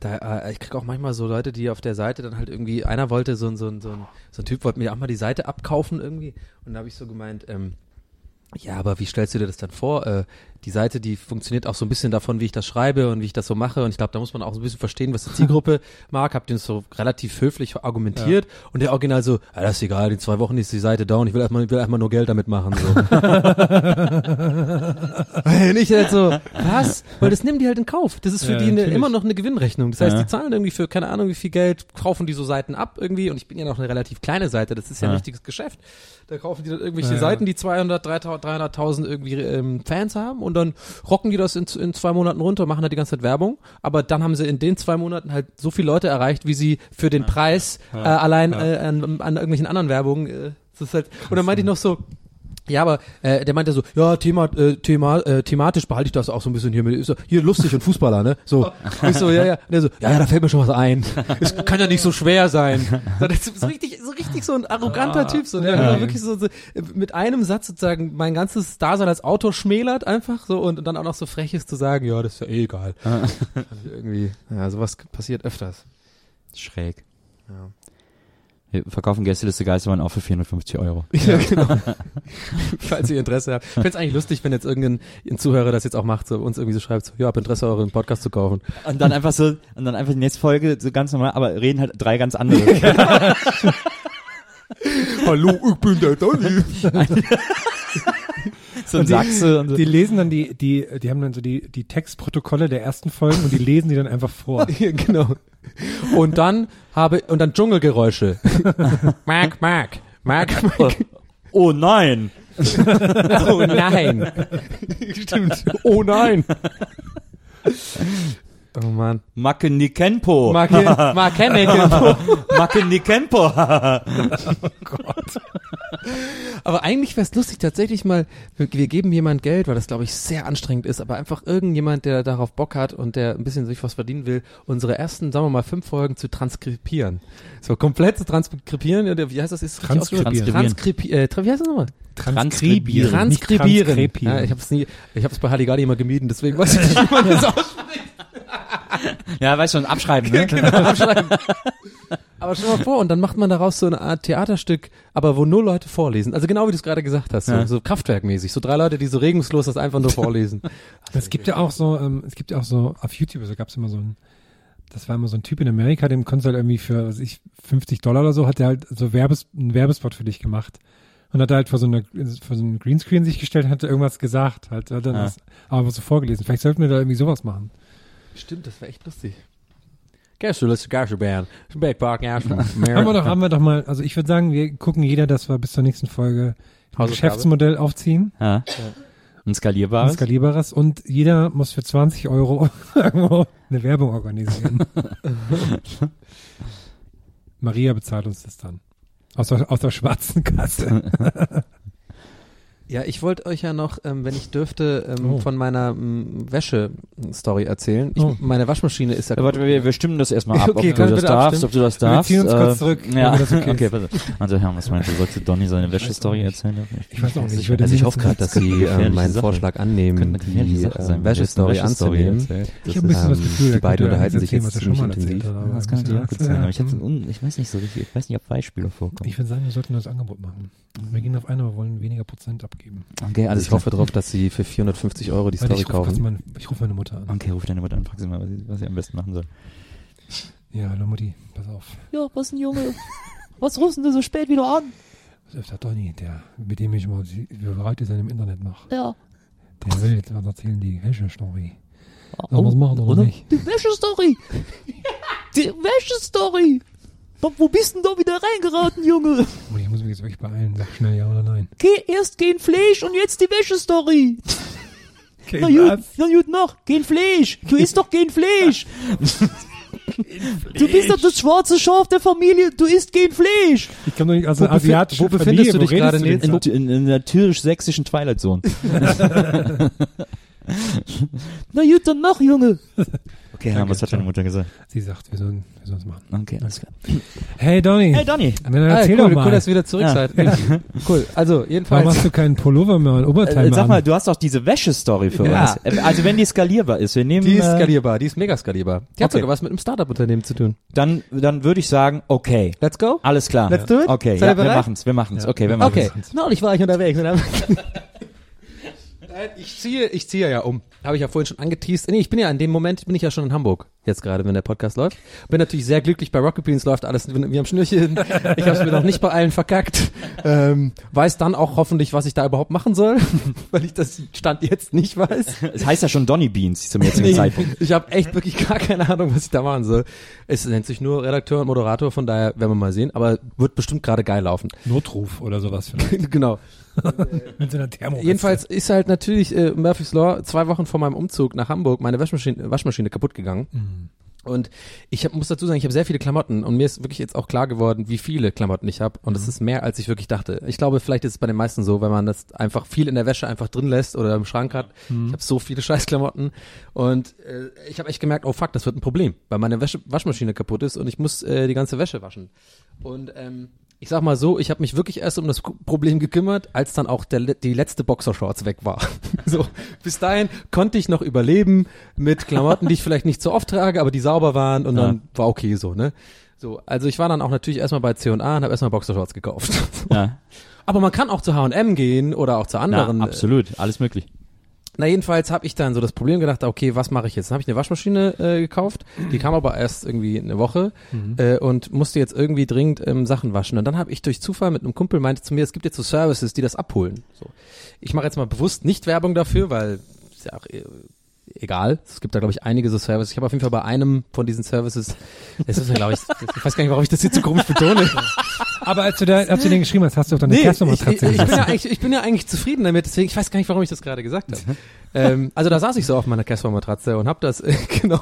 da, äh, ich krieg auch manchmal so Leute, die auf der Seite dann halt irgendwie, einer wollte so ein, so ein, so ein, so ein Typ wollte mir auch mal die Seite abkaufen irgendwie und da habe ich so gemeint, ähm, ja, aber wie stellst du dir das dann vor? Äh, die Seite, die funktioniert auch so ein bisschen davon, wie ich das schreibe und wie ich das so mache. Und ich glaube, da muss man auch so ein bisschen verstehen, was die Zielgruppe mag. Hab den so relativ höflich argumentiert. Und der Original so, ja, das ist egal, in zwei Wochen ist die Seite down. Ich will erstmal, will erstmal nur Geld damit machen. So. und ich halt so, was? Weil das nehmen die halt in Kauf. Das ist für Ja, die eine, immer noch eine Gewinnrechnung. Das heißt, Ja. die zahlen irgendwie für keine Ahnung wie viel Geld, kaufen die so Seiten ab irgendwie. Und ich bin ja noch eine relativ kleine Seite. Das ist ja ein Ja. richtiges Geschäft. Da kaufen die dann irgendwelche Ja. Seiten, die 200, 300, 300.000 irgendwie ähm, Fans haben und dann rocken die das in, in zwei Monaten runter, machen da die ganze Zeit Werbung. Aber dann haben sie in den zwei Monaten halt so viele Leute erreicht, wie sie für den Preis äh, allein Ja. Äh, an, an irgendwelchen anderen Werbungen. Äh, das ist halt, und dann meinte ich noch so, ja, aber äh, der meinte so, ja, Thema, äh, Thema, äh, thematisch behalte ich das auch so ein bisschen hier mit, ist so, hier lustig und Fußballer, ne? So, Und ich so, ja, ja, und der so, ja, ja, da fällt mir schon was ein. Es kann ja nicht so schwer sein. So, Das ist so richtig, so richtig so ein arroganter Typ, so, der Ja. wirklich so, so mit einem Satz sozusagen mein ganzes Dasein als Autor schmälert einfach so und, dann auch noch so frech ist zu sagen, ja, das ist ja eh egal. Fand ich irgendwie, ja, sowas passiert öfters. Schräg. Ja. Wir verkaufen Gästeliste Geistermann auch für 450 Euro. Ja, genau. Falls ihr Interesse habt. Ich find's eigentlich lustig, wenn jetzt irgendein ein Zuhörer das jetzt auch macht, so uns irgendwie so schreibt, so, ja, hab Interesse, euren Podcast zu kaufen. Und dann einfach so, und dann einfach die nächste Folge so ganz normal, aber reden halt drei ganz andere. Hallo, ich bin der Donny. So ein Sachse und so. Die lesen dann die, die, die haben dann so die, die Textprotokolle der ersten Folgen und die lesen die dann einfach vor. Genau. Und dann habe, und dann Dschungelgeräusche. Mark, Mark, Mark, Mark. Oh nein! Oh nein. Stimmt. Oh nein. Oh Mann. Macke Nikenpo. Marke, Marke Macke Nikenpo. Aber eigentlich wäre es lustig, tatsächlich mal, wir, wir geben jemand Geld, weil das, glaube ich, sehr anstrengend ist, aber einfach irgendjemand, der darauf Bock hat und der ein bisschen sich was verdienen will, unsere ersten, sagen wir mal, fünf Folgen zu transkribieren. So komplett zu transkribieren, oder wie heißt das? Ist Transkribieren. ausgesprochen? Transkribi äh, wie heißt das nochmal? Transkribieren. Transkribieren. transkribieren. Ja, ich habe es nie, ich habe es bei Halligalli immer gemieden, deswegen weiß ich nicht, wie man das ausspricht. Ja, weißt schon, abschreiben, ne? genau, abschreiben. Aber stell dir mal vor, und dann macht man daraus so eine Art Theaterstück, aber wo nur Leute vorlesen. Also genau wie du es gerade gesagt hast, so, Ja. so kraftwerkmäßig. So drei Leute, die so regungslos das einfach nur vorlesen. Es gibt ja auch so, ähm, es gibt ja auch so, auf YouTube, so gab es immer so ein, das war immer so ein Typ in Amerika, dem konntest du halt irgendwie für, was weiß ich, 50 Dollar oder so, hat der halt so Werbes, einen Werbespot für dich gemacht. Und hat er halt vor so einer, vor so einem Greenscreen sich gestellt, hat irgendwas gesagt, halt, hat dann Ja. das, aber so vorgelesen. Vielleicht sollten wir da irgendwie sowas machen. Stimmt, das wäre echt lustig. Guess who Garcia Band? Back Park, Haben wir doch, haben wir doch mal, also ich würde sagen, wir gucken jeder, dass wir bis zur nächsten Folge ein. Geschäftsmodell aufziehen, Ja. Ein ein skalierbares. skalierbares und jeder muss für 20 Euro irgendwo eine Werbung organisieren. Maria bezahlt uns das dann. Aus der, aus der schwarzen Kasse. Ja, ich wollte euch ja noch, ähm, wenn ich dürfte, ähm, Oh. von meiner ähm, Wäsche-Story erzählen. Ich, Oh. Meine Waschmaschine ist ja... Ja, warte, wir, wir stimmen das erstmal ab, Okay, ob du wir das darfst, ob du das Wir darfst. ziehen uns kurz Äh, zurück, Ja, okay okay, ist. warte. Also Herr, was meinst du, sollte Donny seine Wäschestory erzählen? Ich weiß auch nicht. Also Ich würde also ich hoffe gerade, dass Sie äh, meinen Sache- Vorschlag annehmen, die äh, Wäschestory anzunehmen. Ich habe ein bisschen das ähm, Gefühl, die beiden unterhalten sich jetzt ziemlich intensiv. Das kann natürlich auch gut sein, aber ich, ich weiß nicht so richtig, ich weiß nicht, ob Beispiele vorkommen. Ich würde sagen, wir sollten das Angebot machen. Wir gehen auf eine, aber wollen weniger Prozent abgeben. Okay, Also alles ich hoffe darauf, dass Sie für 450 Euro die Warte, Story ich rufe kaufen. meine, ich ruf meine Mutter an. Okay, ruf deine Mutter an, frag sie mal, was sie, was sie am besten machen soll. Ja, hallo Mutti, pass auf. Ja, was ein Junge? Was rufst du so spät wieder an? Das ist der Donny, der, mit dem ich mal die Bereite sein im Internet mache. Ja. Der will jetzt was erzählen, die Wäsche-Story. Oh, Sollen wir es machen oder nicht? Die Wäschestory! Die Wäschestory! Wo bist denn da wieder reingeraten, Junge? Mutti, ich muss mich jetzt wirklich beeilen. Sag schnell ja oder nein. Geh erst gehen Fleisch und jetzt die Wäschestory. Okay, Na gut, na gut noch. Gehen Fleisch. Du isst doch gehen Fleisch. Du bist doch das schwarze Schaf der Familie. Du isst gehen Fleisch. Ich komme doch nicht aus Wo einer befind- asiatischen wo befindest Familie. du dich gerade, Nils? In, in, in der türisch-sächsischen Twilight Zone. Na gut, dann mach, Junge. Okay, Herr, Danke, was hat deine. Mutter gesagt? Sie sagt, wir sollen wir sollen es machen. Okay, alles klar. Hey Donny, Hey, Donny. dann Ah, erzähl cool, doch mal. cool, dass ihr wieder zurück Ja. seid. cool. Also, Warum jedenfalls. hast du keinen Pullover mehr und Oberteil Äh, mehr sag mal, an? du hast doch diese Wäschestory für Ja. uns. Äh, Also wenn die skalierbar ist, wir nehmen, Die ist äh, skalierbar, die ist mega skalierbar. Die hat Okay. sogar was mit einem Startup-Unternehmen zu tun. dann, dann würde ich sagen, okay, Let's go. alles klar. Let's do it. Okay, ja, wir machen's, wir machen's. Ja. Okay, wir machen's. Okay, neulich war ich unterwegs. und dann- ich ziehe, ich ziehe ja um. Habe ich ja vorhin schon angeteased. Nee, ich bin ja in dem Moment, bin ich ja schon in Hamburg. Jetzt gerade, wenn der Podcast läuft. Bin natürlich sehr glücklich bei Rocket Beans, läuft alles wie am Schnürchen. Ich habe es mir noch nicht bei allen verkackt. Ähm, weiß dann auch hoffentlich, was ich da überhaupt machen soll, weil ich das Stand jetzt nicht weiß. Es heißt ja schon Donny Beans zum jetzigen Nee, Zeitpunkt. ich habe echt wirklich gar keine Ahnung, was ich da machen soll. Es nennt sich nur Redakteur und Moderator, von daher werden wir mal sehen. Aber wird bestimmt gerade geil laufen. Notruf oder sowas vielleicht. genau. Mit so einer Thermoweste. Jedenfalls ist halt natürlich äh, Murphy's Law zwei Wochen vor meinem Umzug nach Hamburg meine Waschmaschine, Waschmaschine kaputt gegangen. Mhm. Und ich hab, muss dazu sagen, ich habe sehr viele Klamotten und mir ist wirklich jetzt auch klar geworden, wie viele Klamotten ich habe. Und es ist mehr, als ich wirklich dachte. Ich glaube, vielleicht ist es bei den meisten so, wenn man das einfach viel in der Wäsche einfach drin lässt oder im Schrank hat. Ich habe so viele Scheißklamotten und äh, ich habe echt gemerkt, oh fuck, das wird ein Problem, weil meine Wäsche, Waschmaschine kaputt ist und ich muss äh, die ganze Wäsche waschen. Und ähm, ich sag mal so, ich habe mich wirklich erst um das Problem gekümmert, als dann auch der, die letzte Boxershorts weg war. so, bis dahin konnte ich noch überleben mit Klamotten, die ich vielleicht nicht so oft trage, aber die sauber waren und Ja. dann war okay so, ne? So, also ich war dann auch natürlich erstmal bei C&A und habe erstmal Boxershorts gekauft. Ja, aber man kann auch zu H&M gehen oder auch zu anderen. äh, absolut, alles möglich. Na jedenfalls habe ich dann so das Problem gedacht, okay, was mache ich jetzt? Dann habe ich eine Waschmaschine äh, gekauft, die kam aber erst irgendwie eine Woche äh, und musste jetzt irgendwie dringend ähm, Sachen waschen. Und dann habe ich durch Zufall mit einem Kumpel meinte zu mir, es gibt jetzt so Services, die das abholen. So, ich mache jetzt mal bewusst nicht Werbung dafür, weil ist ja auch äh, egal. Es gibt da glaube ich einige so Services. Ich habe auf jeden Fall bei einem von diesen Services, das ist glaube ich, ich weiß gar nicht, warum ich das jetzt so komisch betone. Aber als du da, als du den geschrieben hast, hast du auf deine Nee, ich, ich, Kerstin-Matratze ich, bin ja eigentlich, ich bin ja eigentlich zufrieden damit, deswegen, ich weiß gar nicht, warum ich das gerade gesagt habe. ähm, also da saß ich so auf meiner Casper-Matratze und habe das, äh, genau.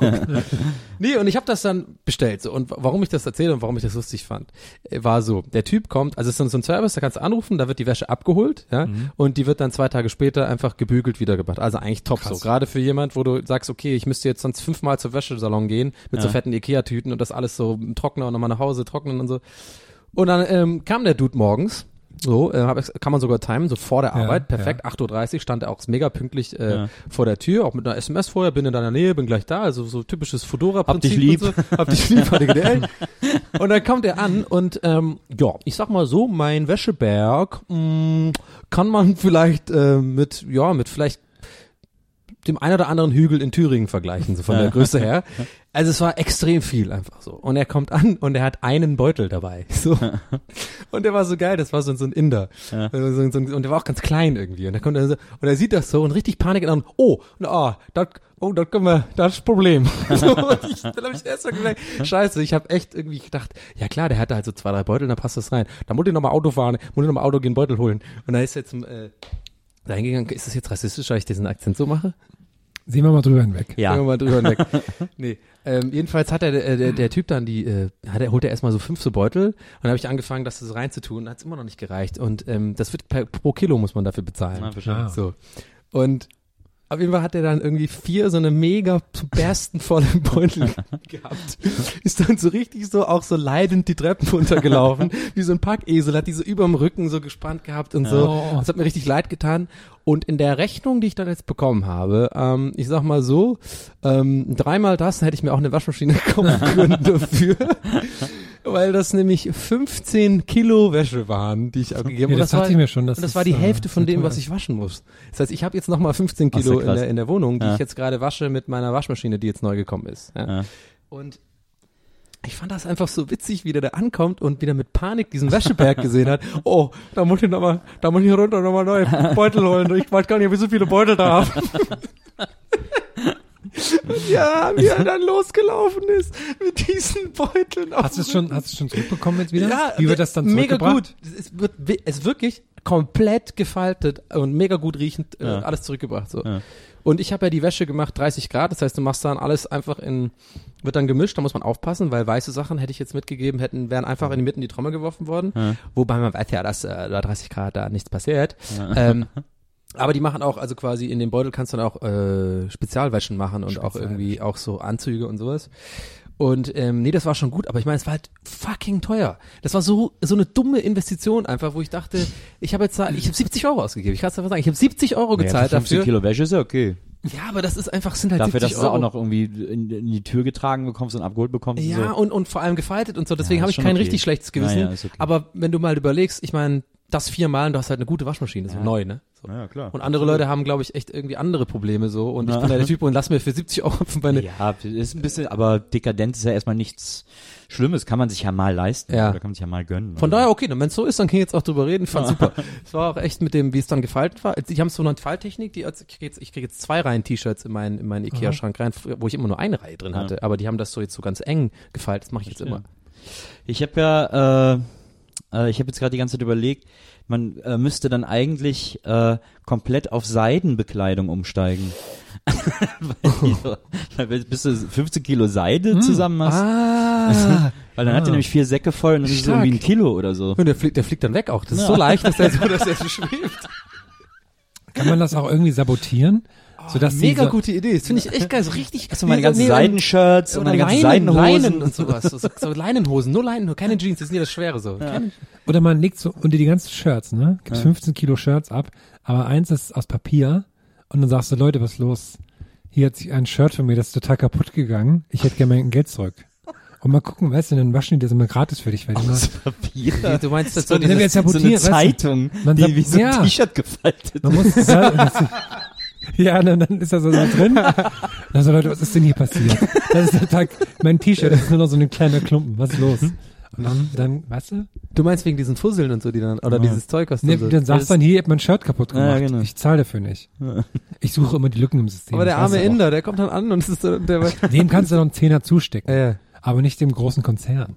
nee, und ich habe das dann bestellt. So. Und warum ich das erzähle und warum ich das lustig fand, äh, war so, der Typ kommt, also es ist so ein Service, da kannst du anrufen, da wird die Wäsche abgeholt, ja, und die wird dann zwei Tage später einfach gebügelt wiedergebracht. Also eigentlich top so. Gerade für jemand, wo du sagst, okay, ich müsste jetzt sonst fünfmal zur Wäschesalon gehen mit so Ja. fetten Ikea-Tüten und das alles so im Trockner und nochmal nach Hause trocknen und so. Und dann ähm, kam der Dude morgens. So, äh, kann man sogar timen, so vor der Ja, Arbeit, perfekt, 8.30 Uhr, stand er auch mega pünktlich äh, Ja. vor der Tür, auch mit einer SMS vorher, bin in deiner Nähe, bin gleich da, also so typisches Fedora-Prinzip. Hab dich lieb. So. Hab dich lieb, HDGDL. und dann kommt er an und ähm, ja, ich sag mal so, mein Wäscheberg mh, kann man vielleicht äh, mit, ja, mit vielleicht dem ein oder anderen Hügel in Thüringen vergleichen, so von der Größe her. Also es war extrem viel einfach so. Und er kommt an und er hat einen Beutel dabei. So. Und der war so geil, das war so, so ein Inder. Ja. So, so, und der war auch ganz klein irgendwie. Und er kommt dann so, und er sieht das so und richtig Panik und dann, oh, na, ah, das, oh, das können wir, das ist Problem. so, und ich, dann habe ich erst mal gemerkt, scheiße, ich habe echt irgendwie gedacht, ja klar, der hatte halt so zwei, drei Beutel, dann passt das rein. Da muss ich nochmal Auto fahren, muss ich nochmal Auto gehen, Beutel holen. Und da ist jetzt, äh, da hingegangen, ist das jetzt rassistisch, weil ich diesen Akzent so mache? Sehen wir mal drüber hinweg. Ja. Gehen wir mal drüber hinweg. nee. Ähm, jedenfalls hat er, äh, der, der Typ dann die, äh, hat er, holt er erstmal so fünf so Beutel und dann habe ich angefangen, das so reinzutun, hat es immer noch nicht gereicht und ähm, das wird per, pro Kilo muss man dafür bezahlen. Ja, verstehe. Ah. So. Und auf jeden Fall hat er dann irgendwie vier so eine mega zu bersten volle Beutel gehabt. Ist dann so richtig so auch so leidend die Treppen runtergelaufen, wie so ein Packesel, hat die so überm Rücken so gespannt gehabt und so. Oh. Das hat mir richtig leid getan. Und in der Rechnung, die ich dann jetzt bekommen habe, ähm, ich sag mal so, ähm, dreimal das hätte ich mir auch eine Waschmaschine kaufen können dafür. Weil das nämlich 15 Kilo Wäsche waren, die ich abgegeben Ja, habe. das dachte ich mir schon, das und das ist, war die äh, Hälfte von dem, was ich waschen muss. Das heißt, ich habe jetzt nochmal 15 Ach, ist Kilo in der, in der Wohnung, die Ja. ich jetzt gerade wasche mit meiner Waschmaschine, die jetzt neu gekommen ist. Ja. Und ich fand das einfach so witzig, wie der da ankommt und wieder mit Panik diesen Wäscheberg gesehen hat. Oh, da muss ich noch mal, da muss ich runter nochmal neue Beutel holen. Ich weiß gar nicht, wie so viele Beutel da habe. ja, wie er dann losgelaufen ist mit diesen Beuteln. Hast du es schon, hast du es schon zurückbekommen jetzt wieder? ja, Wie wird das dann Mega zurückgebracht? gut. Es wird wi- es wirklich komplett gefaltet und mega gut riechend äh, Ja. alles zurückgebracht so. Ja. Und ich habe ja die Wäsche gemacht 30 Grad, das heißt, du machst dann alles einfach in wird dann gemischt, da muss man aufpassen, weil weiße Sachen hätte ich jetzt mitgegeben, hätten wären einfach in die Mitte in die Trommel geworfen worden, Ja. wobei man weiß ja, dass äh, da 30 Grad da nichts passiert. Ähm, aber die machen auch, also quasi in dem Beutel kannst du dann auch äh, Spezialwäschen machen und auch irgendwie auch so Anzüge und sowas. Und ähm, nee, das war schon gut, aber ich meine, es war halt fucking teuer. Das war so so eine dumme Investition einfach, wo ich dachte, ich habe jetzt ich habe 70 Euro ausgegeben. Ich kann es einfach sagen, ich habe 70 Euro Ja, gezahlt für 15 dafür. Kilo Wäsche ist ja okay. Ja, aber das ist einfach sind halt Dafür, 70 dass du Euro. auch noch irgendwie in, in die Tür getragen bekommst und abgeholt bekommst. Ja, und so. und, und vor allem gefaltet und so. Deswegen Ja, habe ich kein okay. richtig schlechtes Gewissen. Ja, ja, okay. Aber wenn du mal überlegst, ich meine, das viermal und du hast halt eine gute Waschmaschine, so Ja. neu, ne? So. Ja, klar. Und andere Leute haben, glaube ich, echt irgendwie andere Probleme so. Und ich bin ja der Typ und lass mir für 70 Euro meine. Ja, ist ein bisschen, aber Dekadenz ist ja erstmal nichts Schlimmes, kann man sich ja mal leisten Ja. oder kann man sich ja mal gönnen. Von Also, daher, okay, wenn es so ist, dann kann ich jetzt auch drüber reden. Ich fand super. Es war auch echt mit dem, wie es dann gefaltet war. Die haben so eine Falttechnik, die, ich kriege jetzt, ich krieg jetzt zwei Reihen T-Shirts in meinen, in meinen Ikea-Schrank rein, wo ich immer nur eine Reihe drin Ja. hatte. Aber die haben das so jetzt so ganz eng gefaltet. Das mache ich jetzt immer. Ich habe ja, äh, äh, ich habe jetzt gerade die ganze Zeit überlegt, man äh, müsste dann eigentlich äh, komplett auf Seidenbekleidung umsteigen. weil, die, so- weil bis du 15 Kilo Seide zusammen hast, Ah, weil dann hat er nämlich vier Säcke voll und dann ist es so Stark. irgendwie ein Kilo oder so. und der fliegt, der fliegt dann weg auch. Das ist so leicht, dass der so, dass der so schwebt. Kann man das auch irgendwie sabotieren? Sodass sie Mega so, gute Idee. Das finde ich echt geil. So richtig. Also meine ganzen nee, Seidenshirts und meine ganzen Leinen, Leinen Seidenhosen. und sowas. So, so, so Leinenhosen, nur Leinenhosen, keine Jeans, das sind ja das Schwere so. Keine- Oder man legt so unter die ganzen Shirts, ne? Gibst 15 Kilo Shirts ab, aber eins ist aus Papier und dann sagst du, Leute, was ist los? Hier hat sich ein Shirt von mir, das ist total kaputt gegangen. Ich hätte gerne mein Geld zurück. Und mal gucken, weißt du, dann waschen die das immer gratis für dich, weil die mal, Papier. Du meinst das So, so eine, jetzt so eine sabotieren, weißt du, Zeitung, man die sagt- wie so ein ja. T-Shirt gefaltet. man muss, ja, das, ja, dann, dann ist da so drin. Also Leute, was ist denn hier passiert? Das ist der Tag, mein T-Shirt ist nur noch so ein kleiner Klumpen. Was ist los? Und dann, dann, weißt du? Du meinst wegen diesen Fusseln und so, die dann, oder Ja. dieses Zeug, was Nee, dann so. dann sagst du dann, hier, ihr habt mein Shirt kaputt Ja, gemacht. genau. Ich zahle dafür nicht. Ich suche immer die Lücken im System. aber der arme. Inder, der kommt dann an und es ist so, der, Dem kannst du noch einen Zehner zustecken. ja, ja. Aber nicht dem großen Konzern.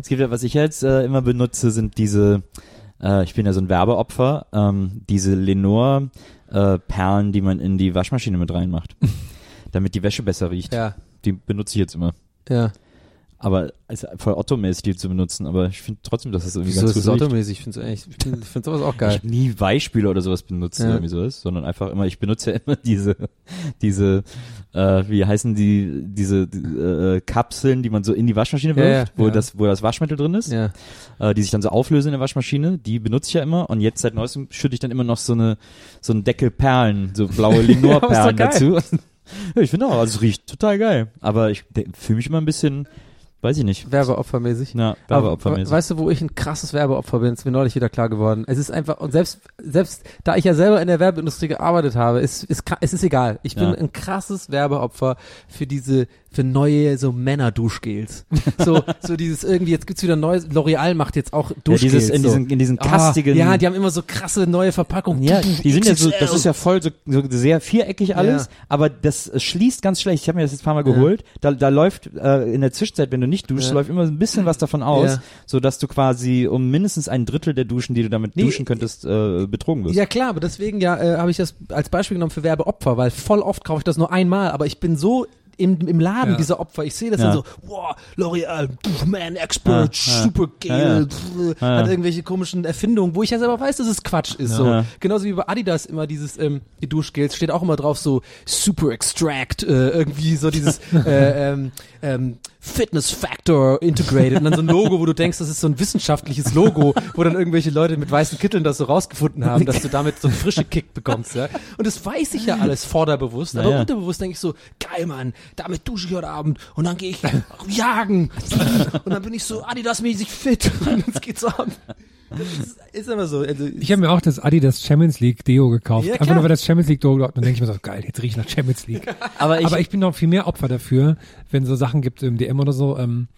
Es gibt ja, was ich jetzt äh, immer benutze, sind diese, äh, ich bin ja so ein Werbeopfer, ähm, diese Lenore äh, Perlen, die man in die Waschmaschine mit reinmacht, damit die Wäsche besser riecht. Ja, Die benutze ich jetzt immer. ja. Aber es ist voll Otto-mäßig, die zu benutzen. Aber ich finde trotzdem, dass das irgendwie Wieso ganz ist gut riecht. automäßig? Ich finde ich find, find sowas auch Ich geil. hab nie Weichspüler oder sowas benutzt Ja. irgendwie sowas, sondern einfach immer, ich benutze ja immer diese, diese, äh, wie heißen die, diese die, äh, Kapseln, die man so in die Waschmaschine wirft, ja, wo das, wo das Waschmittel drin ist, äh, die sich dann so auflösen in der Waschmaschine, die benutze ich ja immer und jetzt seit neuestem schütte ich dann immer noch so eine, so einen Deckel Perlen, so blaue doch dazu. ich finde auch, also es riecht total geil, aber ich fühle mich immer ein bisschen, weiß ich nicht, Werbeopfermäßig. na, Aber Werbeopfermäßig. weißt du, wo ich ein krasses Werbeopfer bin? Ist mir neulich wieder klar geworden. Es ist einfach, und selbst, selbst da ich ja selber in der Werbeindustrie gearbeitet habe, ist, ist, es ist egal. Ich bin Ja. ein krasses Werbeopfer für diese, für neue, so Männer-Duschgels. so, so dieses irgendwie, jetzt gibt's wieder neues, L'Oreal macht jetzt auch ja, Duschgels. dieses, in so. diesen, in diesen Ah, kastigen, ja, die haben immer so krasse neue Verpackungen. Ja, die sind ja so, das ist ja voll so, so sehr viereckig alles, Ja. aber das schließt ganz schlecht. Ich habe mir das jetzt ein paar Mal geholt. Da, da läuft äh, in der Zwischenzeit, wenn du nicht duschst, Ja. läuft immer ein bisschen was davon aus, Ja. so dass du quasi um mindestens ein Drittel der Duschen, die du damit Nee. duschen könntest, äh, betrogen wirst. Ja klar, aber deswegen ja äh, habe ich das als Beispiel genommen für Werbeopfer, weil voll oft kaufe ich das nur einmal, aber ich bin so im, im Laden Ja. dieser Opfer. Ich sehe das Ja. dann so, wow, L'Oreal, Man Expert, Ja, super geil, Ja, hat irgendwelche komischen Erfindungen, wo ich ja selber weiß, dass es Quatsch ist. So. Genauso wie bei Adidas immer dieses ähm, die Duschgels steht auch immer drauf so Super Extract, äh, irgendwie so dieses äh, ähm, ähm, Fitness Factor Integrated und dann so ein Logo, wo du denkst, das ist so ein wissenschaftliches Logo, wo dann irgendwelche Leute mit weißen Kitteln das so rausgefunden haben, dass du damit so einen frische Kick bekommst. Ja? Und das weiß ich ja alles vorderbewusst, aber Naja. unterbewusst denke ich so, geil Mann, damit dusche ich heute Abend und dann gehe ich jagen und dann bin ich so Adidas-mäßig fit und es geht so ab. Ist, ist immer so. Also, Ich habe mir auch das Adidas Champions League Deo gekauft. Ja, Einfach nur weil das Champions League Deo, dann denke ich mir so, geil, jetzt riech ich nach Champions League. Aber ich, Aber ich bin noch viel mehr Opfer dafür, wenn so Sachen gibt im DM oder so, ähm,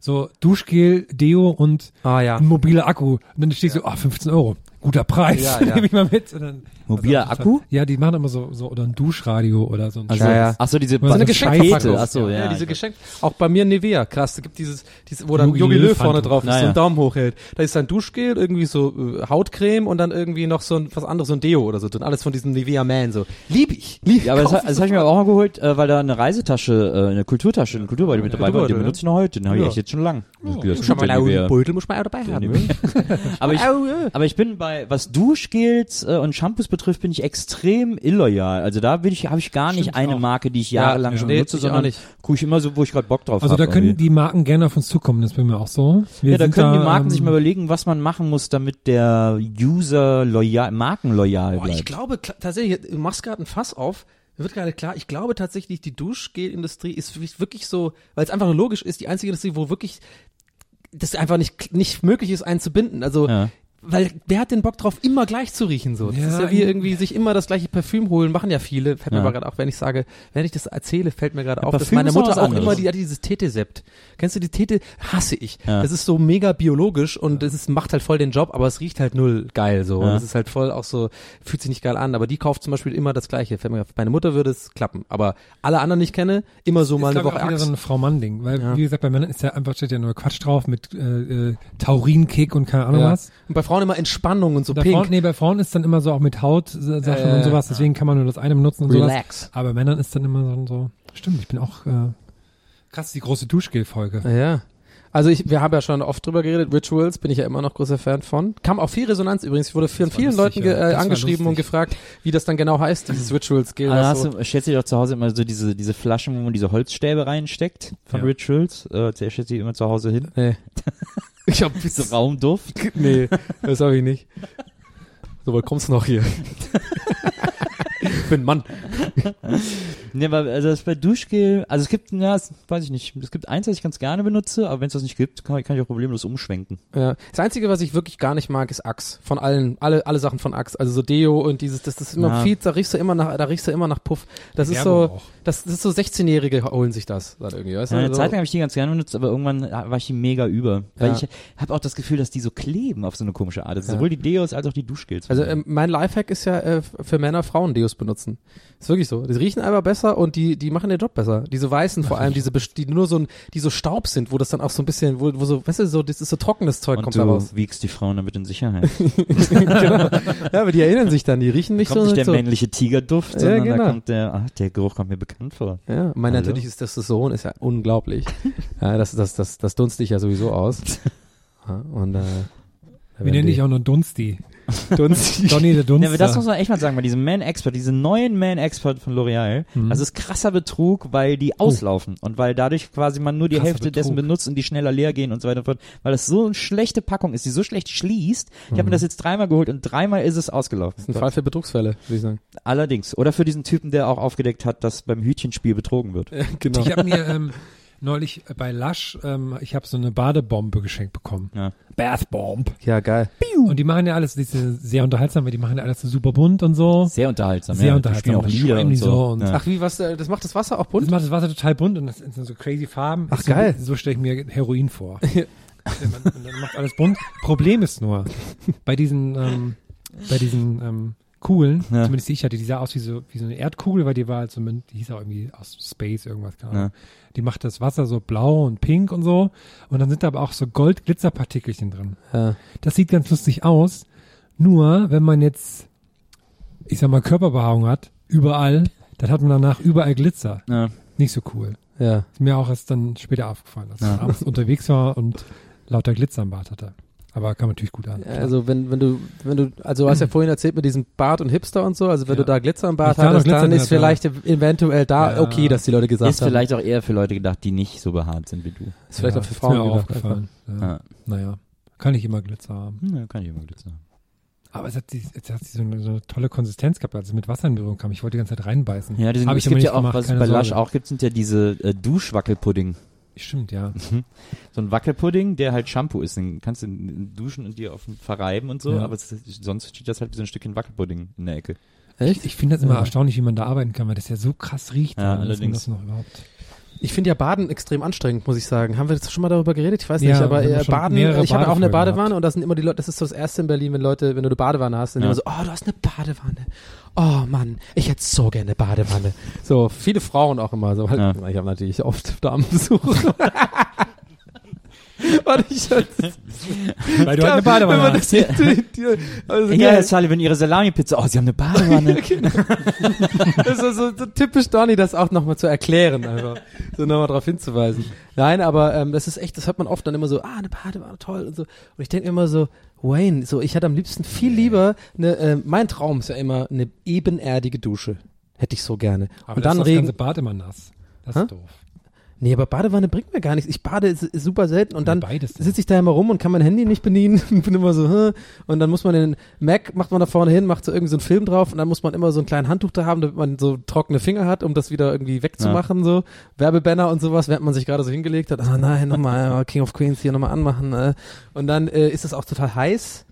so Duschgel, Deo und ah ja. ein mobiler Akku. Und dann steht so, ah, 15 Euro. Guter Preis. Ja, ja. Nehme ich mal mit. Und dann, Mobiler also, Akku? Ja, die machen immer so, so, oder ein Duschradio oder so ein also, Ja, ja. ach so, diese So eine Geschenkverpackung. Pakete, ach so, ja. Ja, diese Geschenk. Auch bei mir Nivea, krass. Da gibt dieses, dieses wo dann Jogi Yogi Löw vorne drauf ist, so einen Daumen hochhält. Da ist dann Duschgel, irgendwie so äh, Hautcreme und dann irgendwie noch so ein, was anderes, so ein Deo oder so. Und alles von diesem Nivea Man, so. Lieb ich. Lieb Ja, aber das, das habe ich mir auch mal geholt, äh, weil da eine Reisetasche, äh, eine Kulturtasche, ein Kulturbeutel mit dabei war. Den Kulturbeutel, benutze ich noch heute. Den habe ich echt jetzt schon lang. Gut, mal, der einen. Beutel muss man auch dabei haben. Aber ich bin bei, was Duschgels äh, und Shampoos betrifft, bin ich extrem illoyal. Also da bin ich, habe ich gar nicht Stimmt eine auch. Marke, die ich Ja, jahrelang ja. schon Nee, benutze, ich sondern gucke ich immer so, wo ich gerade Bock drauf Also habe. da können die Marken gerne auf uns zukommen, das bin mir auch so. Wir ja, da können die Marken ähm, sich mal überlegen, was man machen muss, damit der User loyal, markenloyal Boah, ich bleibt. glaube kla- tatsächlich, du machst gerade ein Fass auf. Mir wird gerade klar, ich glaube tatsächlich, die Duschgel-Industrie ist wirklich- wirklich so, weil es einfach nur logisch ist, die einzige Industrie, wo wirklich das einfach nicht, nicht möglich ist, einen zu binden. Also, Ja. Weil wer hat den Bock drauf, immer gleich zu riechen so? Das Ja, ist ja wie irgendwie sich immer das gleiche Parfüm holen, machen ja viele. Fällt mir Ja. aber gerade auch, wenn ich sage, wenn ich das erzähle, fällt mir gerade auf, dass Parfüm meine ist auch Mutter auch anderes. immer, die hat dieses Tetesept. Kennst du die Tete? Hasse ich. Ja. Das ist so mega biologisch und es ist, macht halt voll den Job, aber es riecht halt null geil so. Und Ja. es ist halt voll auch so, fühlt sich nicht geil an, aber die kauft zum Beispiel immer das gleiche. Fällt mir auf. Meine Mutter würde es klappen, aber alle anderen, die ich kenne, immer so ist, mal eine Woche auch wieder Axt. so ein Frau-Mann-Ding. Weil, Ja. wie gesagt, bei Männern ist ja einfach, steht ja nur Quatsch drauf mit äh, äh, Taurinkick und keine Ahnung Ja. was. Und bei Frauen immer Entspannung und so Bei pink. Frauen, nee, bei Frauen ist dann immer so auch mit Hautsachen Äh, und sowas, deswegen kann man nur das eine benutzen und sowas. Relax. Aber bei Männern ist dann immer so, so stimmt, ich bin auch äh, krass, die große Duschgel-Folge. Ja. Also ich, wir haben ja schon oft drüber geredet, Rituals bin ich ja immer noch großer Fan von. Kam auch viel Resonanz übrigens. Ich wurde von vielen lustig, Leuten ge, ja. äh, angeschrieben und gefragt, wie das dann genau heißt, dieses Rituals-Skill. Ah, was hast so. du, stellst du dir doch zu Hause immer so diese, diese Flaschen, wo man diese Holzstäbe reinsteckt von Ja. Rituals? Äh, der stellt die immer zu Hause hin. Nee. Ich hab So Raumduft. Nee, das habe ich nicht. So, weit kommst du noch hier? Ich bin ein Mann. Ne, aber also das bei Duschgel, also es gibt, ja, das weiß ich nicht, es gibt eins, das ich ganz gerne benutze, aber wenn es das nicht gibt, kann, kann ich auch problemlos umschwenken. Ja. Das Einzige, was ich wirklich gar nicht mag, ist Axe. Von allen, alle, alle Sachen von Axe. Also so Deo und dieses, das, das ist immer Ja. viel, da riechst du immer nach, da riechst du immer nach Puff. Das ist so, das, das ist so 16-Jährige holen sich das, dann irgendwie, weißt Ja, du? eine so. Zeit lang habe ich die ganz gerne benutzt, aber irgendwann war ich die mega über. Weil Ja. ich habe auch das Gefühl, dass die so kleben auf so eine komische Art. Also Ja. Sowohl die Deos als auch die Duschgels. Also ähm, mein Lifehack ist ja äh, für Männer Frauen Deos benutzen. Ist wirklich so. Die riechen einfach besser und die, die machen den Job besser. Diese weißen vor allem, diese, die nur so ein, die so Staub sind, wo das dann auch so ein bisschen, wo, wo so, weißt du, so, das ist so trockenes Zeug Und kommt du da raus. wiegst die Frauen damit in Sicherheit. genau. Ja, aber die erinnern sich dann, die riechen nicht kommt so. nicht der so. männliche Tigerduft, Ja, sondern genau. da kommt der, ach, der Geruch kommt mir bekannt vor. Ja, mein Hallo? natürliches Testosteron ist ja unglaublich. ja, das, das, das, das dunste ich ja sowieso aus. Ja, und, äh, Wir nennen dich auch nur Dunsti. Dunst. Donny der Dunster. Ja, aber das muss man echt mal sagen, bei diesem Man-Expert, diese neuen Man-Expert von L'Oreal, Mhm. das ist krasser Betrug, weil die auslaufen und weil dadurch quasi man nur die Krasser Hälfte dessen Betrug. benutzt und die schneller leer gehen und so weiter und fort, weil das so eine schlechte Packung ist, die so schlecht schließt. Ich Mhm. habe mir das jetzt dreimal geholt und dreimal ist es ausgelaufen. Das ist ein Fall für Betrugsfälle, würde ich sagen. Allerdings. Oder für diesen Typen, der auch aufgedeckt hat, dass beim Hütchenspiel betrogen wird. genau. Ich habe mir ähm, neulich bei Lush, ähm, ich habe so eine Badebombe geschenkt bekommen. Ja. Bath Bomb. Ja, geil. Und die machen ja alles, die sind sehr unterhaltsam, weil die machen ja alles so super bunt und so. Sehr unterhaltsam. Sehr ja. unterhaltsam. Auch Das Lieder und die so. so und- ja. Ach, wie, was, äh, das macht das Wasser auch Das bunt? macht das Wasser total bunt und das sind so crazy Farben. Ach, so, geil. So stelle ich mir Heroin vor. man, man macht alles bunt. Problem ist nur, bei diesen, ähm, bei diesen ähm, Kugeln, Ja. zumindest die ich hatte, die sah aus wie so, wie so eine Erdkugel, weil die war halt so, die hieß auch irgendwie aus Space irgendwas, keine Ahnung. Die macht das Wasser so blau und pink und so. Und dann sind da aber auch so Gold-Glitzerpartikelchen drin. Ja. Das sieht ganz lustig aus. Nur, wenn man jetzt, ich sag mal, Körperbehaarung hat, überall, dann hat man danach überall Glitzer. Ja. Nicht so cool. Ja. Ist mir auch erst dann später aufgefallen, als Ja. ich abends unterwegs war und lauter Glitzer im Bad hatte. Aber kam natürlich gut an. Also wenn, wenn du, wenn du, also du hast ja vorhin erzählt mit diesem Bart und Hipster und so, also wenn Ja. du da Glitzer im Bart ich da hattest, dann ist vielleicht eventuell da Ja. okay, dass die Leute gesagt Ist haben. vielleicht auch eher für Leute gedacht, die nicht so behaart sind wie du. ist vielleicht auch für ist Frauen mir gedacht. aufgefallen. Ja. Ja. Naja, kann nicht immer Glitzer haben. Hm, ja, kann ich immer Glitzer. Aber es hat, die, es hat so, eine, so eine tolle Konsistenz gehabt, als es mit Wasser in Berührung kam. Ich wollte die ganze Zeit reinbeißen. Ja, die sind, Hab es ich gibt ja auch, gemacht, was es bei Lush auch gibt, sind ja diese äh, Duschwackelpudding. Stimmt, ja. So ein Wackelpudding, der halt Shampoo ist. Den kannst du in- duschen und dir auf den verreiben und so, Ja. aber es ist, sonst steht das halt wie so ein Stückchen Wackelpudding in der Ecke. Ich, ich finde das immer Ja. erstaunlich, wie man da arbeiten kann, weil das ja so krass riecht. Ja, allerdings. Das noch überhaupt. Ich finde ja Baden extrem anstrengend, muss ich sagen. Haben wir jetzt schon mal darüber geredet? Ich weiß Ja, nicht, aber äh, Baden, ich habe auch eine Badewanne gehabt. und das sind immer die Leute, das ist so das erste in Berlin, wenn Leute, wenn du eine Badewanne hast, dann Ja. immer so, oh, du hast eine Badewanne. Oh Mann, ich hätte so gerne eine Badewanne. So, viele Frauen auch immer so. Ja. Ich habe natürlich oft Damenbesuch. Und ich halt, Weil du halt eine Badewanne wenn man hast. das die, die, also Ja, geil. Herr Sullivan, Ihre Salami-Pizza. Oh, Sie haben eine Badewanne. Das ist so, so typisch Donny, das auch nochmal zu erklären, einfach. So nochmal darauf hinzuweisen. Nein, aber ähm, das ist echt, das hört man oft dann immer so, ah, eine Badewanne, toll und so. Und ich denke immer so, Wayne, so, ich hätte am liebsten viel lieber eine, äh, mein Traum ist ja immer eine ebenerdige Dusche. Hätte ich so gerne. Aber und dann das Regen. ganze Bad immer nass. Das ist doof. Nee, aber Badewanne bringt mir gar nichts. Ich bade ist, ist super selten und dann sitze ich da immer rum und kann mein Handy nicht bedienen. bin immer so, hä? und dann muss man den Mac, macht man da vorne hin, macht so irgendwie so einen Film drauf und dann muss man immer so ein kleinen Handtuch da haben, damit man so trockene Finger hat, um das wieder irgendwie wegzumachen, so. Werbebanner und sowas, während man sich gerade so hingelegt hat. Ah nein, nochmal, King of Queens hier nochmal anmachen. Äh. Und dann äh, ist es auch total heiß.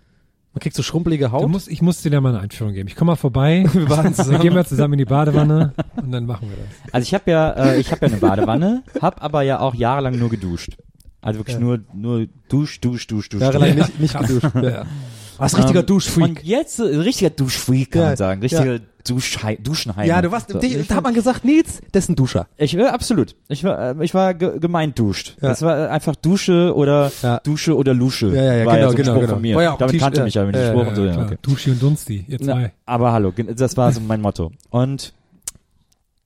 Man kriegt so schrumpelige Du Haut. musst, ich muss dir da mal eine Einführung geben. Ich komme mal vorbei. Wir baden zusammen. Dann gehen wir zusammen in die Badewanne und dann machen wir das. Also ich habe ja, äh, ich habe ja eine Badewanne, hab aber ja auch jahrelang nur geduscht. Also wirklich Ja. nur, nur Dusch, Dusch, Dusch, Dusch. Jahrelang nicht, nicht geduscht. Ja. Was richtiger Ähm, Duschfreak. Und jetzt, äh, richtiger Duschfreak kann Ja, man sagen. Richtiger Duschhei Duschenheim. Ja, du warst, So. die, da hat man gesagt, Nils, das ist ein Duscher. Ich war absolut. Ich war, äh, ich war ge gemeint duscht. Ja. Das war äh, einfach Dusche oder Ja. Dusche oder Lusche. Ja, ja, ja, war genau, so ein genau, Spruch genau. von mir. War ja auch Damit kannte ja. mich ja mit dem Ja, Spruch ja, und so. Ja, okay. Duschi und Dunsti, ihr Na, zwei. aber hallo, das war so mein Motto. Und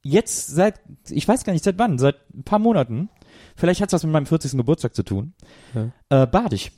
jetzt seit, ich weiß gar nicht seit wann, seit ein paar Monaten, vielleicht hat es was mit meinem 40. Geburtstag zu tun, äh, bade ich.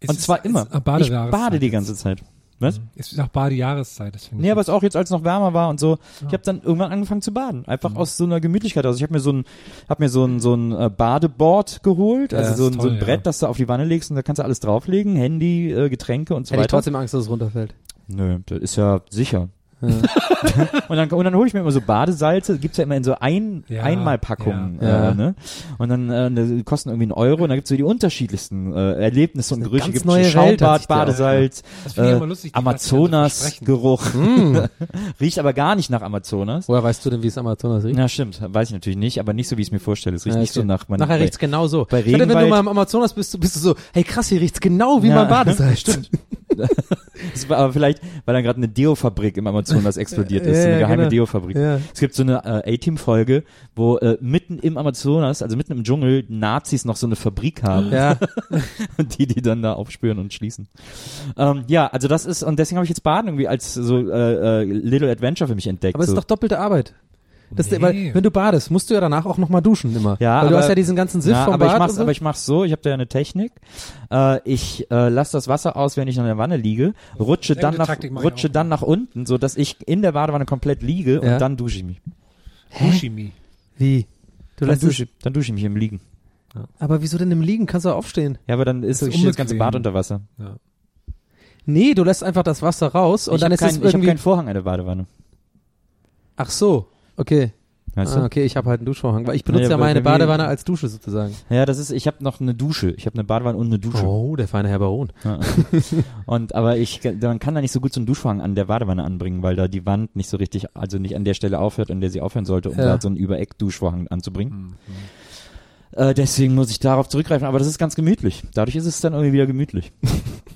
Es Und zwar immer. Ich bade die ganze Zeit. Was? Es ist auch Badejahreszeit, das finde ich. Nee, aber es auch jetzt, als es noch wärmer war und so. Ich Ja. habe dann irgendwann angefangen zu baden. Einfach Mhm. aus so einer Gemütlichkeit aus. Ich habe mir so ein, hab mir so ein, so ein äh, Badeboard geholt, Ja, also das so ein, so ein toll, Brett, ja. das du auf die Wanne legst und da kannst du alles drauflegen, Handy, äh, Getränke und so Hätte ich weiter. trotzdem Angst, dass es runterfällt. Nö, das ist ja sicher. Und dann, und dann hole ich mir immer so Badesalze, gibt's ja immer in so ein, Ja, Einmalpackungen. ja. Äh, ne? Und dann äh, die kosten irgendwie einen Euro und dann gibt's so die unterschiedlichsten äh, Erlebnisse und Gerüche. Gibt's neue der Badesalz, äh, Amazonas-Geruch. Mm. Riecht aber gar nicht nach Amazonas. Woher weißt du denn, wie es Amazonas riecht? Ja, stimmt. Weiß ich natürlich nicht, aber nicht so, wie ich es mir vorstelle. Es riecht Ja, nicht so nach... Man, Nachher riecht's genau so. bei Ich wette, wenn du Regenwald- mal im Amazonas bist, bist du so, hey krass, hier riecht's genau wie mein Badesalz. Stimmt. War aber vielleicht, weil dann gerade eine Deo-Fabrik im Amazonas explodiert ist, Ja, so eine geheime genau. Deo-Fabrik. Ja. Es gibt so eine äh, A-Team-Folge, wo äh, mitten im Amazonas, also mitten im Dschungel, Nazis noch so eine Fabrik haben, Ja, und die die dann da aufspüren und schließen. Ähm, ja, also das ist, und deswegen habe ich jetzt Baden irgendwie als so äh, äh, Little Adventure für mich entdeckt. aber es so. ist doch doppelte Arbeit. Das, Nee. weil, wenn du badest, musst du ja danach auch nochmal duschen immer. Ja, weil du aber- hast ja diesen ganzen Siff ja, vom aber Bad ich mach's, so. aber ich mach's so, ich habe da ja eine Technik. Äh, ich äh, lasse das Wasser aus, wenn ich in der Wanne liege, rutsche Sehr dann nach rutsche dann nach unten, so dass ich in der Badewanne komplett liege Ja. und dann dusche ich mich. Fushimi. Wie? Du Dann lässt dusche, es, dann dusche ich mich im Liegen. aber wieso denn im Liegen? Kannst du aufstehen? Ja, aber dann ist, Das ist das ganze. Bad unter Wasser. Ja. Nee, du lässt einfach das Wasser raus und ich dann ist kein, es ich habe irgendwie. keinen Vorhang in der Badewanne. Ach so, okay. Weißt Ah, du? okay, ich habe halt einen Duschvorhang, weil ich benutze Ja, ja, meine Badewanne als Dusche sozusagen. Ja, das ist, ich habe noch eine Dusche. Ich habe eine Badewanne und eine Dusche. Oh, der feine Herr Baron. Ja. und aber ich, man kann da nicht so gut so einen Duschvorhang an der Badewanne anbringen, weil da die Wand nicht so richtig, also nicht an der Stelle aufhört, an der sie aufhören sollte, um Ja. da so einen Übereck-Duschvorhang anzubringen. Äh, deswegen muss ich darauf zurückgreifen, aber das ist ganz gemütlich. Dadurch ist es dann irgendwie wieder gemütlich.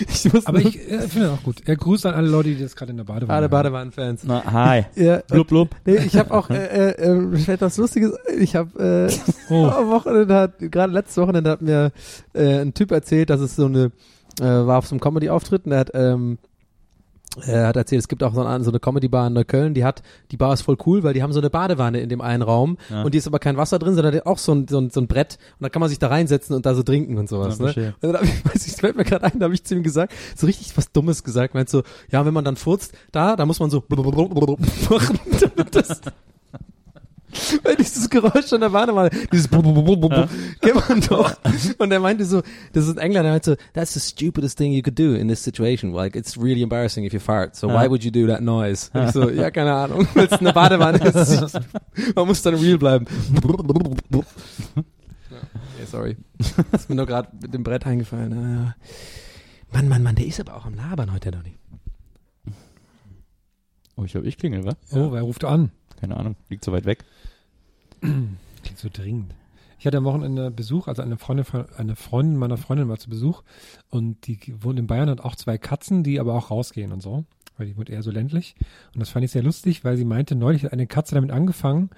Ich muss Aber ich äh, finde das auch gut. Er grüßt an alle Leute, die das gerade in der Badewanne alle. Badewannenfans. Na, hi. Ja, Blub, blub. Nee, ich habe auch äh, äh, äh, vielleicht was Lustiges. Ich habe äh, Oh. am Wochenende hat gerade letztes Wochenende hat mir äh, ein Typ erzählt, dass es so eine äh, war auf so einem Comedy-Auftritt und er hat ähm, er hat erzählt, es gibt auch so eine, so eine Comedy-Bar in Neukölln, die hat, die Bar ist voll cool, weil die haben so eine Badewanne in dem einen Raum Ja. und die ist aber kein Wasser drin, sondern auch so ein, so ein, so ein Brett und da kann man sich da reinsetzen und da so trinken und sowas. Ja, ne? Und dann hab ich, weiß ich, fällt mir gerade ein, da habe ich zu ihm gesagt, so richtig was Dummes gesagt, meinst so, ja, wenn man dann furzt, da, da muss man so machen, damit das weil dieses Geräusch an der Badewanne, dieses kennt man doch. Und er meinte so, das ist ein Engländer, er meinte so, that's the stupidest thing you could do in this situation. Like, it's really embarrassing if you fart. So why would you do that noise? Und ich so, ja, keine Ahnung, weil es eine Badewanne ist. Man muss dann real bleiben. ja, sorry. Ist mir nur gerade mit dem Brett eingefallen. Naja. Mann, Mann, Mann, der ist aber auch am Labern heute, Donny. Oh, ich glaube, ich klingel, wa? Oh, wer ruft an? Keine Ahnung, liegt so weit weg. Klingt so dringend. Ich hatte am Wochenende Besuch, also eine Freundin, von- eine Freundin meiner Freundin war zu Besuch und die wohnt in Bayern, hat auch zwei Katzen, die aber auch rausgehen und so, weil die wohnt eher so ländlich. Und das fand ich sehr lustig, weil sie meinte, neulich hat eine Katze damit angefangen,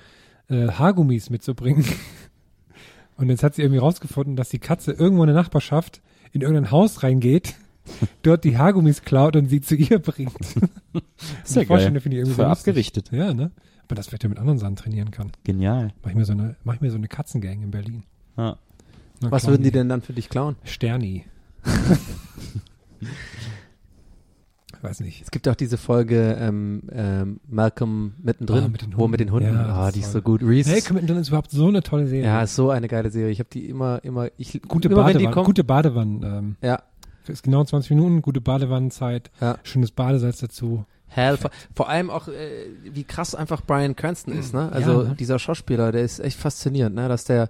äh, Haargummis mitzubringen. Und jetzt hat sie irgendwie rausgefunden, dass die Katze irgendwo in der Nachbarschaft in irgendein Haus reingeht, dort die Haargummis klaut und sie zu ihr bringt. Ist ja Die Vorstellung geil. finde ich irgendwie so abgerichtet. Ja, ne? Aber das vielleicht ja mit anderen Sachen trainieren kann. Genial. Mach ich mir so eine, mach ich mir so eine Katzengang in Berlin. Ja. Na, Was würden die denn dann für dich klauen? Sterni. Weiß nicht. Es gibt auch diese Folge ähm, ähm, Malcolm mittendrin, Ah, mit den wo mit den Hunden. Hunden. Ja, ah, das die ist so gut. Reese. Hey, Commitment ist überhaupt so eine tolle Serie. ja, ist so eine geile Serie. Ich habe die immer, immer, ich gute immer, Badewanne, kommen, gute Badewannen. Ähm, ja, ist genau 20 Minuten, gute Badewannenzeit, Ja. schönes Badesalz dazu. Hell. Vor, vor allem auch, äh, wie krass einfach Brian Cranston ist, ne? Also Ja, ne? dieser Schauspieler, der ist echt faszinierend, ne? Dass der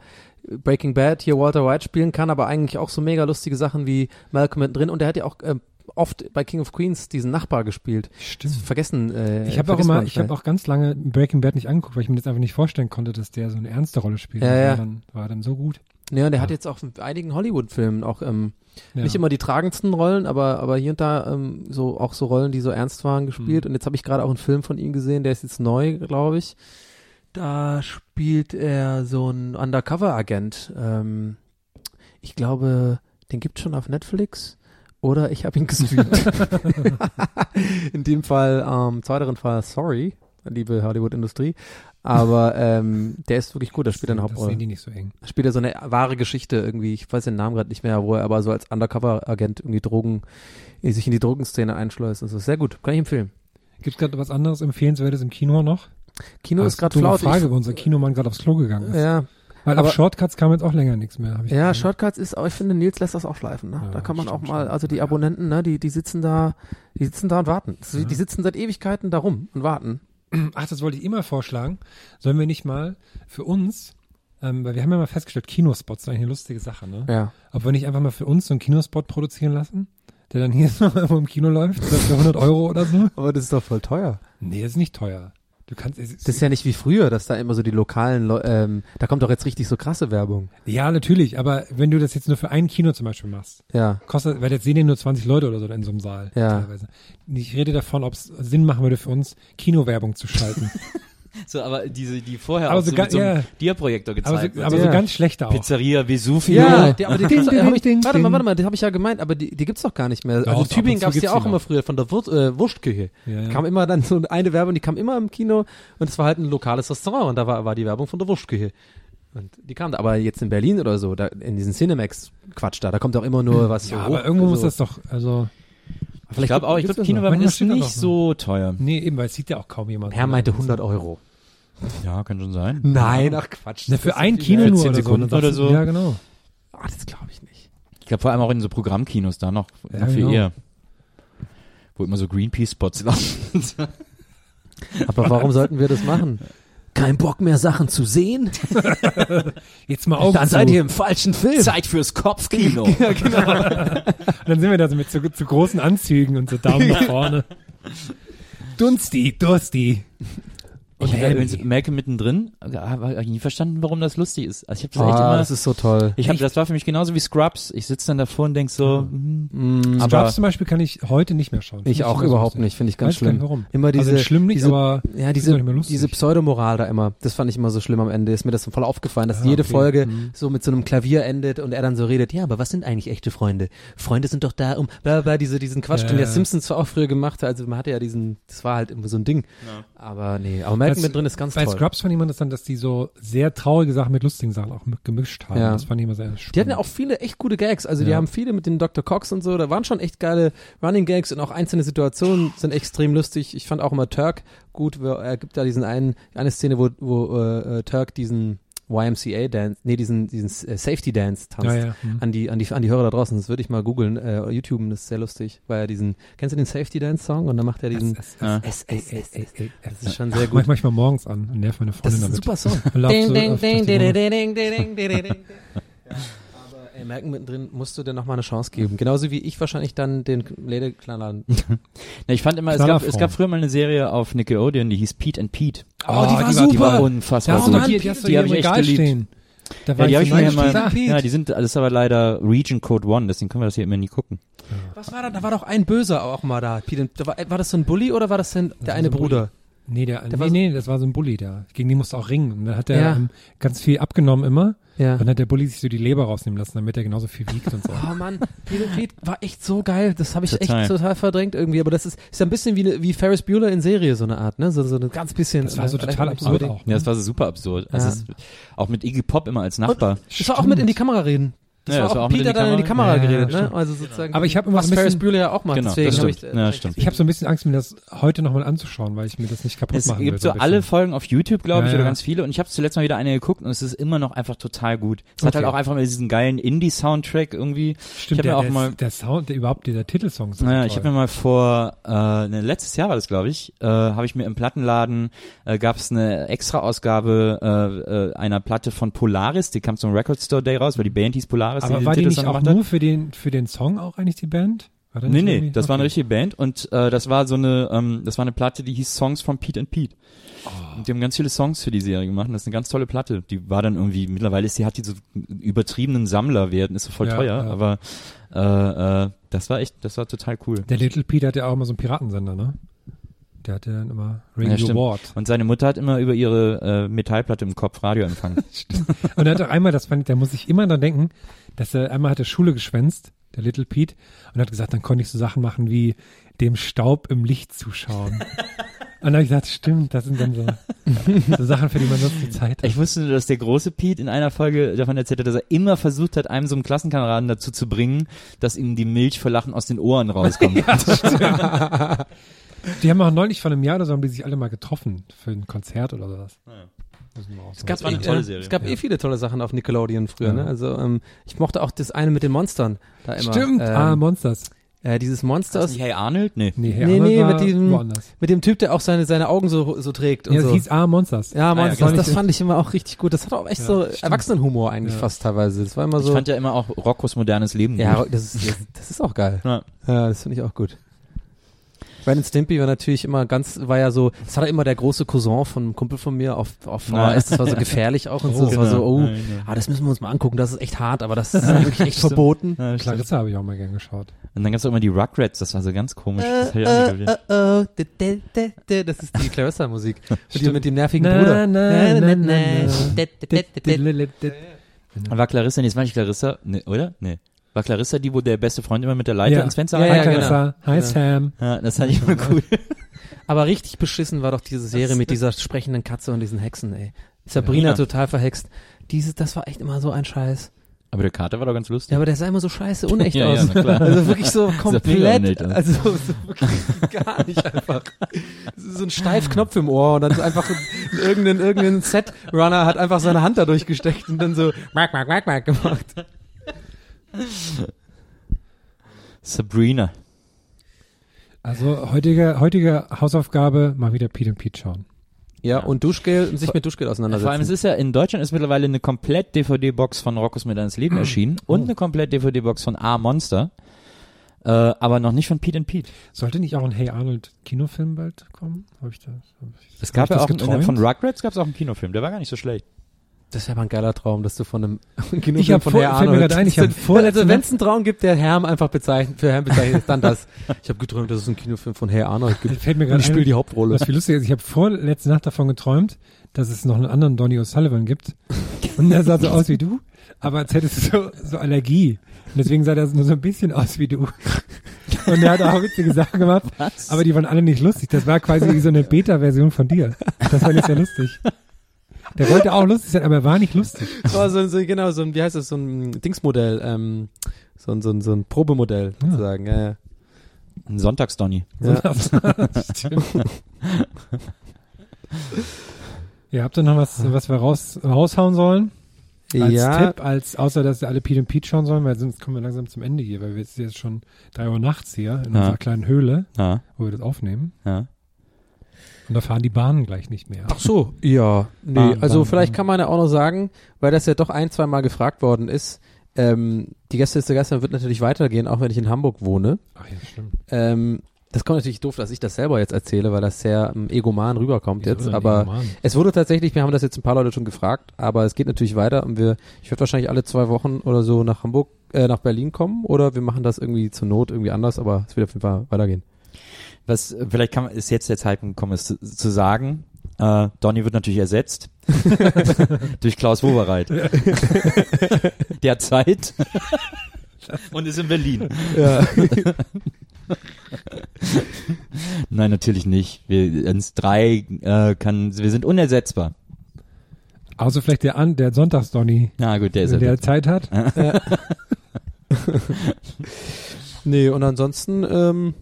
Breaking Bad hier Walter White spielen kann, aber eigentlich auch so mega lustige Sachen wie Malcolm mittendrin. Und der hat ja auch ähm, oft bei King of Queens diesen Nachbar gespielt. Stimmt. Vergessen. Äh, Ich habe auch immer, ich habe auch ganz lange Breaking Bad nicht angeguckt, weil ich mir das einfach nicht vorstellen konnte, dass der so eine ernste Rolle spielt. Ja, ja. War dann, war dann so gut. Ja, und der Ja. hat jetzt auch in einigen Hollywood-Filmen auch ähm, Ja. nicht immer die tragendsten Rollen, aber aber hier und da ähm, so auch so Rollen, die so ernst waren, gespielt. Mhm. Und jetzt habe ich gerade auch einen Film von ihm gesehen, der ist jetzt neu, glaube ich. Da spielt er so einen Undercover-Agent. Ähm, ich glaube, den gibt's schon auf Netflix. Oder ich habe ihn gestreamt. In dem Fall, ähm, zweiteren Fall, sorry, liebe Hollywood-Industrie. Aber ähm, der ist wirklich gut, da spielt er eine Das Hauptrolle sehen die nicht so eng. spielt er so eine wahre Geschichte irgendwie, ich weiß den Namen gerade nicht mehr, wo er aber so als Undercover-Agent irgendwie Drogen, äh, sich in die Drogenszene einschleust. Also sehr gut, kann ich empfehlen. Gibt es gerade was anderes Empfehlenswertes im Kino noch? Kino ist gerade flaut. Frage, wo unser Kinomann gerade aufs Klo gegangen ist. ja, Weil aber- auf Shortcuts kam jetzt auch länger nichts mehr. ich ja, gesehen. Shortcuts ist, aber ich finde, Nils lässt das auch schleifen. Ne? Ja, da kann man auch stimmt, mal, stimmt. also die Abonnenten, ne, die, die sitzen da, die sitzen da und warten. Die- Ja. Die sitzen seit Ewigkeiten da rum und warten. Ach, das wollte ich immer vorschlagen. Sollen wir nicht mal für uns, ähm, weil wir haben ja mal festgestellt, Kinospots sind eigentlich eine lustige Sache, ne? Ja. Ob wir nicht einfach mal für uns so einen Kinospot produzieren lassen, der dann hier so im Kino läuft, für 100 Euro oder so? Aber das ist doch voll teuer. Nee, ist nicht teuer. Du kannst, es- Das ist ja nicht wie früher, dass da immer so die lokalen, ähm, da kommt doch jetzt richtig so krasse Werbung. ja, natürlich, aber wenn du das jetzt nur für ein Kino zum Beispiel machst, Ja. kostet, weil jetzt sehen ja nur 20 Leute oder so in so einem Saal. Ja. Teilweise. Ich rede davon, ob es Sinn machen würde für uns, Kinowerbung zu schalten. So, aber diese, die vorher Aber auch so so ga- mit so einem ja. Dia-Projektor aber gezeigt so, wird. aber Ja. so ganz schlechte auch. Pizzeria Vesuvio. Ja, die, aber die Ding, hab ich, ding, warte mal, ding. warte mal, die habe ich ja gemeint, aber die, die gibt's doch gar nicht mehr. Doch, also und Tübingen gab's die gibt's auch immer früher von der Wurst, äh, Wurstküche. Ja, ja. Kam immer dann so eine Werbung, die kam immer im Kino und es war halt ein lokales Restaurant und da war, war die Werbung von der Wurstküche. Und die kam da, aber jetzt in Berlin oder so, da, in diesen Cinemax-Quatsch da, da kommt auch immer nur was so ja, hoch- aber irgendwo so, muss das doch, also, Ich glaube auch, ich glaube, noch? ist nicht so teuer. nee, eben, weil es sieht ja auch kaum jemand. Herr meinte 100 Euro. Ja, kann schon sein. Nein, ach Quatsch. Na, das für ist ein Kino nur zehn oder so. Sekunden und dann oder so. Ja, genau. Ah, das glaube ich nicht. Ich glaube vor allem auch in so Programmkinos da noch, Ja, noch viel genau. eher. Wo immer so Greenpeace-Spots laufen. Aber warum sollten wir das machen? Kein Bock mehr Sachen zu sehen? Jetzt mal Augen Dann zu. seid ihr im falschen Film. Zeit fürs Kopfkino. Und dann sind wir da so mit so, zu großen Anzügen und so Daumen nach vorne. Dunsti, Dursti. Und Helmi. Malcolm mittendrin, habe ich nie verstanden, warum das lustig ist. Also ich habe das echt Ah, immer, das ist so toll. ich hab, das war für mich genauso wie Scrubs. Ich sitze dann davor und denk so, hm, Mm, Aber- Scrubs zum Beispiel kann ich heute nicht mehr schauen. ich Find auch überhaupt lustig. nicht, finde ich ganz Weiß gar nicht schlimm. warum. Immer diese, also schlimm nicht, diese, aber ja, diese, diese Pseudomoral da immer, das fand ich immer so schlimm am Ende. Ist mir das voll aufgefallen, dass Ja, jede okay. Folge Mhm. so mit so einem Klavier endet und er dann so redet, ja, aber was sind eigentlich echte Freunde? Freunde sind doch da um, bla, bla, bla diese, diesen Quatsch, Ja, den der ja. Simpsons zwar auch früher gemacht hat, also man hatte ja diesen, das war halt immer so ein Ding. Aber nee, aber Malcolm Das- mit drin ist ganz Bei toll. Scrubs fand ich immer interessant, dass die so sehr traurige Sachen mit lustigen Sachen auch gemischt haben. Ja. Das fand ich immer sehr spannend. Die hatten ja auch viele echt gute Gags. Also die Ja. haben viele mit den Dr. Cox und so. Da waren schon echt geile Running Gags und auch einzelne Situationen sind extrem lustig. Ich fand auch immer Turk gut. Er gibt da diesen einen, eine Szene, wo, wo äh, äh, Turk diesen YMCA Dance, nee, diesen, diesen äh, Safety Dance tanzt. Ja, ja. Hm. An die, an die, an die Hörer da draußen. Das würde ich mal googeln, äh, YouTuben, das ist sehr lustig, weil er diesen, kennst du den Safety Dance Song? Und dann macht er diesen, das ist schon sehr Mach gut. ich manchmal morgens an und nerv meine Das Freundin ist ein damit. super Song. Merken mittendrin musst du dir nochmal eine Chance geben. Genauso wie ich wahrscheinlich dann den Lede-Knallern. Na, ich fand immer, es gab, es gab früher mal eine Serie auf Nickelodeon, die hieß Pete and Pete. Oh, die war Die super. war unfassbar Da gut. du die, die Die hier hab im ich echt geliebt. stehen. Da Ja, war die habe ich mir Pete Pete. ja, die sind, das ist aber leider Region Code One, deswegen können wir das hier immer nie gucken. Was war da? Da war doch ein Böser auch mal da. Peter, da war, war das so ein Bully oder war das denn der war eine so ein Bruder? Nee, der, Der nee, war- nee, das war so ein Bully da. Gegen die musste auch ringen. Und dann hat er Ja. ähm, ganz viel abgenommen immer. Ja. Dann hat der Bully sich so die Leber rausnehmen lassen, damit er genauso viel wiegt und so. Oh Mann, Peter Pete war echt so geil. Das habe ich Total. echt total verdrängt irgendwie. Aber das ist, ist ja ein bisschen wie, ne- wie Ferris Bueller in Serie, so eine Art, ne? So, so ein ganz bisschen. Das war so vielleicht total absurd auch. Ja, das war so super absurd. Also Ja. es, auch mit Iggy Pop immer als Nachbar. Das war auch mit in die Kamera reden. Das Ja, war das auch, war auch Peter dann in die Kamera. Ja, geredet, ne? Also sozusagen. Aber ich habe immer was so ein Ferris bisschen- Bueller ja auch macht. Genau, deswegen das habe ich, äh, Ja, stimmt. Ich habe so ein bisschen Angst, mir das heute nochmal anzuschauen, weil ich mir das nicht kaputt Es machen will. gibt so alle. Folgen auf YouTube, glaube ich, oder ja. ganz viele. Und ich habe zuletzt mal wieder eine geguckt und es ist immer noch einfach total gut. Es hat Okay. halt auch einfach mal diesen geilen Indie-Soundtrack irgendwie. Stimmt, ich der, habe mir auch der, mal, der Sound, der überhaupt, dieser Titelsong ist so naja, toll. ich habe mir mal vor, äh, ne, letztes Jahr war das, glaube ich, äh, habe ich mir im Plattenladen, äh, gab es eine Extra-Ausgabe äh, äh, einer Platte von Polaris, die kam zum Record Store Day raus, weil die Band hieß Polaris, Aber den war die nicht auch hat. nur für den, für den Song auch eigentlich die Band? War Nee, nee, das war eine Okay. richtige Band und äh, das war so eine, ähm, das war eine Platte, die hieß Songs from Pete and Pete. Oh. Und die haben ganz viele Songs für die Serie gemacht und das ist eine ganz tolle Platte. Die war dann irgendwie, mittlerweile ist die, hat die so übertriebenen Sammlerwert und ist so voll Ja, teuer, ja. aber äh, äh, das war echt, das war total cool. Der Little Pete hatte ja auch immer so einen Piratensender, ne? Der hatte dann immer Ja, Radio stimmt. Ward. Und seine Mutter hat immer über ihre äh, Metallplatte im Kopf Radio empfangen. Und er hat auch einmal, das fand ich, da muss ich immer dran denken, dass er einmal hat er Schule geschwänzt, der Little Pete, und hat gesagt, dann konnte ich so Sachen machen wie dem Staub im Licht zuschauen. und dann habe ich gesagt, stimmt, das sind dann so, so Sachen, für die man sonst die Zeit hat. Ich wusste nur, dass der große Pete in einer Folge davon erzählt hat, dass er immer versucht hat, einem so einen Klassenkameraden dazu zu bringen, dass ihm die Milch vor Lachen aus den Ohren rauskommt. Die haben auch neulich vor einem Jahr oder so, haben die sich alle mal getroffen für ein Konzert oder sowas. Auch Es gab, Das war eine eh, tolle äh, Serie. Es gab Ja. eh viele tolle Sachen auf Nickelodeon früher, Ja. ne? Also ähm, ich mochte auch das eine mit den Monstern da immer. Stimmt, ähm, ah, Monsters. äh, dieses Monster das nicht Hey Arnold? Nee. Nee, Herr nee, Arnold nee, mit diesem- woanders. mit dem Typ, der auch seine seine Augen so so trägt und Ja, das so. hieß A Monsters. ja, Monsters, ja, das genau. fand ich immer auch richtig gut. Das hat auch echt Ja, so stimmt. Erwachsenenhumor eigentlich Ja. fast teilweise. Das war immer Ich so. fand ja immer auch Roccos modernes Leben ja, gut. das ist, das, das ist auch geil. Ja. Ja, das finde ich auch gut. Ren and Stimpy war natürlich immer ganz, war ja so, das war immer der große Cousin von einem Kumpel von mir auf, auf Ja. VHS, das war so gefährlich auch und so, das war so, oh, ah, das müssen wir uns mal angucken, das ist echt hart, aber das ist eigentlich echt verboten. Ja. Clarissa habe ich auch mal gern geschaut. Und dann gab's auch immer die Rugrats, das war so ganz komisch. Das Äh, gewählt. äh, äh, de, de, de, de, das ist die Clarissa-Musik. mit, mit dem nervigen Na, Bruder. na, na, na, na. De. War Clarissa, nee, das war nicht Clarissa, nee, oder? Nee. War Clarissa die, wo der beste Freund immer mit der Leiter Ja. ins Fenster Ja, Hi rein- ja, Clarissa, hi genau. Sam. ja, das fand ich immer cool. Aber richtig beschissen war doch diese Serie mit dieser sprechenden Katze und diesen Hexen, ey. Sabrina Ja. total verhext. Dieses, das war echt immer so ein Scheiß. Aber der Kater war doch ganz lustig. Ja, aber der sah immer so scheiße unecht Ja, ja, aus. na klar. Also wirklich so komplett, also so wirklich gar nicht einfach. So ein Steifknopf im Ohr und dann so einfach irgendein, irgendein Set-Runner hat einfach seine Hand da durchgesteckt und dann so mack, mack, mack, mack gemacht. Sabrina. Also heutige, heutige Hausaufgabe, mal wieder Pete und Pete schauen. Ja, und Duschgel, sich mit Duschgel auseinandersetzen. Vor allem, es ist ja, in Deutschland ist mittlerweile eine komplett DVD-Box von Rockos mit ans Leben erschienen und eine komplett DVD-Box von A Monster. Äh, aber noch nicht von Pete and Pete. Sollte nicht auch ein Hey Arnold Kinofilm bald kommen? Hab ich das? Hab ich, Es gab hab ja ich auch das einen, von Rugrats gab es auch einen Kinofilm, der war gar nicht so schlecht. Das wäre mal ein geiler Traum, dass du von einem Kinofilm Ich hab von vor- Herr Arnold. ein, ich hab also vorletzte wenn es einen Traum gibt, der Herm einfach bezeichnet, für Herm bezeichnet, ist dann das. Ich habe geträumt, dass es einen Kinofilm von Herr Arnold gibt. Fällt mir Und ich spiele die Hauptrolle. was viel lustig ist. Ich habe vorletzte Nacht davon geträumt, dass es noch einen anderen Donny O'Sullivan gibt. Und der sah so aus wie du, aber als hättest du so, so Allergie. Und deswegen sah der nur so ein bisschen aus wie du. Und der hat auch witzige Sachen gemacht, aber die waren alle nicht lustig. Das war quasi wie so eine Beta-Version von dir. Das fand ich sehr lustig. Der wollte auch lustig sein, aber er war nicht lustig. Oh, so, so, genau, so ein, wie heißt das, so ein Dingsmodell, ähm, so ein, so ein, so ein Probemodell, sozusagen, ja, ja. Ein Sonntagsdonny. ja. Stimmt. Ja, habt ihr noch was, was wir raus, raushauen sollen? Als ja, Tipp, als, außer dass wir alle Pete und Pete schauen sollen, weil sonst kommen wir langsam zum Ende hier, weil wir jetzt jetzt schon drei Uhr nachts hier in Ja. unserer kleinen Höhle, Ja, wo wir das aufnehmen. ja. Und da fahren die Bahnen gleich nicht mehr. Ach so, ja. Nee, Bahn, also Bahn, vielleicht Bahn. kann man ja auch noch sagen, weil das ja doch ein, zwei Mal gefragt worden ist, ähm, die Gäste ist der Gastgeber wird natürlich weitergehen, auch wenn ich in Hamburg wohne. Ach ja, stimmt. Ähm, das kommt natürlich doof, dass ich das selber jetzt erzähle, weil das sehr ähm, egoman rüberkommt Wieso jetzt. Aber Egoman? es wurde tatsächlich, wir haben das jetzt ein paar Leute schon gefragt, aber es geht natürlich weiter und wir, ich werde wahrscheinlich alle zwei Wochen oder so nach Hamburg, äh, nach Berlin kommen oder wir machen das irgendwie zur Not irgendwie anders, aber es wird auf jeden Fall weitergehen. Was, äh, vielleicht kann man, ist jetzt der Zeitpunkt gekommen, es zu, zu sagen, äh, Donny wird natürlich ersetzt durch Klaus Wowereit. der hat Zeit und ist in Berlin. Ja. Nein, natürlich nicht. Wir uns drei äh, kann, wir sind unersetzbar. Außer vielleicht der, An der Sonntagsdonny, Na gut, der ist wenn der. Zeit hat. Nee, und ansonsten, ähm,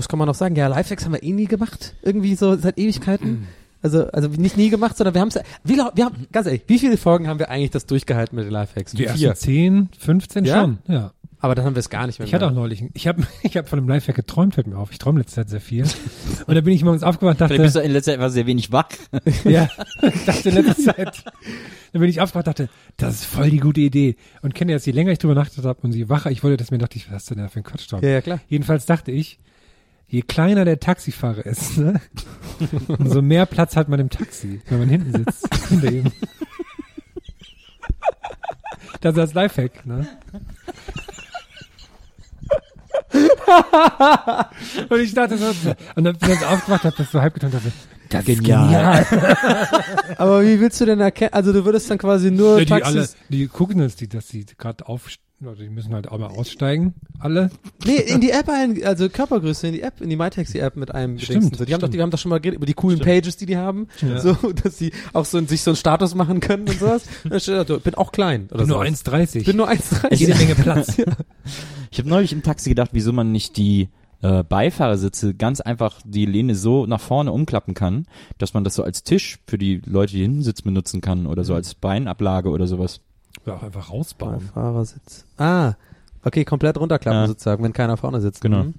was kann man noch sagen? Ja, Lifehacks haben wir eh nie gemacht. Irgendwie so seit Ewigkeiten. Also, also nicht nie gemacht, sondern wir haben es, wie, wir haben, ganz ehrlich, wie viele Folgen haben wir eigentlich das durchgehalten mit den Lifehacks? Die Vier. ersten 10, 15 Ja? schon, ja. Aber dann haben wir es gar nicht mehr. Ich hatte auch neulich, ich habe ich hab von einem Lifehack geträumt, fällt mir auf. Ich träume letzte Zeit sehr viel. Und da bin ich morgens aufgewacht und Vielleicht bist dachte, du in letzter Zeit einfach sehr wenig wach. ja, ich dachte in letzter Zeit, da bin ich aufgewacht und dachte, das ist voll die gute Idee. Und kenne jetzt, je länger ich drüber nachgedacht habe und je wacher ich wurde, dass mir dachte ich, was hast du denn da für ein Quatschtraum? Ja, ja, klar. Jedenfalls dachte ich, je kleiner der Taxifahrer ist, ne, umso mehr Platz hat man im Taxi, wenn man hinten sitzt. hinter ihm. Das ist das Lifehack, ne? und ich dachte so, und dann bin ich aufgewacht, hab das so halb getan, dachte, das ist genial. Aber wie willst du denn erkennen, also du würdest dann quasi nur Ja, die Taxis, alle, die gucken das, die, dass die gerade auf, oder die müssen halt auch mal aussteigen, alle. nee, in die App ein, also Körpergröße in die App, in die MyTaxi-App mit einem Stimmt, so, die haben doch, stimmt. die haben doch schon mal geredet über die coolen Pages, die die haben, Ja. so, dass sie auch so, sich so einen Status machen können und sowas. Da, bin auch klein, oder Bin nur sowas. 1,30. Bin nur 1,30. Jede Menge Platz. Ich habe neulich im Taxi gedacht, wieso man nicht die äh, Beifahrersitze ganz einfach die Lehne so nach vorne umklappen kann, dass man das so als Tisch für die Leute, die hinten sitzen, benutzen kann oder so als Beinablage oder sowas. Ja, auch einfach rausbauen. Fahrersitz. Ah, okay, komplett runterklappen Ja. sozusagen, wenn keiner vorne sitzt. Genau. Mhm.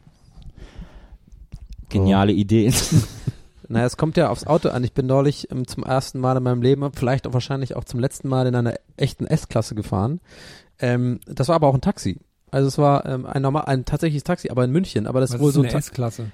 Geniale Idee. Naja, es kommt ja aufs Auto an. Ich bin neulich ähm, zum ersten Mal in meinem Leben, vielleicht auch wahrscheinlich auch zum letzten Mal in einer echten S-Klasse gefahren. Ähm, das war aber auch ein Taxi. Also es war ähm, ein normal, ein tatsächliches Taxi, aber in München. Aber das Was wohl ist so eine S-Klasse?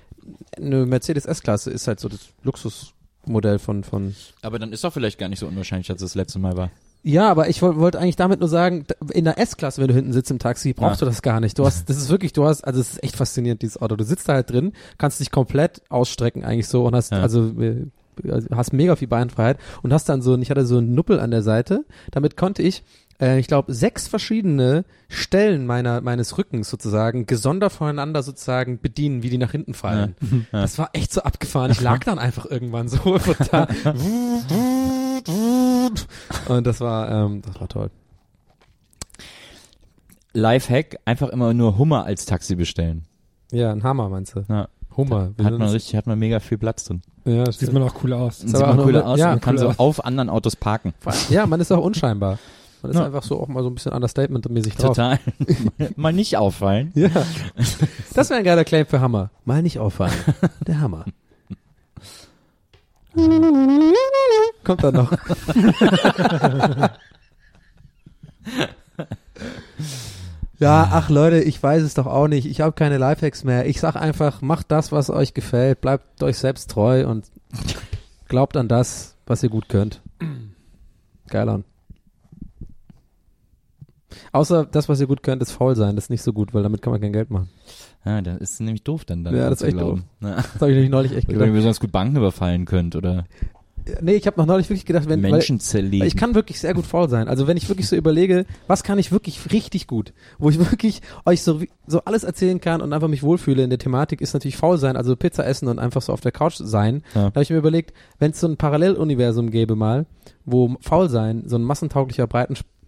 eine Mercedes S-Klasse ist halt so das Luxusmodell von, von Aber dann ist doch vielleicht gar nicht so unwahrscheinlich, dass es das letzte Mal war. Ja, aber ich wollte wollt eigentlich damit nur sagen, in der S-Klasse, wenn du hinten sitzt im Taxi, brauchst Ja. du das gar nicht. Du hast, das ist wirklich, du hast, also es ist echt faszinierend, dieses Auto. Du sitzt da halt drin, kannst dich komplett ausstrecken eigentlich so und hast, Ja. also, äh, also hast mega viel Beinfreiheit und hast dann so, ich hatte so einen Nuppel an der Seite, damit konnte ich, äh, ich glaube, sechs verschiedene Stellen meiner, meines Rückens sozusagen gesondert voneinander sozusagen bedienen, wie die nach hinten fallen. Das war echt so abgefahren. Ich lag dann einfach irgendwann so total und das war, ähm, das war toll. Lifehack, einfach immer nur Hummer als Taxi bestellen. Ja, ein Hammer meinst du? Ja. Hummer. Hat man richtig, hat man mega viel Platz drin. Ja, Sieht stimmt. man auch cool aus. Sieht man cooler noch- aus ja, und kann cool so aus. auf anderen Autos parken. ja, man ist auch unscheinbar. Man ist Ja. einfach so auch mal so ein bisschen Understatement-mäßig drauf. Total. Mal nicht auffallen. Ja. Das wäre ein geiler Claim für Hammer. Mal nicht auffallen. Der Hammer. Kommt dann noch. Ja, ach Leute, ich weiß es doch auch nicht. Ich habe keine Lifehacks mehr. Ich sag einfach, macht das, was euch gefällt. Bleibt euch selbst treu und glaubt an das, was ihr gut könnt. Geil an. Außer das, was ihr gut könnt, ist faul sein. Das ist nicht so gut, weil damit kann man kein Geld machen. Ja, das ist nämlich doof dann. dann Ja, das ist echt glauben. Ja. Das habe ich nämlich neulich echt gedacht. wenn ihr sonst gut Banken überfallen könnt oder Nee, ich habe noch neulich wirklich gedacht, wenn Menschen zerlegen. ich kann wirklich sehr gut faul sein. Also wenn ich wirklich so überlege, was kann ich wirklich richtig gut, wo ich wirklich euch so so alles erzählen kann und einfach mich wohlfühle in der Thematik, ist natürlich faul sein, also Pizza essen und einfach so auf der Couch sein. Ja. Da habe ich mir überlegt, wenn es so ein Paralleluniversum gäbe mal, wo faul sein so ein massentauglicher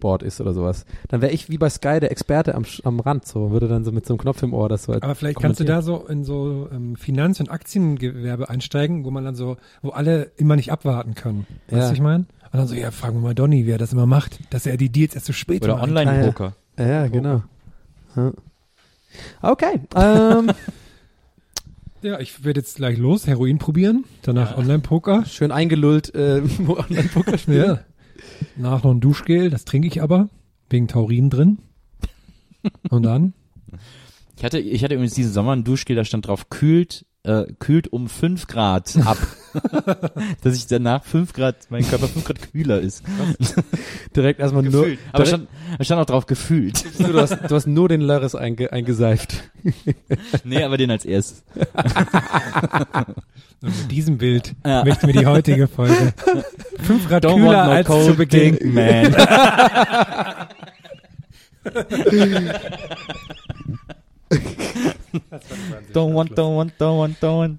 Breitensport ist oder sowas, dann wäre ich wie bei Sky der Experte am, am Rand, so würde dann so mit so einem Knopf im Ohr das so. Aber vielleicht kannst du da so in so ähm, Finanz- und Aktiengewerbe einsteigen, wo man dann so, wo alle immer nicht abwarten können. Weißt du, Ja. was ich meine? Und dann so, ja, fragen wir mal Donny, wie er das immer macht, dass er die Deals erst so spät oder macht. Online-Poker. Ja, ja, genau. Ja. Okay. Ähm, Ja, ich werde jetzt gleich los, Heroin probieren, danach Online-Poker. schön eingelullt, äh, wo Online-Poker spielen. Ja. Nach noch ein Duschgel, das trinke ich aber, wegen Taurin drin. Und dann? Ich hatte, ich hatte übrigens diesen Sommer ein Duschgel, da stand drauf, kühlt, äh, kühlt um fünf Grad ab. Dass ich danach fünf Grad, mein Körper fünf Grad kühler ist. Direkt erstmal nur. Gefühlt. Aber direkt, stand, da stand auch drauf gefühlt. du, hast, du hast nur den Lörres einge, eingeseift. nee, aber den als erstes. Und mit diesem Bild Ja. möchten wir die heutige Folge. Fünf Grad Don't kühler want no als cold zu Beginn. dick, man. don't want, don't want, don't want, don't want.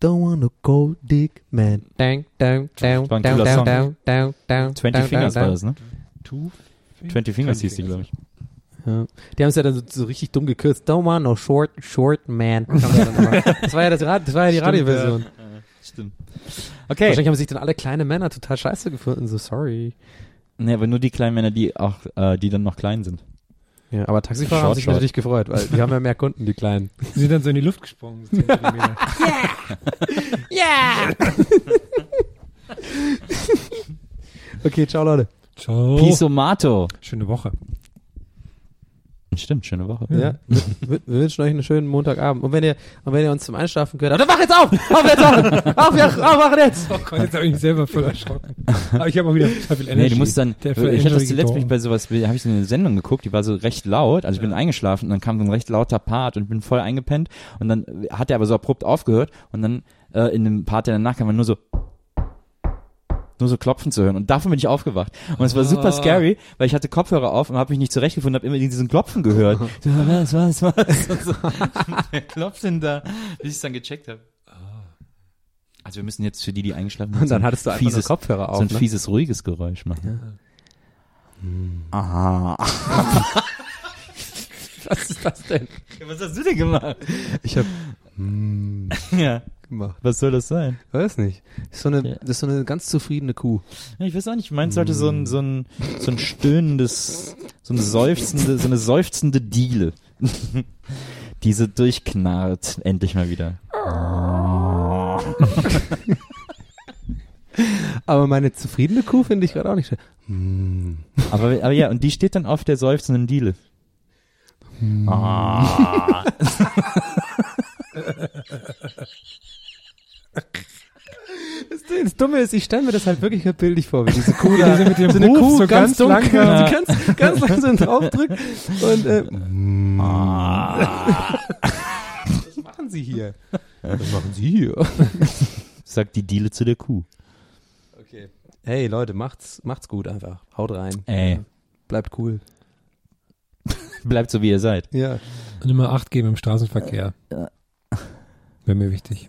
Don't want to go dick, man. Down, down, down, down, down, down, down, down. 20 down, Fingers down, war das, ne? Two, 20 Fingers hieß die, glaube ich. Ja. Die haben es ja dann so, so richtig dumm gekürzt. Don't want no short, short man. Das war ja das, Rad, das war ja die Stimmt, Radioversion. Stimmt. Okay. Wahrscheinlich haben sich dann alle kleine Männer total scheiße gefunden. So sorry. Nee, aber nur die kleinen Männer, die auch, äh, die dann noch klein sind. Ja, aber Taxifahrer haben Short, sich short. natürlich gefreut, weil die haben ja mehr Kunden, die kleinen. Die sind dann so in die Luft gesprungen. so 10 Zentimeter. Okay, ciao Leute. Ciao. Pisomato. Schöne Woche. Stimmt, schöne Woche. Ja. Wir, wünschen euch einen schönen Montagabend. Und wenn ihr, und wenn ihr uns zum Einschlafen gehört habt, dann wach jetzt auf! Auf jetzt auf! Auf, ja, aufwachen jetzt! Oh Gott, jetzt habe ich mich selber voll erschrocken. Aber ich habe auch wieder total viel Energy. Nee, du musst dann, ich hatte das zuletzt mich bei sowas, habe ich so eine Sendung geguckt, die war so recht laut, also ich bin eingeschlafen und dann kam so ein recht lauter Part und ich bin voll eingepennt und dann hat er aber so abrupt aufgehört und dann äh, in dem Part, der danach kam, war nur so nur so klopfen zu hören und davon bin ich aufgewacht und es war super Ah. scary, weil ich hatte Kopfhörer auf und habe mich nicht zurechtgefunden, habe immer diesen Klopfen gehört. So, was, was, was? Und so, wer klopft denn da? Bis ich es dann gecheckt habe. Also wir müssen jetzt für die, die eingeschlafen sind, Und dann so hattest du einfach fieses, Kopfhörer auf, so ein ne? fieses, ruhiges Geräusch machen. Aha. Was ist das denn? Was hast du denn gemacht? Ich hab Ja, gemacht. was soll das sein? Weiß nicht. Ist so eine, Ja. das ist so eine ganz zufriedene Kuh. Ja, ich weiß auch nicht, meins sollte so ein, so ein, so ein stöhnendes, so eine seufzende, so eine seufzende Diele. Diese durchknarrt endlich mal wieder. Aber meine zufriedene Kuh finde ich gerade auch nicht schön. Aber, aber ja, und die steht dann auf der seufzenden Diele. Ah. Das, Dumme ist, ich stelle mir das halt wirklich halt bildlich vor, wie diese Kuh da, diese mit dem so eine Huf Kuh so ganz, ganz dunkel, langsam- die ganz, ganz langsam draufdrückt und äh, was machen Sie hier? Was machen Sie hier? Sagt die Diele zu der Kuh. Okay. Hey Leute, macht's, macht's gut einfach. Haut rein. Ey, Bleibt cool. bleibt so wie ihr seid. Ja. Und immer Acht geben im Straßenverkehr. Wäre mir wichtig.